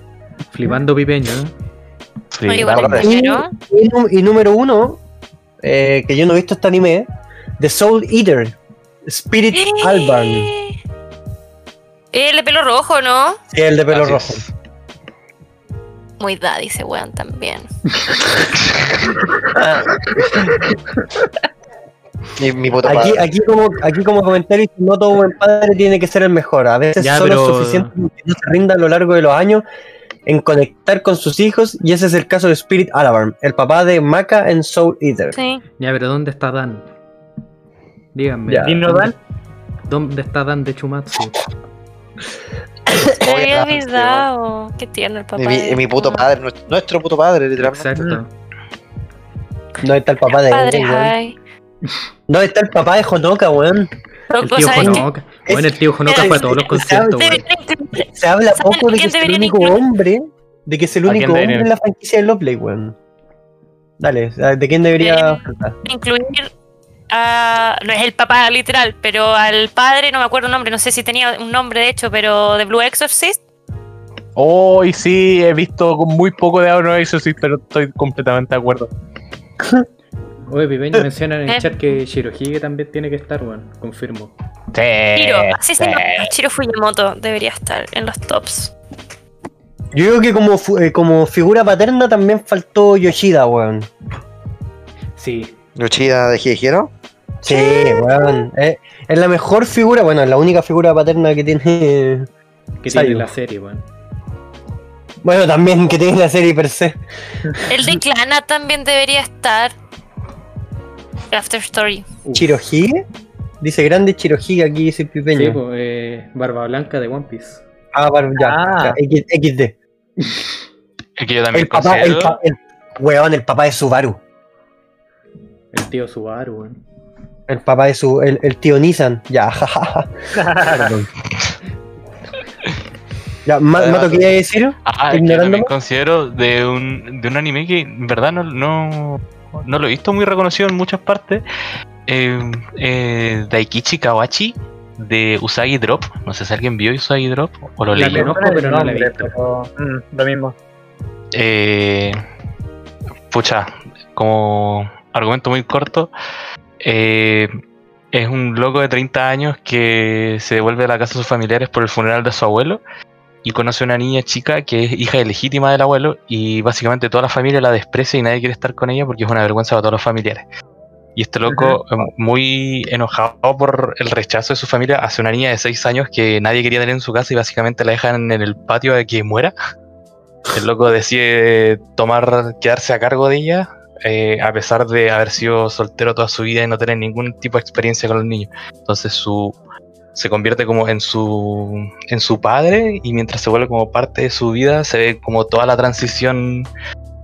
Speaker 9: Flipando pipeño. ¿eh?
Speaker 5: Oye,
Speaker 8: Flipando.
Speaker 3: Y, nu- y 1, que yo no he visto este anime, The Soul Eater. Spirit Alban.
Speaker 5: El de pelo rojo, ¿no?
Speaker 3: Sí, el de pelo
Speaker 7: Así
Speaker 3: rojo.
Speaker 7: es.
Speaker 5: Muy daddy ese weón también.
Speaker 1: Mi, mi puto
Speaker 3: Aquí, aquí, como, aquí como comentario, no todo buen padre tiene que ser el mejor. A veces
Speaker 9: Ya,
Speaker 3: solo
Speaker 9: pero-
Speaker 3: es suficiente que no se rinda a lo largo de los años en conectar con sus hijos y ese es el caso de Spirit Alarm, el papá de Maka en Soul Eater.
Speaker 5: Sí.
Speaker 9: Ya, pero ¿dónde está Dan? Díganme.
Speaker 3: Ya.
Speaker 4: ¿Dino
Speaker 9: ¿dónde-
Speaker 4: Dan?
Speaker 9: ¿Dónde está Dan de Chumatsu?
Speaker 5: Me había olvidado. Qué tierno el papá.
Speaker 1: Mi,
Speaker 5: de-
Speaker 1: es mi puto padre, nuestro, nuestro puto padre, literalmente.
Speaker 9: Exacto.
Speaker 3: No está el papá de
Speaker 5: Padre, ay.
Speaker 3: No está el papá de Honoka, weón.
Speaker 9: El
Speaker 5: o
Speaker 9: tío Honoka. Bueno, el tío Honoka
Speaker 5: es-
Speaker 9: fue a todos los conciertos,
Speaker 3: Se habla
Speaker 5: ¿Saben
Speaker 3: poco de que
Speaker 5: quién
Speaker 3: es el único hombre, de que es el
Speaker 8: ¿A
Speaker 3: único hombre en la franquicia de Lovely, weón. Dale, ¿de quién debería faltar?
Speaker 5: incluir a. No es el papá literal, pero al padre, no me acuerdo el nombre, no sé si tenía un nombre de hecho, pero de Blue Exorcist.
Speaker 8: Hoy sí, he visto con muy poco de eso sí, pero estoy completamente de acuerdo.
Speaker 9: Oye, Pipeño menciona en el
Speaker 5: Eh.
Speaker 9: chat que Shirohige también tiene que estar, weón. Confirmo.
Speaker 8: Sí,
Speaker 5: Chiro, así se
Speaker 8: sí.
Speaker 5: llama. Chiro Fujimoto debería estar en los tops.
Speaker 3: Yo creo que como, eh, como figura paterna también faltó Yoshida, weón.
Speaker 9: Sí.
Speaker 1: Yoshida de Hiro.
Speaker 3: Sí, weón. Eh, es la mejor figura, bueno, es la única figura paterna que tiene.
Speaker 9: Que
Speaker 3: Sayo.
Speaker 9: tiene la serie, weón.
Speaker 3: Bueno, también que tiene la serie per se.
Speaker 5: El de Clana también debería estar. After Story.
Speaker 3: Chirohige. Dice grande Chirohige aquí, dice el
Speaker 9: Sí,
Speaker 3: pipeño.
Speaker 9: pues, eh, Barba Blanca de One Piece.
Speaker 3: ah, bar- ya,
Speaker 4: Ah.
Speaker 3: XD.
Speaker 7: Es que yo también
Speaker 3: El papá, el,
Speaker 7: considero.
Speaker 3: pa- el- weón, el papá de Subaru.
Speaker 9: El tío Subaru, weón.
Speaker 3: El papá de su. El, el tío Nissan. Ya, jajaja. Perdón. Ya, Ma- Mato, ¿qué iba a decir?
Speaker 7: Ah, es que yo también considero de un, de un anime que en verdad no, no, no lo he visto muy reconocido en muchas partes. Eh, eh, Daikichi Kawachi de Usagi Drop. No sé si alguien vio Usagi Drop o lo leyó.
Speaker 4: el
Speaker 9: pero no la he
Speaker 4: nombre,
Speaker 9: visto.
Speaker 4: pero, mm, lo mismo.
Speaker 7: Eh, pucha, como argumento muy corto, eh, es un loco de 30 años que se devuelve a la casa de sus familiares por el funeral de su abuelo y conoce a una niña chica que es hija ilegítima del abuelo y básicamente toda la familia la desprecia y nadie quiere estar con ella porque es una vergüenza para todos los familiares. Y este loco, eh, muy enojado por el rechazo de su familia, hace una niña de 6 años que nadie quería tener en su casa y básicamente la dejan en el patio de que muera. El loco decide tomar, quedarse a cargo de ella, eh, a pesar de haber sido soltero toda su vida y no tener ningún tipo de experiencia con los niños. Entonces su se convierte como en su en su padre y mientras se vuelve como parte de su vida se ve como toda la transición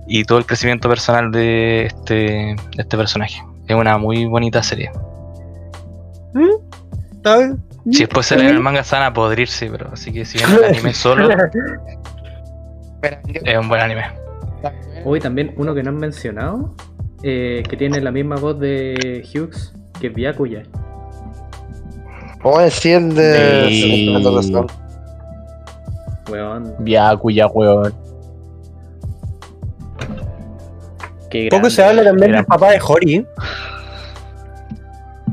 Speaker 7: y todo el crecimiento personal de este, de este personaje. Es una muy bonita serie.
Speaker 3: ¿Está bien?
Speaker 7: Si después se leen el manga se van a podrirse, pero así que si ven el anime solo, es un buen anime.
Speaker 9: Hoy también uno que no han mencionado, eh, que tiene la misma voz de Hughes, que es Byakuya.
Speaker 1: Puedo decir el de. Razón.
Speaker 9: Weón,
Speaker 8: weón.
Speaker 9: qué
Speaker 3: Poco
Speaker 9: grande.
Speaker 3: se habla también del papá de Hori.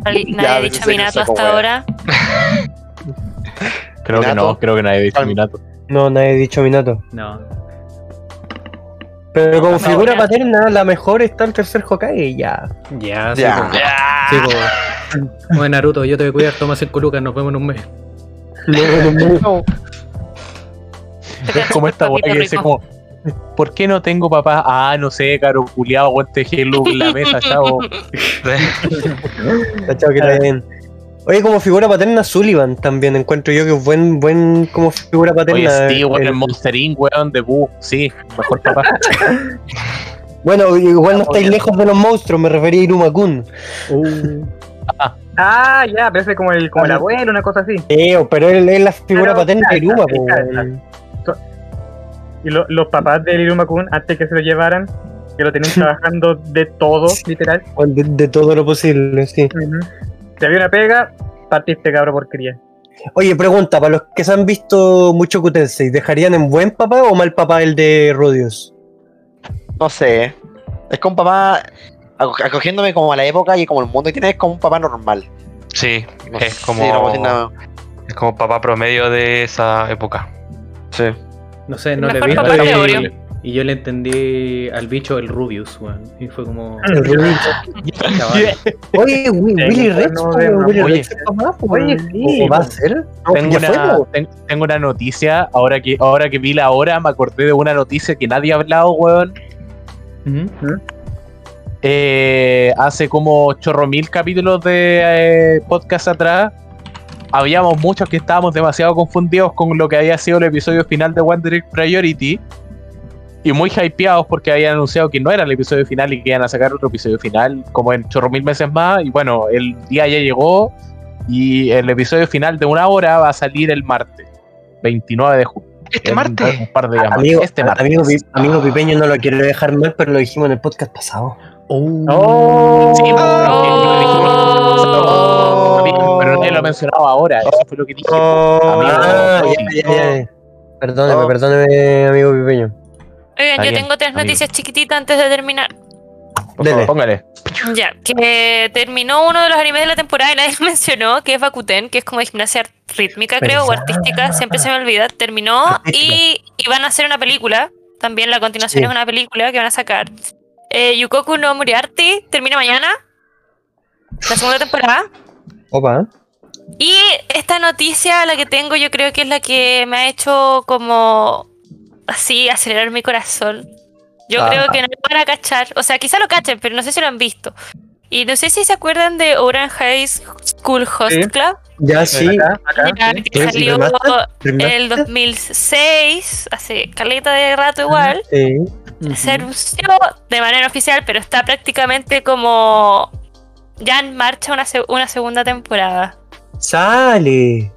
Speaker 5: Nadie
Speaker 1: Ya,
Speaker 5: ha dicho Minato hasta ahora.
Speaker 8: Creo que no, creo que nadie ha dicho Minato.
Speaker 3: No, nadie ha dicho Minato.
Speaker 9: No,
Speaker 3: Pero como figura
Speaker 5: ya.
Speaker 3: paterna, la mejor está el tercer Hokage, ya.
Speaker 9: ya, sí,
Speaker 1: Ya.
Speaker 9: Sí. Oye, Naruto, yo te voy a cuidar, toma 5 lucas, nos vemos en un mes.
Speaker 8: Es como esta weá que dice como, ¿por qué no tengo papá? Ah, no sé, caro culiado, weón, te dejé el look en la mesa, chavo.
Speaker 3: Que está bien. Oye, como figura paterna, Sullivan también encuentro yo que es buen, buen como figura paterna.
Speaker 8: Oye, weón,
Speaker 3: el-
Speaker 8: el Monster Inc, weón, de Boo, sí, mejor papá.
Speaker 3: Bueno, igual no estáis lejos de los monstruos, me refería a Iruma-kun.
Speaker 4: Ah, ya, parece como el, como el abuelo, una cosa así.
Speaker 3: Eh, pero él es la figura paterna de Iruma, weón.
Speaker 4: Y lo- los papás del Iruma-kun, antes que se lo llevaran, que lo tenían trabajando de todo, literal.
Speaker 3: De, de todo lo posible, sí.
Speaker 4: Ujú. Si había una pega, partiste cabro porquería.
Speaker 3: Oye, pregunta, para los que se han visto mucho Kutensei, ¿dejarían en buen papá o mal papá el de Rodius?
Speaker 1: No sé. Es como un papá aco- acogiéndome como a la época y como el mundo que tiene es como un papá normal.
Speaker 7: Sí,
Speaker 1: No
Speaker 7: es
Speaker 1: sé,
Speaker 7: como,
Speaker 1: no nada.
Speaker 7: es como papá promedio de esa época.
Speaker 1: Sí.
Speaker 9: No sé, no le he visto y yo le entendí al bicho el Rubius, weón. Y fue como.
Speaker 3: El Rubius.
Speaker 9: Chaval.
Speaker 3: Oye, Willy Rex, Willy
Speaker 8: oye.
Speaker 3: Rex es papá, pues,
Speaker 4: Oye,
Speaker 3: weón.
Speaker 4: sí,
Speaker 3: ¿O va a ser?
Speaker 8: Tengo una, ten- tengo una noticia, ahora que, ahora que vi la hora, me acordé de una noticia que nadie ha hablado, weón. Eh, hace como chorro mil capítulos de eh, podcast atrás, habíamos muchos que estábamos demasiado confundidos con lo que había sido el episodio final de One Direct Priority y muy hypeados porque habían anunciado que no era el episodio final y que iban a sacar otro episodio final como en chorro mil meses más. Y bueno, el día ya llegó y el episodio final de una hora va a salir el martes, 29 de junio.
Speaker 7: Este
Speaker 8: En
Speaker 7: martes.
Speaker 8: Un par de días más.
Speaker 3: Amigo,
Speaker 8: este martes.
Speaker 3: amigo, Pi- amigo Pipeño no lo quiero dejar mal, pero lo dijimos en el podcast pasado.
Speaker 4: Oh.
Speaker 8: Sí, pero lo dijimos-
Speaker 5: Oh.
Speaker 8: Pero nadie lo ha mencionado ahora. Eso fue lo que dije.
Speaker 1: Oh.
Speaker 8: amigo.
Speaker 3: Ah, ya, ya, ya. Perdóneme,
Speaker 1: Oh.
Speaker 3: perdóneme, amigo Pipeño.
Speaker 5: Oigan, yo tengo tres
Speaker 8: amigo.
Speaker 5: noticias chiquititas antes de terminar.
Speaker 3: Dele.
Speaker 8: Póngale.
Speaker 5: Ya, que terminó uno de los animes de la temporada y nadie lo mencionó, que es Bakuten, que es como de gimnasia rítmica, creo, o artística, siempre se me olvida. Terminó y, y van a hacer una película. También la continuación
Speaker 3: Sí.
Speaker 5: es una película que van a sacar. Eh, Yukoku no Moriarty termina mañana, la segunda temporada.
Speaker 3: Opa.
Speaker 5: Y esta noticia, la que tengo, yo creo que es la que me ha hecho como así acelerar mi corazón. Yo
Speaker 3: Ah.
Speaker 5: creo que no lo van a cachar. O sea, quizá lo cachen, pero no sé si lo han visto. Y no sé si se acuerdan de Orange High School Host
Speaker 4: Sí.
Speaker 5: Club.
Speaker 3: Ya sí.
Speaker 4: Acá, acá,
Speaker 5: Ya,
Speaker 4: sí.
Speaker 5: que
Speaker 3: ¿Sí?
Speaker 5: salió el
Speaker 3: ¿Remaster?
Speaker 5: 2006, hace caleta de rato igual.
Speaker 3: Sí.
Speaker 5: Se anunció de manera oficial, pero está prácticamente como ya en marcha una, una segunda temporada.
Speaker 3: Sale.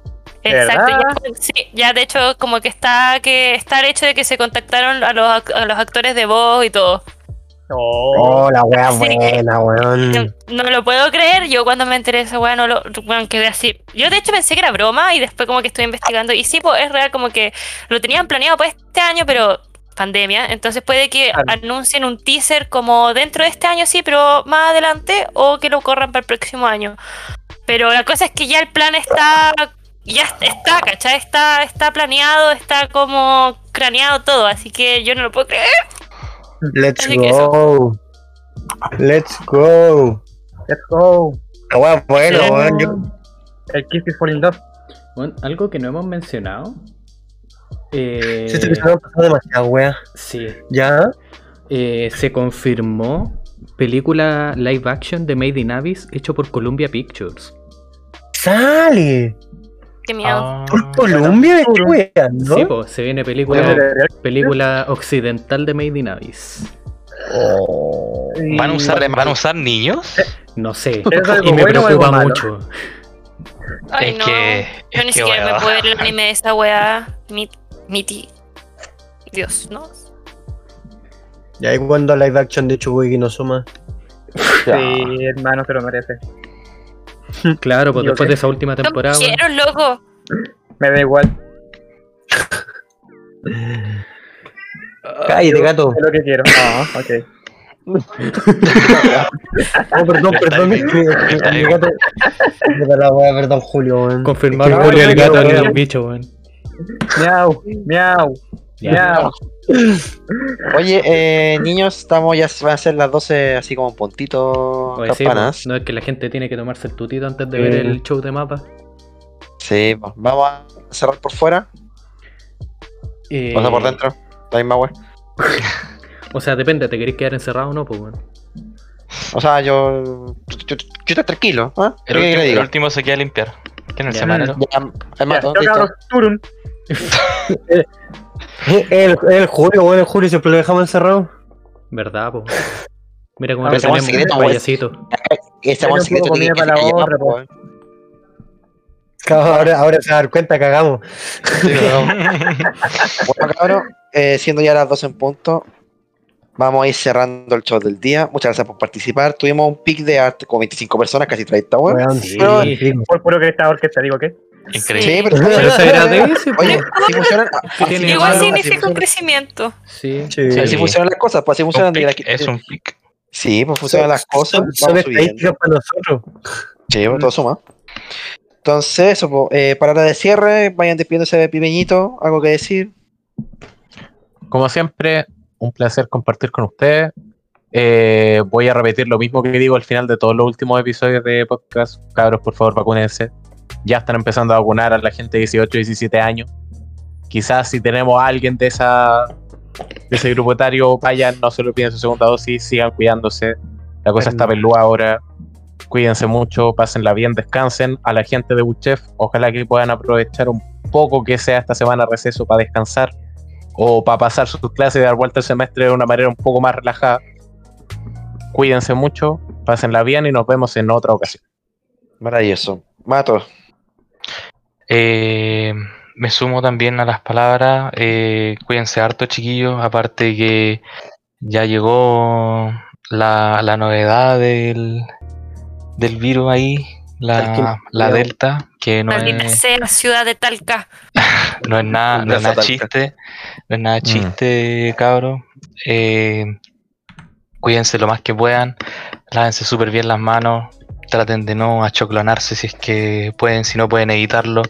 Speaker 5: Exacto, sí, ya de hecho como que está que está el hecho de que se contactaron a los, a los actores de voz y todo.
Speaker 4: Oh.
Speaker 3: Oh, la wea
Speaker 5: Sí.
Speaker 3: buena, weón.
Speaker 5: No lo puedo creer, yo cuando me enteré de esa weá no lo bueno, quedé así. Yo de hecho pensé que era broma y después como que estoy investigando y sí, pues es real como que lo tenían planeado para este año, pero pandemia, entonces puede que
Speaker 4: Claro.
Speaker 5: anuncien un teaser como dentro de este año sí, pero más adelante o que lo corran para el próximo año. Pero la cosa es que ya el plan está ya está, ¿cachai? Está está planeado, está como craneado todo, así que yo no lo puedo creer.
Speaker 3: Let's
Speaker 5: Así
Speaker 3: go. Let's go.
Speaker 4: Let's go.
Speaker 3: La wea
Speaker 5: Sí.
Speaker 3: weón. Yo-
Speaker 4: El Kiss is Falling Love.
Speaker 9: Bueno, algo que no hemos mencionado. Eh,
Speaker 3: Sí, este episodio ha pasado demasiado, wea.
Speaker 9: sí.
Speaker 3: Ya.
Speaker 9: Eh, se confirmó película live action de Made in Abyss hecho por Columbia Pictures.
Speaker 3: Sale.
Speaker 5: Qué miedo.
Speaker 7: Ah,
Speaker 3: ¿Por Colombia? ¿Qué wea, no?
Speaker 9: Sí, pues, se viene película, película occidental de Made in Abyss.
Speaker 3: Oh.
Speaker 7: ¿Van a usar, van a usar niños?
Speaker 9: No sé.
Speaker 4: ¿Es algo
Speaker 9: Y me
Speaker 4: bueno
Speaker 9: preocupa mucho.
Speaker 5: Ay,
Speaker 7: es
Speaker 5: no.
Speaker 7: que.
Speaker 5: Yo ni siquiera me puedo ver el anime de esa weá. Mi, miti. Dios, ¿no?
Speaker 3: Y ahí cuando live action de Chubuki no suma.
Speaker 4: Sí, hermano, se lo merece.
Speaker 9: Claro, pues después de esa última
Speaker 5: No
Speaker 9: temporada.
Speaker 5: quiero, loco.
Speaker 4: Me da igual.
Speaker 3: Cállate, gato.
Speaker 4: Es lo que quiero. Ah, ok.
Speaker 3: Oh, perdón, perdón. mi gato- la wea, perdón, Julio, weón.
Speaker 9: Confirmar Julio el gato
Speaker 3: weón.
Speaker 9: al bicho, weón.
Speaker 4: Miau, miau, miau.
Speaker 1: Oye, eh, niños, estamos ya van a ser las 12 así como puntito
Speaker 9: Oye,
Speaker 1: campanas.
Speaker 9: pues, no es que la gente tiene que tomarse el tutito antes de ver el show de mapa.
Speaker 1: Sí, pues, vamos a cerrar por fuera,
Speaker 9: Eh,
Speaker 1: o sea, por dentro, la misma web.
Speaker 9: O sea, depende, ¿te querés quedar encerrado o no? Pues bueno.
Speaker 1: O sea, yo. Yo, yo estoy tranquilo, ¿ah?
Speaker 7: El,
Speaker 1: ¿Qué
Speaker 7: último, el último se queda limpiar. ¿Quién es el
Speaker 9: Ya.
Speaker 7: semanero?
Speaker 1: Ya,
Speaker 4: Ya, turun.
Speaker 3: El, el Julio, weón, el Julio siempre lo dejamos encerrado.
Speaker 9: ¿Verdad, po? Mira cómo
Speaker 1: somos
Speaker 9: tenemos
Speaker 1: secretos,
Speaker 9: un payasito.
Speaker 1: Ese buen secreto tiene
Speaker 4: para la otra,
Speaker 1: po.
Speaker 3: Ahora, ahora se va a dar cuenta, cagamos.
Speaker 1: Bueno, cabrón, eh, siendo ya las 12 en punto, vamos a ir cerrando el show del día. Muchas gracias por participar. Tuvimos un pick de arte con 25 personas, casi 30, weón.
Speaker 3: Weón,
Speaker 9: Sí.
Speaker 3: pero- sí.
Speaker 4: Por puro que esta orquesta, digo que.
Speaker 7: Increíble.
Speaker 1: Sí, pero,
Speaker 9: Pero se agradece, po.
Speaker 1: Oye, si funcionan,
Speaker 9: Sí,
Speaker 1: así
Speaker 5: Igual significa un crecimiento.
Speaker 9: Sí.
Speaker 3: Sí.
Speaker 1: funcionan, así funcionan las cosas, pues así
Speaker 7: Un
Speaker 1: funcionan.
Speaker 7: es un pick.
Speaker 1: Sí, pues funcionan las cosas.
Speaker 3: Son, estadísticas para nosotros.
Speaker 1: Sí, pues, todo suma. Entonces, eso, pues, eh, palabra de cierre, vayan despidiéndose de Pipeñito, algo que decir.
Speaker 8: Como siempre, un placer compartir con ustedes. Eh, voy a repetir lo mismo que digo al final de todos los últimos episodios de podcast. Cabros, por favor, vacúnense. Ya están empezando a vacunar a la gente de 18 y 17 años. Quizás si tenemos a alguien de esa de ese grupo etario, vayan, no se lo piden su segunda dosis, sigan cuidándose. La cosa está pelúa ahora. Cuídense mucho, pásenla bien, descansen. A la gente de Buchef, ojalá que puedan aprovechar un poco que sea esta semana receso para descansar o para pasar sus clases y dar vuelta al semestre de una manera un poco más relajada. Cuídense mucho, pásenla bien y nos vemos en otra ocasión.
Speaker 1: Maravilloso. Mato.
Speaker 7: Eh, me sumo también a las palabras. eh, cuídense harto, chiquillos. Aparte que ya llegó la, la novedad del, del virus ahí, la, la Delta, que no es,
Speaker 5: sea ciudad de Talca.
Speaker 7: no es nada, no es nada chiste. No es nada chiste, cabros. Eh, cuídense lo más que puedan. Lávense súper bien las manos. Traten de no achoclonarse si es que pueden, si no pueden evitarlo.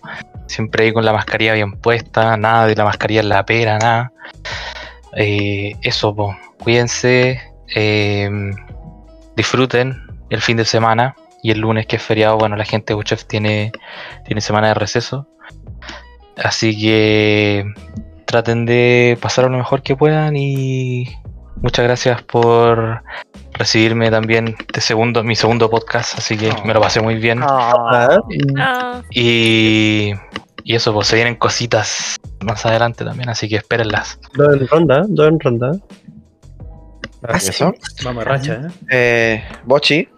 Speaker 7: Siempre ahí con la mascarilla bien puesta. Nada de la mascarilla en la pera, nada. Eh, eso, cuídense. eh, disfruten el fin de semana. Y el lunes que es feriado, bueno, la gente de Uchef tiene, tiene semana de receso. Así que traten de pasar lo mejor que puedan y muchas gracias por recibirme también de segundo, mi segundo podcast, así que me lo pasé muy bien.
Speaker 3: Ah,
Speaker 5: Ah,
Speaker 7: Y, y eso, pues se vienen cositas más adelante también, así que espérenlas.
Speaker 3: dos en ronda, dos en ronda.
Speaker 1: Eso.
Speaker 9: Vamos a racha, ¿eh?
Speaker 1: Eh, Bochi.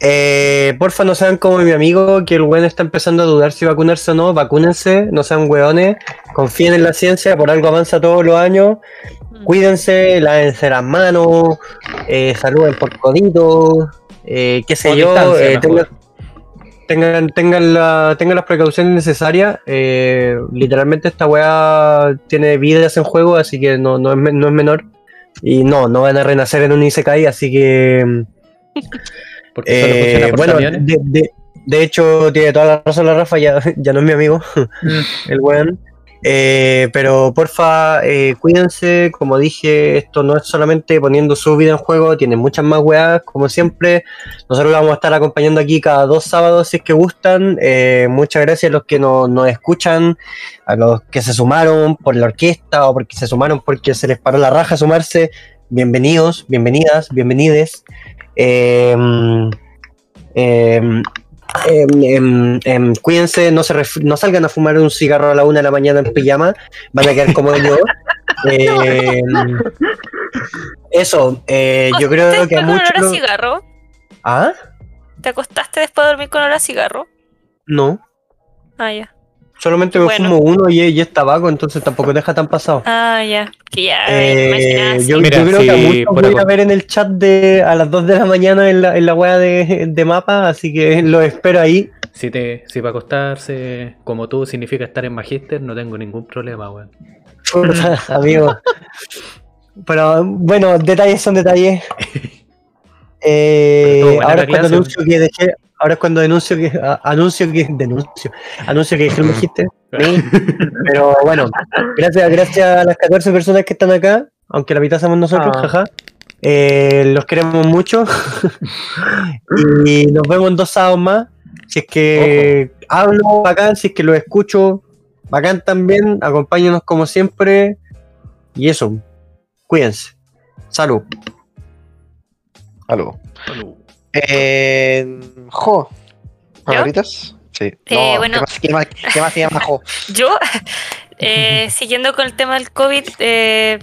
Speaker 3: Eh, porfa, no sean como mi amigo, que el weón está empezando a dudar si vacunarse o no. Vacúnense, no sean weones. Confíen en la ciencia, por algo avanza todos los años. Cuídense, lávense las manos, eh, saluden por codito, eh, qué sé yo. eh, tengan, tengan, tengan, la- tengan las precauciones necesarias. eh, literalmente esta weá tiene vidas en juego, así que no, no, es, me- no es menor. Y no, no van a renacer en un Isekai, así que...
Speaker 9: Porque solo
Speaker 3: Eh,
Speaker 9: por
Speaker 3: bueno, de, de- de hecho, tiene toda la razón la Rafa, ya, ya no es mi amigo, el weón. Eh, pero porfa, eh, cuídense, como dije, esto no es solamente poniendo su vida en juego, tiene muchas más weas, como siempre. Nosotros vamos a estar acompañando aquí cada dos sábados si es que gustan. Eh, muchas gracias a los que no- nos escuchan, a los que se sumaron por la orquesta o porque se sumaron porque se les paró la raja sumarse. Bienvenidos, bienvenidas, bienvenides. Eh, em, em, em, cuídense, no, se no salgan a fumar un cigarro a la una de la mañana en pijama, van a quedar como yo. Em, eso, eh, yo creo
Speaker 5: ¿Te
Speaker 3: que a
Speaker 5: con olor a
Speaker 3: muchos.
Speaker 5: cigarro?
Speaker 3: ¿Ah?
Speaker 5: ¿Te acostaste después de dormir con olor a cigarro?
Speaker 3: No,
Speaker 5: Ah, ya.
Speaker 3: Solamente me
Speaker 5: Bueno.
Speaker 3: fumo uno y, y es tabaco, entonces tampoco deja tan pasado.
Speaker 5: Ah, ya. Que ya
Speaker 3: Eh, yo,
Speaker 9: Mira,
Speaker 3: yo creo que a muchos voy a ver en el chat de a las 2 de la mañana en la, en la wea de, de mapa, así que los espero ahí.
Speaker 9: Si, te, si para acostarse como tú significa estar en Magister, no tengo ningún problema, weón.
Speaker 3: Amigo. Pero bueno, detalles son detalles. Eh, ahora es cuando anuncio que dejé, ahora es cuando denuncio que a- anuncio que denuncio, anuncio que el Magister. Sí. Pero bueno, gracias, gracias a las 14 personas que están acá, aunque la mitad somos nosotros,
Speaker 4: Ah.
Speaker 3: jaja. Eh, los queremos mucho. y nos vemos en dos sábados más. Si es que hablo bacán, si es que lo escucho bacán también, acompáñenos como siempre. Y eso, cuídense. Salud.
Speaker 1: Aló. Eh, jo. ¿Palabritas? Sí.
Speaker 5: Eh, bueno.
Speaker 1: ¿qué, más, qué, más, qué más se llama Jo?
Speaker 5: Yo, eh, siguiendo con el tema del COVID, eh,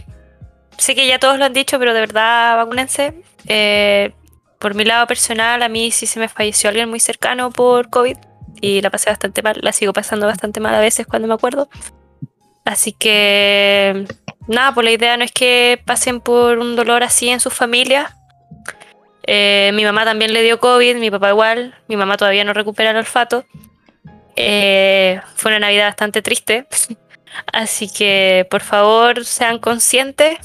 Speaker 5: sé que ya todos lo han dicho, pero de verdad vacúnense. Eh, por mi lado personal, a mí sí se me falleció alguien muy cercano por COVID y la pasé bastante mal, la sigo pasando bastante mal a veces cuando me acuerdo. Así que, nada, pues la idea no es que pasen por un dolor así en sus familias. Eh, mi mamá también le dio COVID, mi papá igual, mi mamá todavía no recupera el olfato. Eh, fue una Navidad bastante triste. Así que por favor sean conscientes.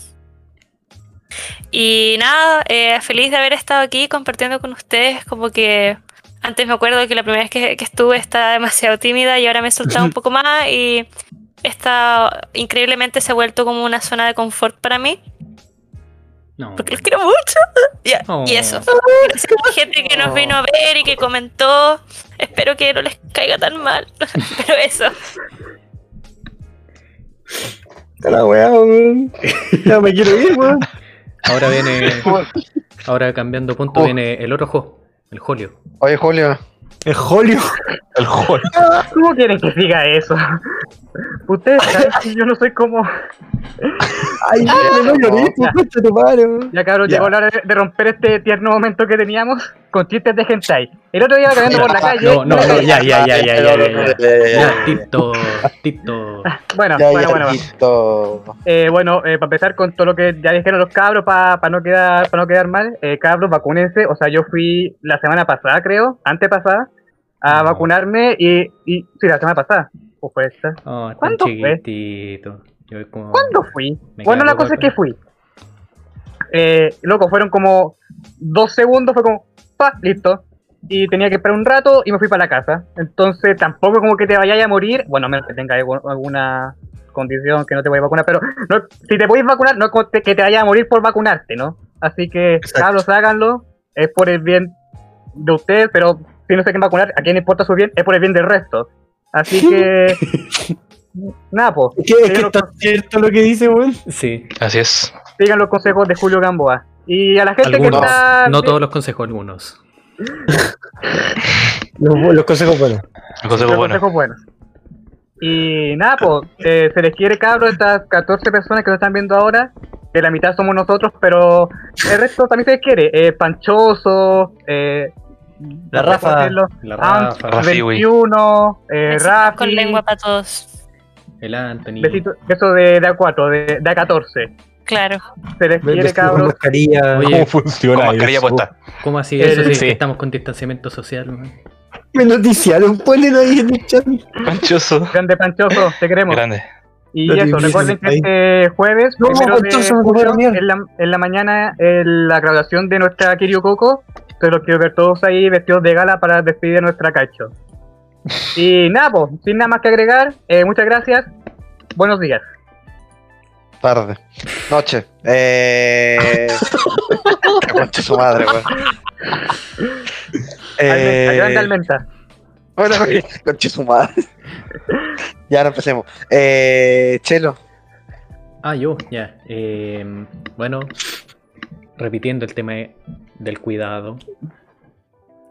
Speaker 5: Y nada, eh, feliz de haber estado aquí compartiendo con ustedes. Como que antes me acuerdo que la primera vez que, que estuve estaba demasiado tímida y ahora me he soltado un poco más. Y esta increíblemente se ha vuelto como una zona de confort para mí.
Speaker 9: No.
Speaker 5: Porque los quiero mucho. Ya,
Speaker 9: Oh.
Speaker 5: Y eso. Gracias a la gente que nos vino a ver y que comentó. Espero que no les caiga tan mal. Pero eso.
Speaker 3: La weá, weón. Ya me quiero ir, weón.
Speaker 9: Ahora viene. Ahora cambiando punto
Speaker 1: Oh.
Speaker 9: viene el otro juego, el Jolio.
Speaker 1: Oye, Julio.
Speaker 3: El Julio.
Speaker 8: El juego.
Speaker 4: ¿Cómo quieren que diga eso? Ustedes saben que yo no soy como.
Speaker 3: Ay, no, no madre, weón.
Speaker 4: Ya cabrón, llegó la hora de romper este tierno momento que teníamos con chistes de hentai. El otro día caminando por la calle.
Speaker 9: No, no, no, ya, ya, ya, ya, ya, ya. Ya, Tito, Tito.
Speaker 4: Bueno, bueno, bueno. Eh, bueno, eh, para empezar con todo lo que ya dijeron los cabros, para no quedar para no quedar mal, eh, cabros, vacúnense. O sea, yo fui la semana pasada, creo, antepasada, a
Speaker 9: No.
Speaker 4: vacunarme y, y sí, la semana pasada. O fue esta.
Speaker 9: Oh,
Speaker 4: ¿Cuándo fue?
Speaker 9: chiquitito. Yo como-
Speaker 4: ¿Cuándo fui? Bueno, la cosa es que fui. Eh, loco, fueron como dos segundos, fue como, pa, listo. Y tenía que esperar un rato y me fui para la casa. Entonces tampoco como que te vayas a morir, bueno, a menos que tengas algu- alguna condición que no te vayas a vacunar, pero no, si te podéis vacunar, no es como te- que te vayas a morir por vacunarte, ¿no? Así que, cabros, háganlo, es por el bien de ustedes, pero si no se quieren vacunar, a quién le importa su bien, es por el bien del resto. Así que, nada, pues,
Speaker 3: Es que, es que está cierto lo que dice, weón.
Speaker 9: Sí,
Speaker 7: Así es.
Speaker 4: sigan los consejos de Julio Gamboa. Y a la gente
Speaker 9: algunos.
Speaker 4: que está.
Speaker 9: No todos los consejos, algunos.
Speaker 3: Los, los consejos buenos.
Speaker 4: Los consejos buenos. Y nada, pues, eh, se les quiere, cabros, estas 14 personas que nos están viendo ahora. Que la mitad somos nosotros, pero el resto también se les quiere. Eh, Panchoso, eh,
Speaker 3: La
Speaker 4: ¿cómo
Speaker 3: Rafa.
Speaker 4: decirlo?
Speaker 9: La Rafa,
Speaker 7: güey.
Speaker 4: 21, eh, Rafi,
Speaker 5: con lengua para todos.
Speaker 9: el Anthony.
Speaker 4: besito- eso de, de A4, de, de A14.
Speaker 5: Claro.
Speaker 4: Se les quiere, cabros.
Speaker 3: mascarilla.
Speaker 9: Oye,
Speaker 8: ¿Cómo funciona
Speaker 7: Con mascarilla
Speaker 8: eso?
Speaker 7: puesta.
Speaker 9: ¿Cómo así eso? Sí,
Speaker 8: sí.
Speaker 9: Estamos con distanciamiento social. man.
Speaker 3: Me noticiaron, ponen ahí en el chat.
Speaker 7: Panchoso.
Speaker 4: Grande Panchoso, te queremos.
Speaker 7: Grande.
Speaker 4: Y
Speaker 3: Lo
Speaker 4: eso, recuerden que este jueves,
Speaker 3: No,
Speaker 4: primero de julio, en la, en la mañana, en la graduación de nuestra Kiryu Coco. Entonces los quiero ver todos ahí vestidos de gala para despedir a nuestra cacho. Y nada, pues, sin nada más que agregar, eh, muchas gracias. Buenos días.
Speaker 1: Tarde. Noche. Eh. que conche su madre, weón. Eh,
Speaker 4: Almenta.
Speaker 1: bueno, conche su madre. ya no empecemos. Eh, Chelo.
Speaker 9: Ah, yo, ya. Eh, bueno, repitiendo el tema de- del cuidado.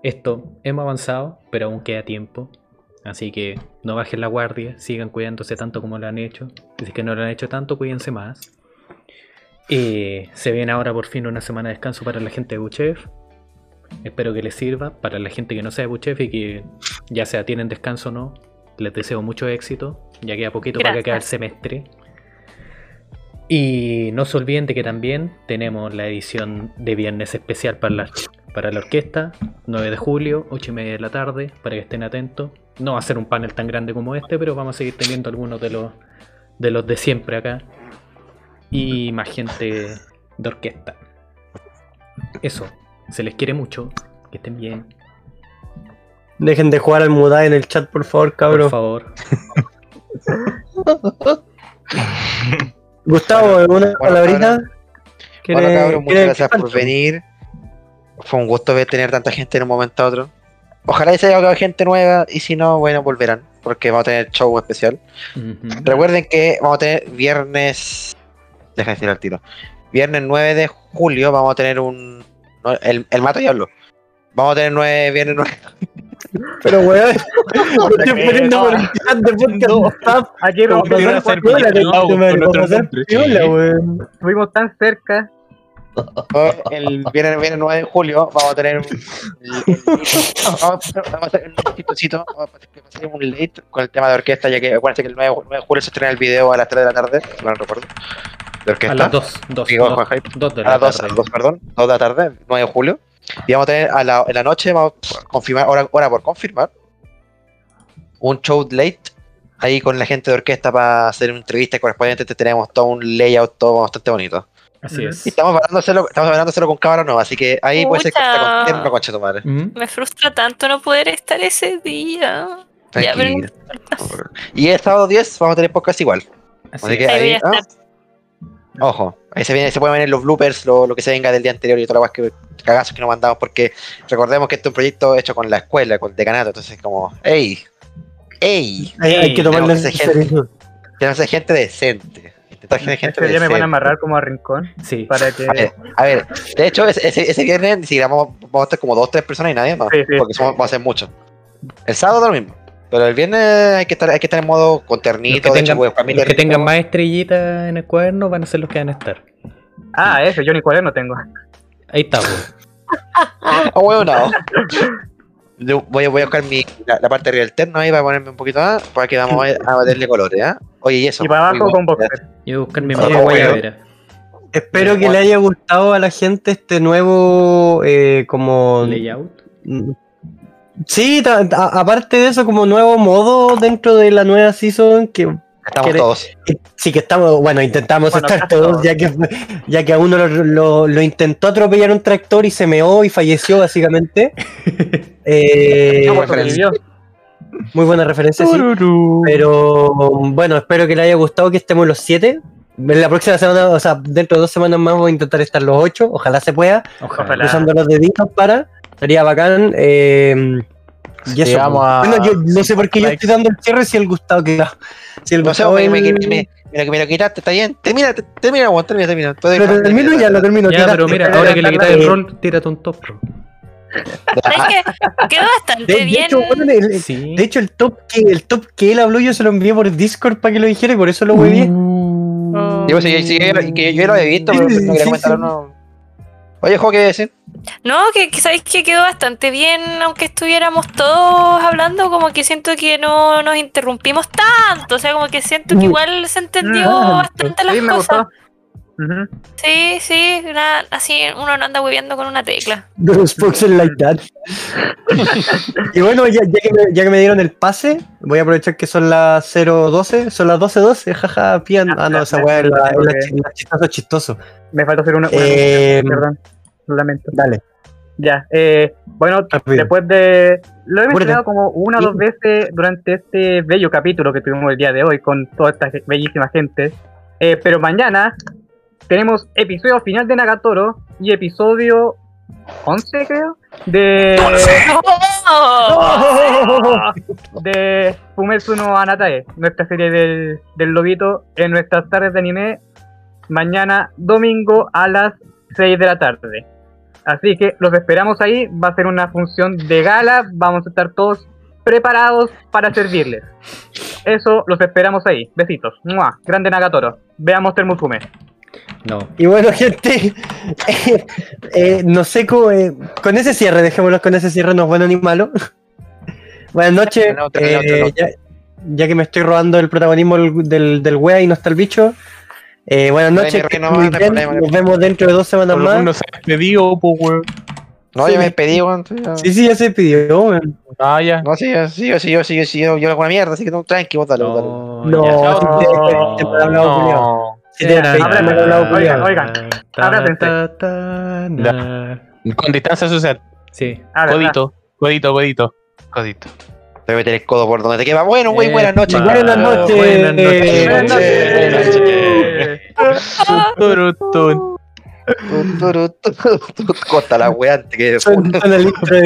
Speaker 9: Esto, hemos avanzado, pero aún queda tiempo. Así que no bajen la guardia, sigan cuidándose tanto como lo han hecho. Si es que no lo han hecho tanto, cuídense más. Eh, se viene ahora por fin una semana de descanso para la gente de Buchef. Espero que les sirva. Para la gente que no sea de Buchef y que ya sea tienen descanso o no, les deseo mucho éxito. Ya queda poquito para que acabe el
Speaker 5: Gracias.
Speaker 9: semestre. Y no se olviden de que también tenemos la edición de viernes especial para la, para la orquesta, 9 de julio, 8 y media de la tarde, para que estén atentos. No va a ser un panel tan grande como este, pero vamos a seguir teniendo algunos de los de, los de siempre acá. Y más gente de orquesta. Eso, se les quiere mucho, que estén bien,
Speaker 3: Dejen de jugar al mudá en el chat, por favor,
Speaker 9: por
Speaker 3: cabrón.
Speaker 9: favor.
Speaker 3: Gustavo, ¿alguna
Speaker 1: Bueno,
Speaker 3: palabrita?
Speaker 1: Bueno,
Speaker 3: ¿Quiere-
Speaker 1: cabrón, muchas gracias por venir. Fue un gusto ver tener tanta gente en un momento a otro. Ojalá y se haya quedado gente nueva y si no, bueno, volverán, porque vamos a tener show especial. Recuerden que vamos a tener viernes. Deja de decir al tiro. Viernes 9 de julio vamos a tener un. no, el, el mato diablo. Vamos a tener 9, viernes 9.
Speaker 3: Pero, weón, estoy poniendo por el chat de podcast.
Speaker 4: Aquí
Speaker 8: iban a
Speaker 3: hacer piola, weón.
Speaker 4: estuvimos tan cerca.
Speaker 1: El viernes, viernes 9 de julio vamos a tener un. a a chistosito, vamos a hacer un late con el tema de orquesta, ya que acuérdense que el 9, 9 de julio se estrena el video a las 3 de la tarde, si no recuerdo. De orquesta.
Speaker 9: A las 2, 2,
Speaker 1: Digo, Juan Jaime.
Speaker 9: 2 de
Speaker 1: a
Speaker 9: la
Speaker 1: las 2,
Speaker 9: tarde.
Speaker 1: perdón, 2 de la tarde, 9 de julio. Y vamos a tener a la, en la noche, vamos a confirmar, hora, hora por confirmar, un show late ahí con la gente de orquesta para hacer una entrevista correspondiente. Tenemos todo un layout todo bastante bonito.
Speaker 9: Así es.
Speaker 1: Y estamos hablándoselo, estamos hablándoselo con cámara nueva, así que ahí puede ser con concha tu madre.
Speaker 9: Ujú.
Speaker 5: Me frustra tanto no poder estar ese día. Ya, pero.
Speaker 1: Y el sábado 10 vamos a tener podcast igual.
Speaker 9: Así
Speaker 1: Así que.
Speaker 5: Ahí
Speaker 1: ah, ojo, ahí se, viene, se pueden ver los bloopers, lo, lo que se venga del día anterior y todas las que cagazos que nos mandamos, porque recordemos que este es un proyecto hecho con la escuela, con el decanato, entonces como, ey, ey,
Speaker 3: Hay, hay que
Speaker 1: ser gente, gente decente. Ser gente
Speaker 4: Este día me van a amarrar como a rincón
Speaker 9: Sí.
Speaker 4: para que.
Speaker 1: A ver, a ver, de hecho, ese, ese, viernes ni siquiera vamos, vamos a estar como dos, tres personas y nadie más,
Speaker 4: Sí, sí.
Speaker 1: porque somos, vamos a ser muchos. El sábado lo mismo, pero el viernes hay que estar, hay que estar en modo con
Speaker 9: Los
Speaker 1: ternito,
Speaker 9: que,
Speaker 1: de hecho,
Speaker 9: tengan,
Speaker 1: familia
Speaker 9: los que tengan más estrellitas en el cuaderno van a ser los que van a estar.
Speaker 4: Ah, ese, yo ni cuaderno tengo.
Speaker 9: Ahí está, pues.
Speaker 1: Ah, bueno, no. Yo voy, a- voy a buscar mi, la, la parte de arriba del terno ahí para ponerme un poquito más, para que vamos a, a meterle colores, ¿ah? Oye, y eso.
Speaker 4: Y para abajo con boxer.
Speaker 9: Yo voy a buscar mi media
Speaker 1: bueno.
Speaker 9: guayabera.
Speaker 3: Espero que le haya gustado a la gente este nuevo eh, como
Speaker 9: Layout.
Speaker 3: Mm. Sí, aparte de eso, como nuevo modo dentro de la nueva season, que
Speaker 1: Estamos
Speaker 3: que-
Speaker 1: todos.
Speaker 3: que- sí que estamos, bueno, intentamos
Speaker 4: Bueno,
Speaker 3: estar todos,
Speaker 4: todos.
Speaker 3: ya que ya que a uno lo, lo- lo intentó atropellar un tractor y se meó y falleció básicamente. Eh, muy buena referencia, sí. Pero bueno, espero que le haya gustado que estemos los siete. En la próxima semana, o sea, dentro de dos semanas más voy a intentar estar los ocho, ojalá se pueda,
Speaker 9: Ojalá.
Speaker 3: Cruzando los deditos para, sería bacán. eh, y eso,
Speaker 8: Llegamos
Speaker 3: pues.
Speaker 8: a-
Speaker 3: Bueno, yo no sé por qué yo estoy dando el cierre si el Gustavo queda. Si el
Speaker 1: No sé, me, me,
Speaker 3: el-
Speaker 1: me, me, me lo- me lo quitaste, está bien. Termina, te- termina, Juan, termina, termina.
Speaker 3: Pero termino ya, lo termino.
Speaker 9: Ya, pero mira, ahora que le quitas el
Speaker 3: Eh,
Speaker 9: rol, tírate un top pro.
Speaker 5: ¿Sabes qué? Quedó bastante
Speaker 3: De, de
Speaker 5: bien.
Speaker 3: hecho, bueno, el,
Speaker 9: Sí.
Speaker 3: de hecho, el top que el top que él habló yo se lo envié por Discord para que lo dijera y por eso lo hueví.
Speaker 5: Oh.
Speaker 1: Yo, sí, sí, yo, que yo lo había visto, pero
Speaker 3: Sí,
Speaker 1: no quería
Speaker 3: sí,
Speaker 1: comentarlo.
Speaker 3: sí.
Speaker 1: No. Oye, Jo, ¿qué decir?
Speaker 5: No, que, que sabéis que quedó bastante bien, aunque estuviéramos todos hablando, como que siento que no nos interrumpimos tanto, o sea, como que siento que igual se entendió
Speaker 3: Ah,
Speaker 5: bastante las
Speaker 4: me
Speaker 5: cosas.
Speaker 4: gustó.
Speaker 5: Sí, sí, nada, así uno no anda hueveando con una tecla.
Speaker 3: Those folks are like that. y bueno, ya, ya que me, ya que me dieron el pase, voy a aprovechar que son las 0.12, son las 12.12, jaja, pian. Ah, no, esa weá es la, chistoso chistoso.
Speaker 4: Me falta hacer una. una
Speaker 3: Eh,
Speaker 4: perdón, lo lamento.
Speaker 3: Dale.
Speaker 4: Ya, eh, bueno,
Speaker 3: Rápido.
Speaker 4: después de. Lo he mencionado como una o dos veces durante este bello capítulo que tuvimos el día de hoy con toda esta bellísima gente. Eh, pero mañana tenemos episodio final de Nagatoro y episodio 11, creo, de. de Fumetsu no Anatae, nuestra serie del, del lobito, en nuestras tardes de anime, mañana domingo a las 6 de la tarde. Así que los esperamos ahí, va a ser una función de gala, vamos a estar todos preparados para servirles. Eso, los esperamos ahí. Besitos. ¡Mua! Grande Nagatoro. Veamos Termufume.
Speaker 9: No.
Speaker 3: Y bueno, gente, eh, eh, no sé cómo. eh, con ese cierre, dejémoslo con ese cierre, no es bueno ni malo. Buenas noches. Eh, ya que me estoy robando el protagonismo del, del, del wea y no está el bicho. Eh, buenas
Speaker 1: No
Speaker 3: noches.
Speaker 1: no,
Speaker 3: muy
Speaker 1: no
Speaker 3: bien,
Speaker 1: problema, no
Speaker 3: Nos vemos dentro de dos semanas más.
Speaker 8: menos se despedido, pues, weón.
Speaker 1: No,
Speaker 3: Sí,
Speaker 1: yo me despedí, tú ya-
Speaker 3: Sí, sí, ya se pidió. weón.
Speaker 8: Ah, ya.
Speaker 1: No, sí, yo- sí, yo sí, yo sí, yo sí, yo, yo hago una mierda, así que no, tranqui, vos dale, vos dale.
Speaker 9: No,
Speaker 3: No, si te por hablado, culiao.
Speaker 8: No.
Speaker 3: Si te.
Speaker 4: Oigan, ábranse.
Speaker 9: Na.
Speaker 8: Con distancia social.
Speaker 9: Sí.
Speaker 8: Codito, codito, codito.
Speaker 7: Codito.
Speaker 1: Te voy a meter el codo por donde te quema. Bueno, güey,
Speaker 9: Eh,
Speaker 1: buenas noches.
Speaker 3: Buenas noches.
Speaker 9: Buenas noches.
Speaker 4: Buenas noches.
Speaker 1: Corta la wea antes que.
Speaker 3: El intro de